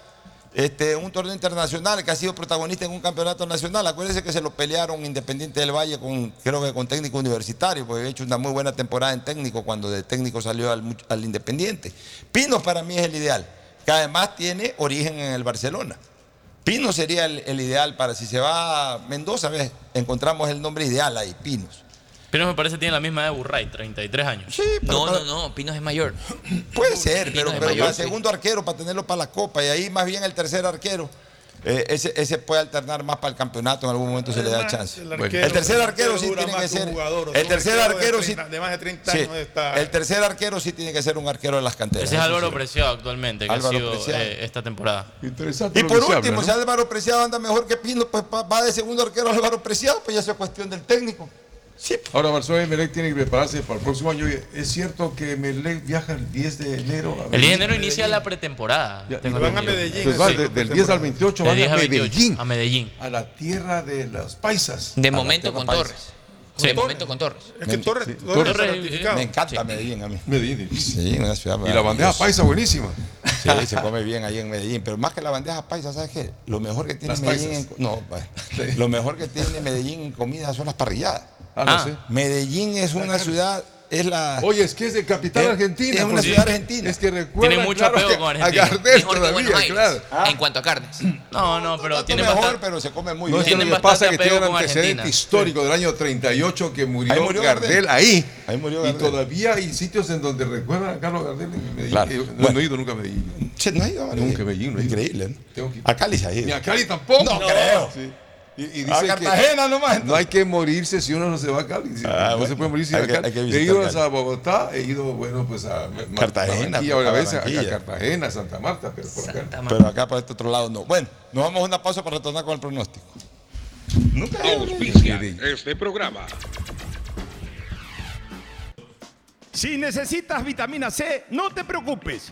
este, un torneo internacional, que ha sido protagonista en un campeonato nacional. Acuérdense que se lo pelearon Independiente del Valle con, creo que con técnico universitario, porque había hecho una muy buena temporada en técnico cuando de técnico salió al, al Independiente. Pinos para mí es el ideal, que además tiene origen en el Barcelona. Pinos sería el, el ideal para si se va a Mendoza, ¿ves? encontramos el nombre ideal ahí, Pinos. Pinos me parece tiene la misma edad de Burray, 33 años. Sí, No, no, no, Pinos es mayor. Puede ser, Pinos pero, pero mayor, para sí. segundo arquero, para tenerlo para la Copa, y ahí más bien el tercer arquero, eh, ese, ese puede alternar más para el campeonato, en algún momento se le da chance. el Bueno, arquero- el tercer arquero sí tiene que ser. El tercer arquero sí. 30 de más de 30 sí, años está- El tercer arquero sí tiene que ser un arquero de las canteras. Ese es Álvaro sí. Preciado actualmente, que Álvaro ha sido Preciado. eh, esta temporada. Interesante. Y por último, habla, si. Álvaro Preciado anda mejor que Pino, pues va de segundo arquero Álvaro Preciado, pues ya eso es cuestión del técnico. Sí, Ahora Barcelona y Melec tienen que prepararse para el próximo año. ¿Es cierto que Melec viaja el 10 de enero? a El 10 de Medellín? enero inicia la pretemporada. Ya, tengo y van a. Medellín. Entonces va Sí. de- del 10 al 28 Del van 10 a al 28, Medellín, a Medellín. a la tierra de los paisas. De momento con Paisa. Torres. Sí. De momento con Torres. Es que Torres, sí, Torres Torres, está eh, ratificado. Me encanta Medellín a mí. Medellín. Sí, una ciudad Y la bandeja paisa buenísima. Sí, se come bien ahí en Medellín, pero más que la bandeja paisa, ¿sabes qué? Lo mejor que tiene Las Medellín en, no, pa- lo mejor que tiene Medellín en comida son las parrilladas. Ah, no Ah. sé. Medellín es una ciudad, es la Oye, es que es de capital Es- argentina. es una ciudad argentina. Es que recuerda Tiene mucho claro, apego con a Argentina. Gardel Mejor que todavía, claro. en cuanto a carnes. No, no, pero tanto tiene mejor, bastante. pero se come muy No es bien. lo Tienen que pasa es que tiene un antecedente Argentina. histórico del año 38 que murió, Ahí murió Gardel, Gardel. ahí. Ahí murió y Gardel. todavía hay sitios en donde recuerdan a Carlos Gardel en Medellín. Claro. Eh, No, Bueno. no he ido nunca a Medellín. Che, no ha ido a Nunca a Medellín, no he. Increíble, ¿no? Tengo que ir. A Cali se ha Ni ido. a Cali tampoco. No creo. Y, y A dicen Cartagena nomás. no hay que morirse si uno no se va a Cali. Sí, Ah, no bueno. se puede morir sin Hay a que- hay que he ido Cali. a Bogotá, he ido, bueno, pues a Cartagena, Barranquilla, pues, a veces a. Cartagena, Santa Marta, pero por acá. Pero acá por este otro lado no. Bueno, nos vamos a una pausa para retornar con el pronóstico. Nunca a Auspicia este programa. Si necesitas vitamina C, no te preocupes.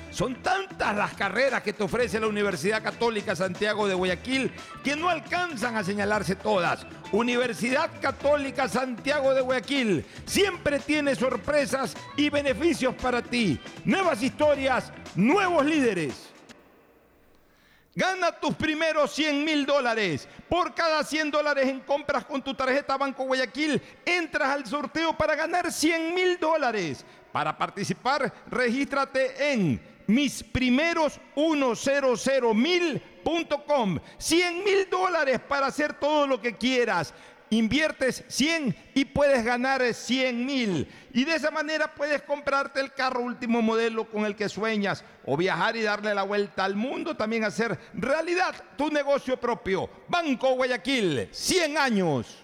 Son tantas las carreras que te ofrece la Universidad Católica Santiago de Guayaquil que no alcanzan a señalarse todas. Universidad Católica Santiago de Guayaquil siempre tiene sorpresas y beneficios para ti. Nuevas historias, nuevos líderes. Gana tus primeros 100 mil dólares. Por cada 100 dólares en compras con tu tarjeta Banco Guayaquil, entras al sorteo para ganar 100 mil dólares. Para participar, regístrate en misprimeros100mil.com. 100 mil dólares para hacer todo lo que quieras. Inviertes 100 y puedes ganar 100 mil. Y de esa manera puedes comprarte el carro último modelo con el que sueñas o viajar y darle la vuelta al mundo, también hacer realidad tu negocio propio. Banco Guayaquil, 100 años.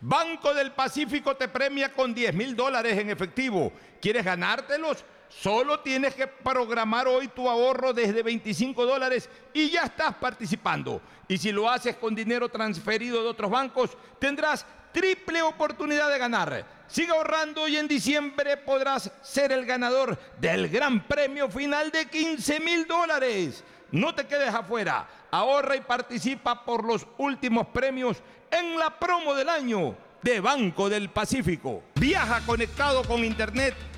Banco del Pacífico te premia con 10 mil dólares en efectivo. ¿Quieres ganártelos? Solo tienes que programar hoy tu ahorro desde 25 dólares y ya estás participando. Y si lo haces con dinero transferido de otros bancos, tendrás triple oportunidad de ganar. Sigue ahorrando y en diciembre podrás ser el ganador del gran premio final de 15 mil dólares. No te quedes afuera. Ahorra y participa por los últimos premios en la promo del año de Banco del Pacífico. Viaja conectado con Internet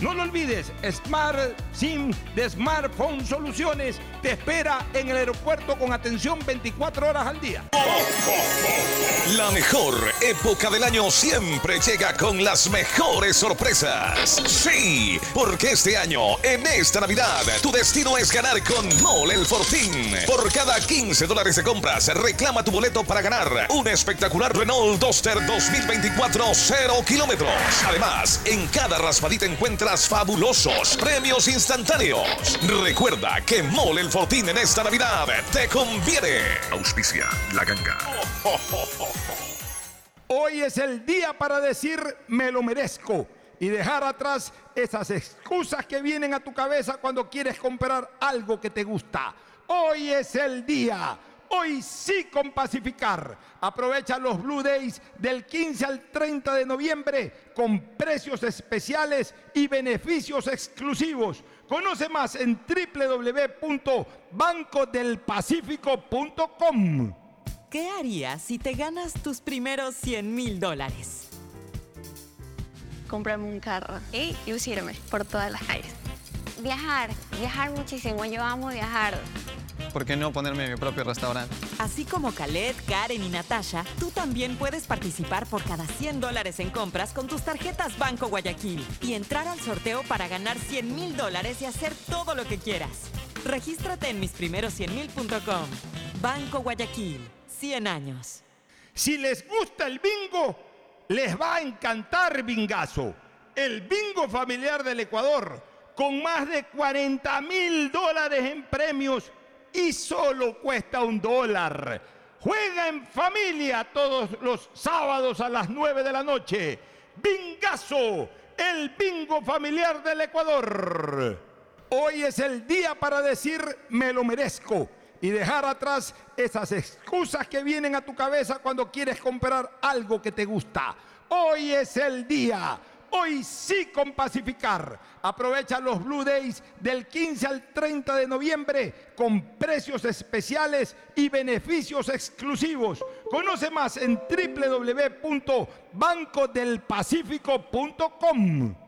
No lo olvides, Smart SIM de Smartphone Soluciones te espera en el aeropuerto con atención 24 horas al día. La mejor época del año siempre llega con las mejores sorpresas. Sí, porque este año, en esta Navidad, tu destino es ganar con Mole el Fortín. Por cada 15 dólares de compras, reclama tu boleto para ganar un espectacular Renault Duster 2024 0 kilómetros. Además, en cada raspadita encuentras fabulosos premios instantáneos. Recuerda que Mole el Fortín en esta Navidad te conviene. Auspicia la ganga. Hoy es el día para decir me lo merezco y dejar atrás esas excusas que vienen a tu cabeza cuando quieres comprar algo que te gusta. Hoy es el día. Hoy sí con Pacificar. Aprovecha los Blue Days del 15 al 30 de noviembre con precios especiales y beneficios exclusivos. Conoce más en www.bancodelpacifico.com. ¿Qué harías si te ganas tus primeros 100 mil dólares? Comprarme un carro y lucirme por todas las calles. Viajar, viajar muchísimo. Yo amo viajar. ¿Por qué no ponerme mi propio restaurante? Así como Khaled, Karen y Natasha, tú también puedes participar por cada 100 dólares en compras con tus tarjetas Banco Guayaquil y entrar al sorteo para ganar 100 mil dólares y hacer todo lo que quieras. Regístrate en misprimeros100mil.com. Banco Guayaquil, 100 años. Si les gusta el bingo, les va a encantar Bingazo, el bingo familiar del Ecuador, con más de 40 mil dólares en premios y solo cuesta un dólar. Juega en familia todos los sábados a las 9 de la noche. Bingazo, el bingo familiar del Ecuador. Hoy es el día para decir me lo merezco y dejar atrás esas excusas que vienen a tu cabeza cuando quieres comprar algo que te gusta. Hoy es el día. Hoy sí con Pacificar. Aprovecha los Blue Days del 15 al 30 de noviembre con precios especiales y beneficios exclusivos. Conoce más en www.bancodelpacifico.com.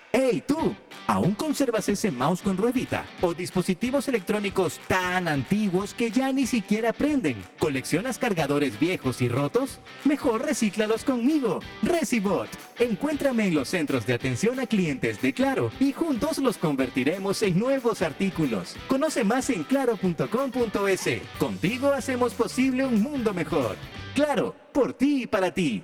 ¡Hey tú! ¿Aún conservas ese mouse con ruedita? ¿O dispositivos electrónicos tan antiguos que ya ni siquiera prenden? ¿Coleccionas cargadores viejos y rotos? Mejor recíclalos conmigo, Recibot. Encuéntrame en los centros de atención a clientes de Claro y juntos los convertiremos en nuevos artículos. Conoce más en claro.com.es. Contigo hacemos posible un mundo mejor. Claro, por ti y para ti.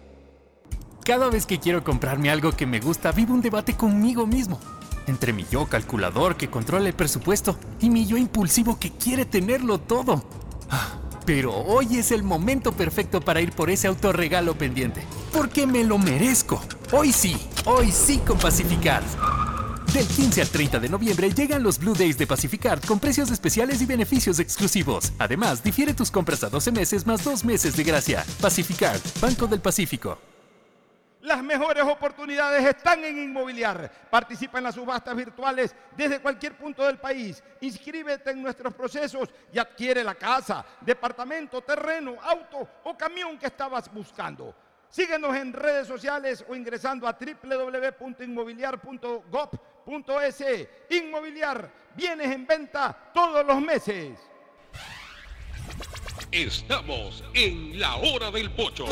Cada vez que quiero comprarme algo que me gusta, vivo un debate conmigo mismo. Entre mi yo calculador que controla el presupuesto y mi yo impulsivo que quiere tenerlo todo. Ah, Pero hoy es el momento perfecto para ir por ese autorregalo pendiente. Porque me lo merezco. Hoy sí, hoy sí con Pacificard. Del 15 al 30 de noviembre llegan los Blue Days de Pacificard con precios especiales y beneficios exclusivos. Además, difiere tus compras a 12 meses más 2 meses de gracia. Pacificard, Banco del Pacífico. Las mejores oportunidades están en Inmobiliar. Participa en las subastas virtuales desde cualquier punto del país. Inscríbete en nuestros procesos y adquiere la casa, departamento, terreno, auto o camión que estabas buscando. Síguenos en redes sociales o ingresando a www.inmobiliar.gov.es. Inmobiliar, bienes en venta todos los meses. Estamos en la hora del pocho.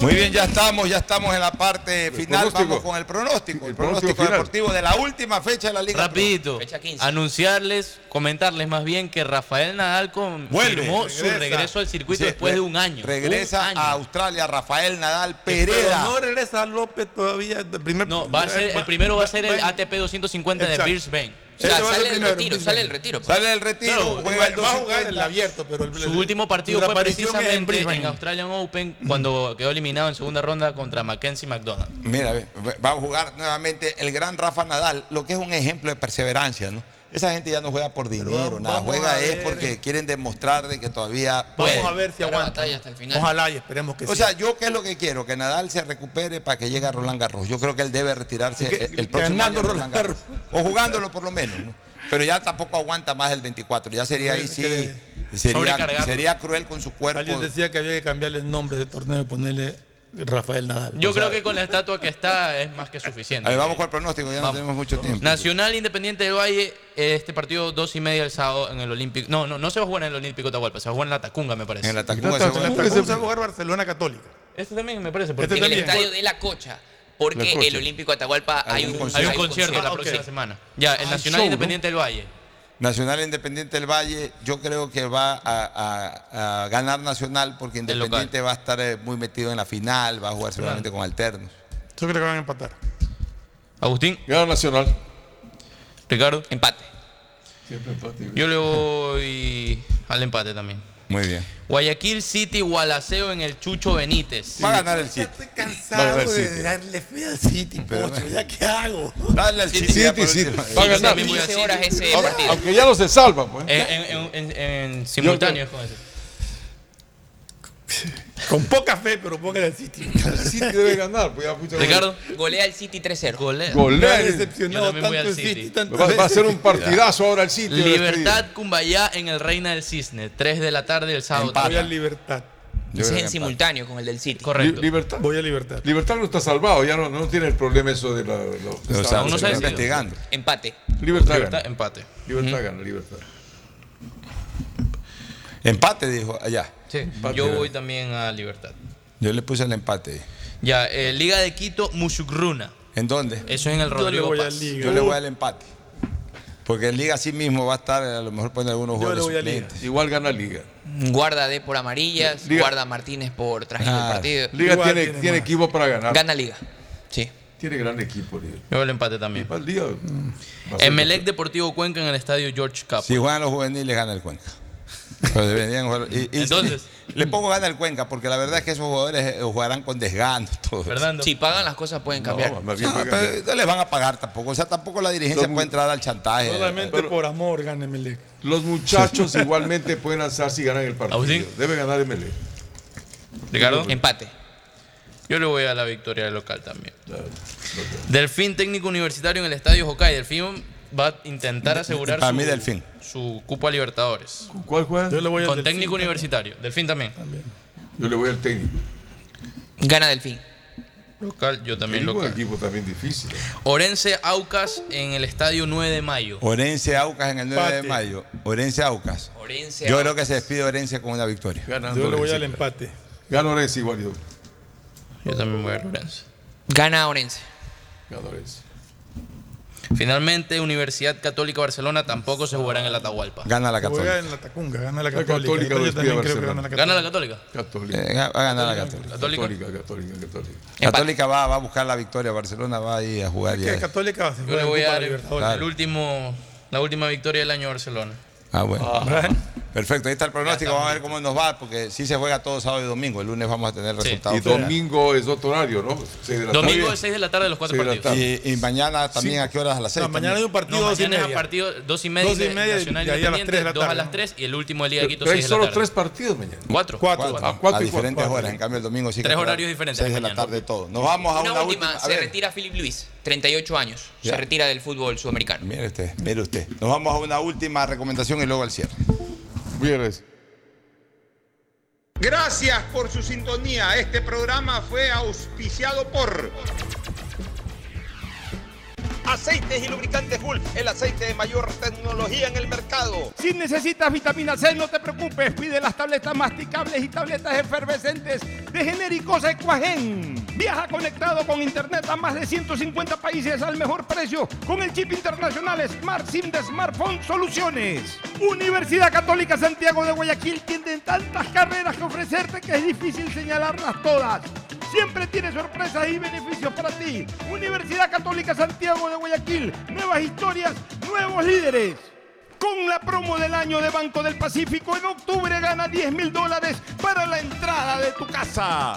Muy bien, ya estamos, ya estamos en la parte final. Vamos con el pronóstico. El, El pronóstico, deportivo de la última fecha de la Liga. Rapidito, Fecha 15. anunciarles, comentarles más bien que Rafael Nadal confirmó su regresa. regreso al circuito Sí, después de un año. Regresa Un año. a Australia Rafael Nadal Pero Pereda. no regresa López todavía. de primer- No, va a ser, el primero va a ser el ATP 250 de Exacto. Brisbane. Sea, sale el retiro, sale el retiro. Sale el retiro, va a jugar 250. el abierto, pero el- Su último partido fue en precisamente en. Australian Open cuando quedó eliminado en segunda ronda contra Mackenzie McDonald. Mira, ve, va a jugar nuevamente el gran Rafa Nadal, lo que es un ejemplo de perseverancia, ¿no? Esa gente ya no juega por dinero, nada, juega a es porque quieren demostrar de que todavía Vamos puede. a ver si aguanta. Ojalá y esperemos que O sí. sea, yo qué es lo que quiero, que Nadal se recupere para que llegue a Roland Garros. Yo creo que él debe retirarse Que- el, el próximo año Roland Garros. O jugándolo por lo menos, ¿no? Pero ya tampoco aguanta más el 24. Ya sería ahí sí, sería, sería cruel con su cuerpo. Alguien decía que había que cambiarle el nombre de torneo y ponerle Rafael Nadal. Yo O sea, creo que con la estatua que está es más que suficiente. A ver, vamos con el pronóstico, ya no tenemos mucho tiempo. Nacional Independiente del Valle, este partido dos y media el sábado en el Olímpico. No, no, no se va a jugar en el Olímpico Atahualpa, se va a jugar en la Tacunga, me parece. En la Tacunga se juega- Tacunga se va a jugar Barcelona Católica. Este también me parece. porque- en el estadio de La Cocha. Porque La el Olímpico Atahualpa hay un, Hay un concierto la Ah, ok. próxima semana. Ya, el Ah, Nacional show, Independiente del Valle. Nacional Independiente del Valle, yo creo que va a, a- a ganar Nacional porque Independiente va a estar eh, muy metido en la final, va a jugar seguramente con alternos. Yo creo que van a empatar. Agustín. Gana Nacional. Ricardo. Empate. Siempre empate. Yo le voy al empate también. Muy bien. Guayaquil City, Gualaceo en el Chucho Benítez. Va a ganar el City. Estoy cansado de darle fe al City, pocho. ¿Ya qué hago? Dale al City, City, City. Va a ganar. también voy al City. horas ese Ahora, partido. aunque ya no se salva, pues. En, en- en- en- en simultáneo es como ese. Con poca fe, pero ponga el City. (laughs) El City debe ganar. Pues ya, Ricardo. Golea el City 3-0. Golea. Golea. Me ha Yo decepcionado también voy tanto al el City. City. Va, va a ser un partidazo ahora el City. Libertad Cumbayá en el Reina del Cisne. 3 de la tarde el sábado. Voy a Libertad. Es en simultáneo con el del City. Correcto. Li- Libertad. Voy a Libertad. Libertad no está salvado, ya no, no tiene el problema eso de la. lo- O sea, Aún no investigando. Empate. Libertad, Libertad, gana. empate. Libertad gana, Libertad. Empate, dijo allá. Sí. Empate, Yo voy también a Libertad. Yo le puse el empate. Ya, eh, Liga de Quito, Mushugruna. ¿En dónde? Eso es en el Yo le Rodrigo voy a Paz. Liga. Yo le voy al empate. Porque en Liga sí mismo va a estar, a lo mejor pone algunos Yo le jugadores voy a Liga. suplentes. Igual gana Liga. Guarda D por amarillas. Liga. Guarda Martínez por traje Ah, del partido. Liga Igual tiene, tiene equipo para ganar. Gana Liga. Sí. Tiene gran equipo, Liga. Yo el empate también. Liga. ser- Emelec Deportivo Cuenca en el estadio George Cup. Si juegan los juveniles, gana el Cuenca. Pero deberían jugar- y- y- Entonces. le pongo gana el Cuenca, porque la verdad es que esos jugadores eh, jugarán con desgano. Fernando. Si pagan las cosas pueden cambiar. No, pero no les van a pagar tampoco. O sea, tampoco la dirigencia Los- puede entrar al chantaje. Solamente por amor gana Melec. Los muchachos (laughs) igualmente pueden lanzar si ganan el partido. Agustín. Debe ganar MLE. Ricardo. Empate. Yo le voy a la victoria del local también. Delfín técnico universitario en el estadio Hokkaido. Delfín va a intentar asegurar Para su, mí, Delfín. su cupo a Libertadores. ¿Cuál juega? Yo le voy al Con Delfín técnico también. universitario. Delfín también. Yo le voy al técnico. Gana Delfín. Local, yo también local. equipo también difícil. Orense Aucas en el estadio 9 de mayo. Orense Aucas en el 9 de mayo. Orense Aucas. Orense Yo creo que se despide Orense con una victoria. Ganando Orense. empate. Gana Orense igual yo. Yo también voy a Orense. Gana Orense. Gana Orense. Finalmente, Universidad Católica Barcelona tampoco se jugará en el Atahualpa. Gana la Juega Católica. en la Tacunga, gana la La Católica. Católica Yo también a creo que gana la ¿Gana la Católica. Católica? Eh, Católica. va a ganar la Católica. Católica. Católica, católica, católica. Católica va, va a buscar la victoria. Barcelona va ahí a jugar. Es ya. Católica se Yo juega le voy a dar el, último, la última victoria del año a Barcelona. Ah, bueno. Perfecto, ahí está el pronóstico. Vamos a ver cómo nos va, porque sí se juega todo sábado y domingo. El lunes vamos a tener resultados. Y domingo es otro horario, ¿no? Seis de la Domingo tarde. de 6 de la tarde los cuatro de partidos. tarde. Y, y mañana también, Sí. ¿a qué horas? A las 6. No, mañana hay un partido No, dos y mañana es a media. partido 2 y media, Dos y media y Nacional de ahí a las Independiente, tres de la 2 a tarde. las 3 y el último del Liga de Quito Pero hay 6 de la solo tarde. tres partidos mañana. 4. Cuatro. Ah, a cuatro y diferentes cuatro. horas. En cambio, el domingo sí que Tres juega horarios diferentes 6 de la mañana. tarde todo. Nos vamos a Una, una, última, A se retira Philip Luis, 38 años. Ya. Se retira del fútbol sudamericano. Mire usted, mire usted. Nos vamos a una última recomendación y luego al cierre. Viernes. Gracias por su sintonía. Este programa fue auspiciado por Aceites y lubricantes Full, el aceite de mayor tecnología en el mercado. Si necesitas vitamina C, no te preocupes. Pide las tabletas masticables y tabletas efervescentes de genéricos Equagen. Viaja conectado con internet a más de 150 países al mejor precio con el chip internacional Smart SIM de Smartphone Soluciones. Universidad Católica Santiago de Guayaquil tiene tantas carreras que ofrecerte que es difícil señalarlas todas. Siempre tiene sorpresas y beneficios para ti. Universidad Católica Santiago de Guayaquil. Nuevas historias, nuevos líderes. Con la promo del año de Banco del Pacífico, en octubre gana 10 mil dólares para la entrada de tu casa.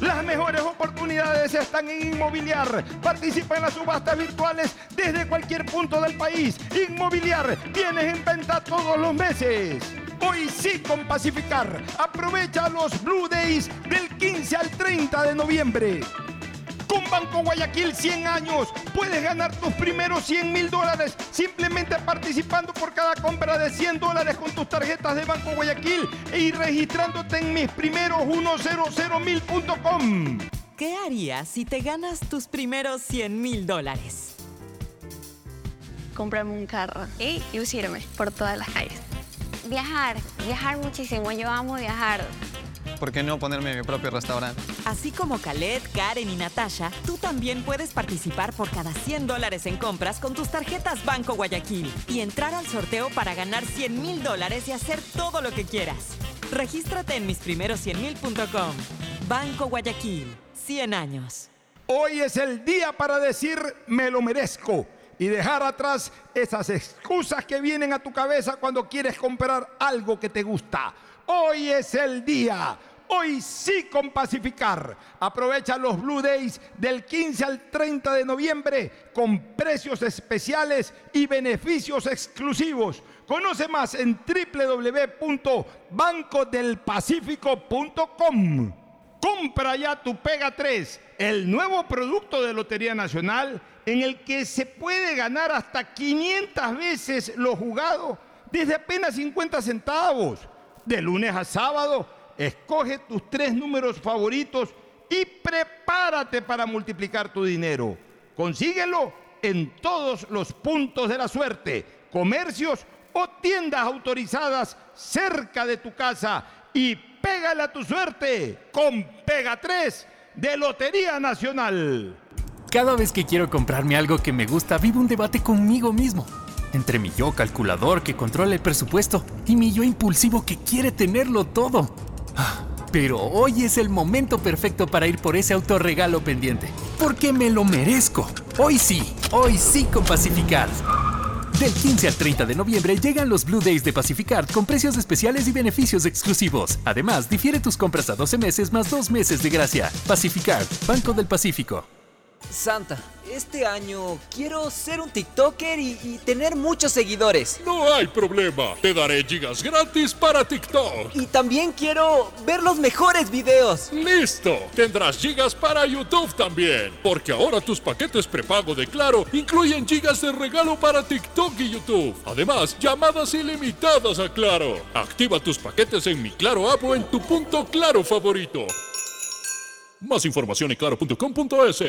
Las mejores oportunidades están en Inmobiliar. Participa en las subastas virtuales desde cualquier punto del país. Inmobiliar, tienes en venta todos los meses. Hoy sí con Pacificar. Aprovecha los Blue Days del 15 al 30 de noviembre. Con Banco Guayaquil 100 años puedes ganar tus primeros 100 mil dólares simplemente participando por cada compra de 100 dólares con tus tarjetas de Banco Guayaquil y registrándote en mis primeros 100mil.com. ¿Qué harías si te ganas tus primeros 100 mil dólares? comprarme un carro y lucirme por todas las calles. Viajar, viajar muchísimo. Yo amo viajar. ¿Por qué no ponerme mi propio restaurante? Así como Khaled, Karen y Natasha, tú también puedes participar por cada 100 dólares en compras con tus tarjetas Banco Guayaquil y entrar al sorteo para ganar 100 mil dólares y hacer todo lo que quieras. Regístrate en misprimeros100mil.com. Banco Guayaquil, 100 años. Hoy es el día para decir me lo merezco y dejar atrás esas excusas que vienen a tu cabeza cuando quieres comprar algo que te gusta. Hoy es el día. Hoy sí con Pacificar. Aprovecha los Blue Days del 15 al 30 de noviembre con precios especiales y beneficios exclusivos. Conoce más en www.bancodelpacifico.com. Compra ya tu Pega 3, el nuevo producto de Lotería Nacional en el que se puede ganar hasta 500 veces lo jugado desde apenas 50 centavos. De lunes a sábado, escoge tus tres números favoritos y prepárate para multiplicar tu dinero. Consíguelo en todos los puntos de la suerte, comercios o tiendas autorizadas cerca de tu casa y pégale a tu suerte con Pega 3 de Lotería Nacional. Cada vez que quiero comprarme algo que me gusta, vivo un debate conmigo mismo. Entre mi yo calculador que controla el presupuesto y mi yo impulsivo que quiere tenerlo todo. Ah, Pero hoy es el momento perfecto para ir por ese autorregalo pendiente. Porque me lo merezco. Hoy sí, hoy sí con Pacificar. Del 15 al 30 de noviembre llegan los Blue Days de Pacificard con precios especiales y beneficios exclusivos. Además, difiere tus compras a 12 meses más 2 meses de gracia. Pacificard, Banco del Pacífico. Santa, este año quiero ser un TikToker y, y tener muchos seguidores. No hay problema. Te daré gigas gratis para TikTok. Y también quiero ver los mejores videos. ¡Listo! Tendrás gigas para YouTube también. Porque ahora tus paquetes prepago de Claro incluyen gigas de regalo para TikTok y YouTube. Además, llamadas ilimitadas a Claro. Activa tus paquetes en mi Claro app o en tu punto Claro favorito. Más información en claro.com.es.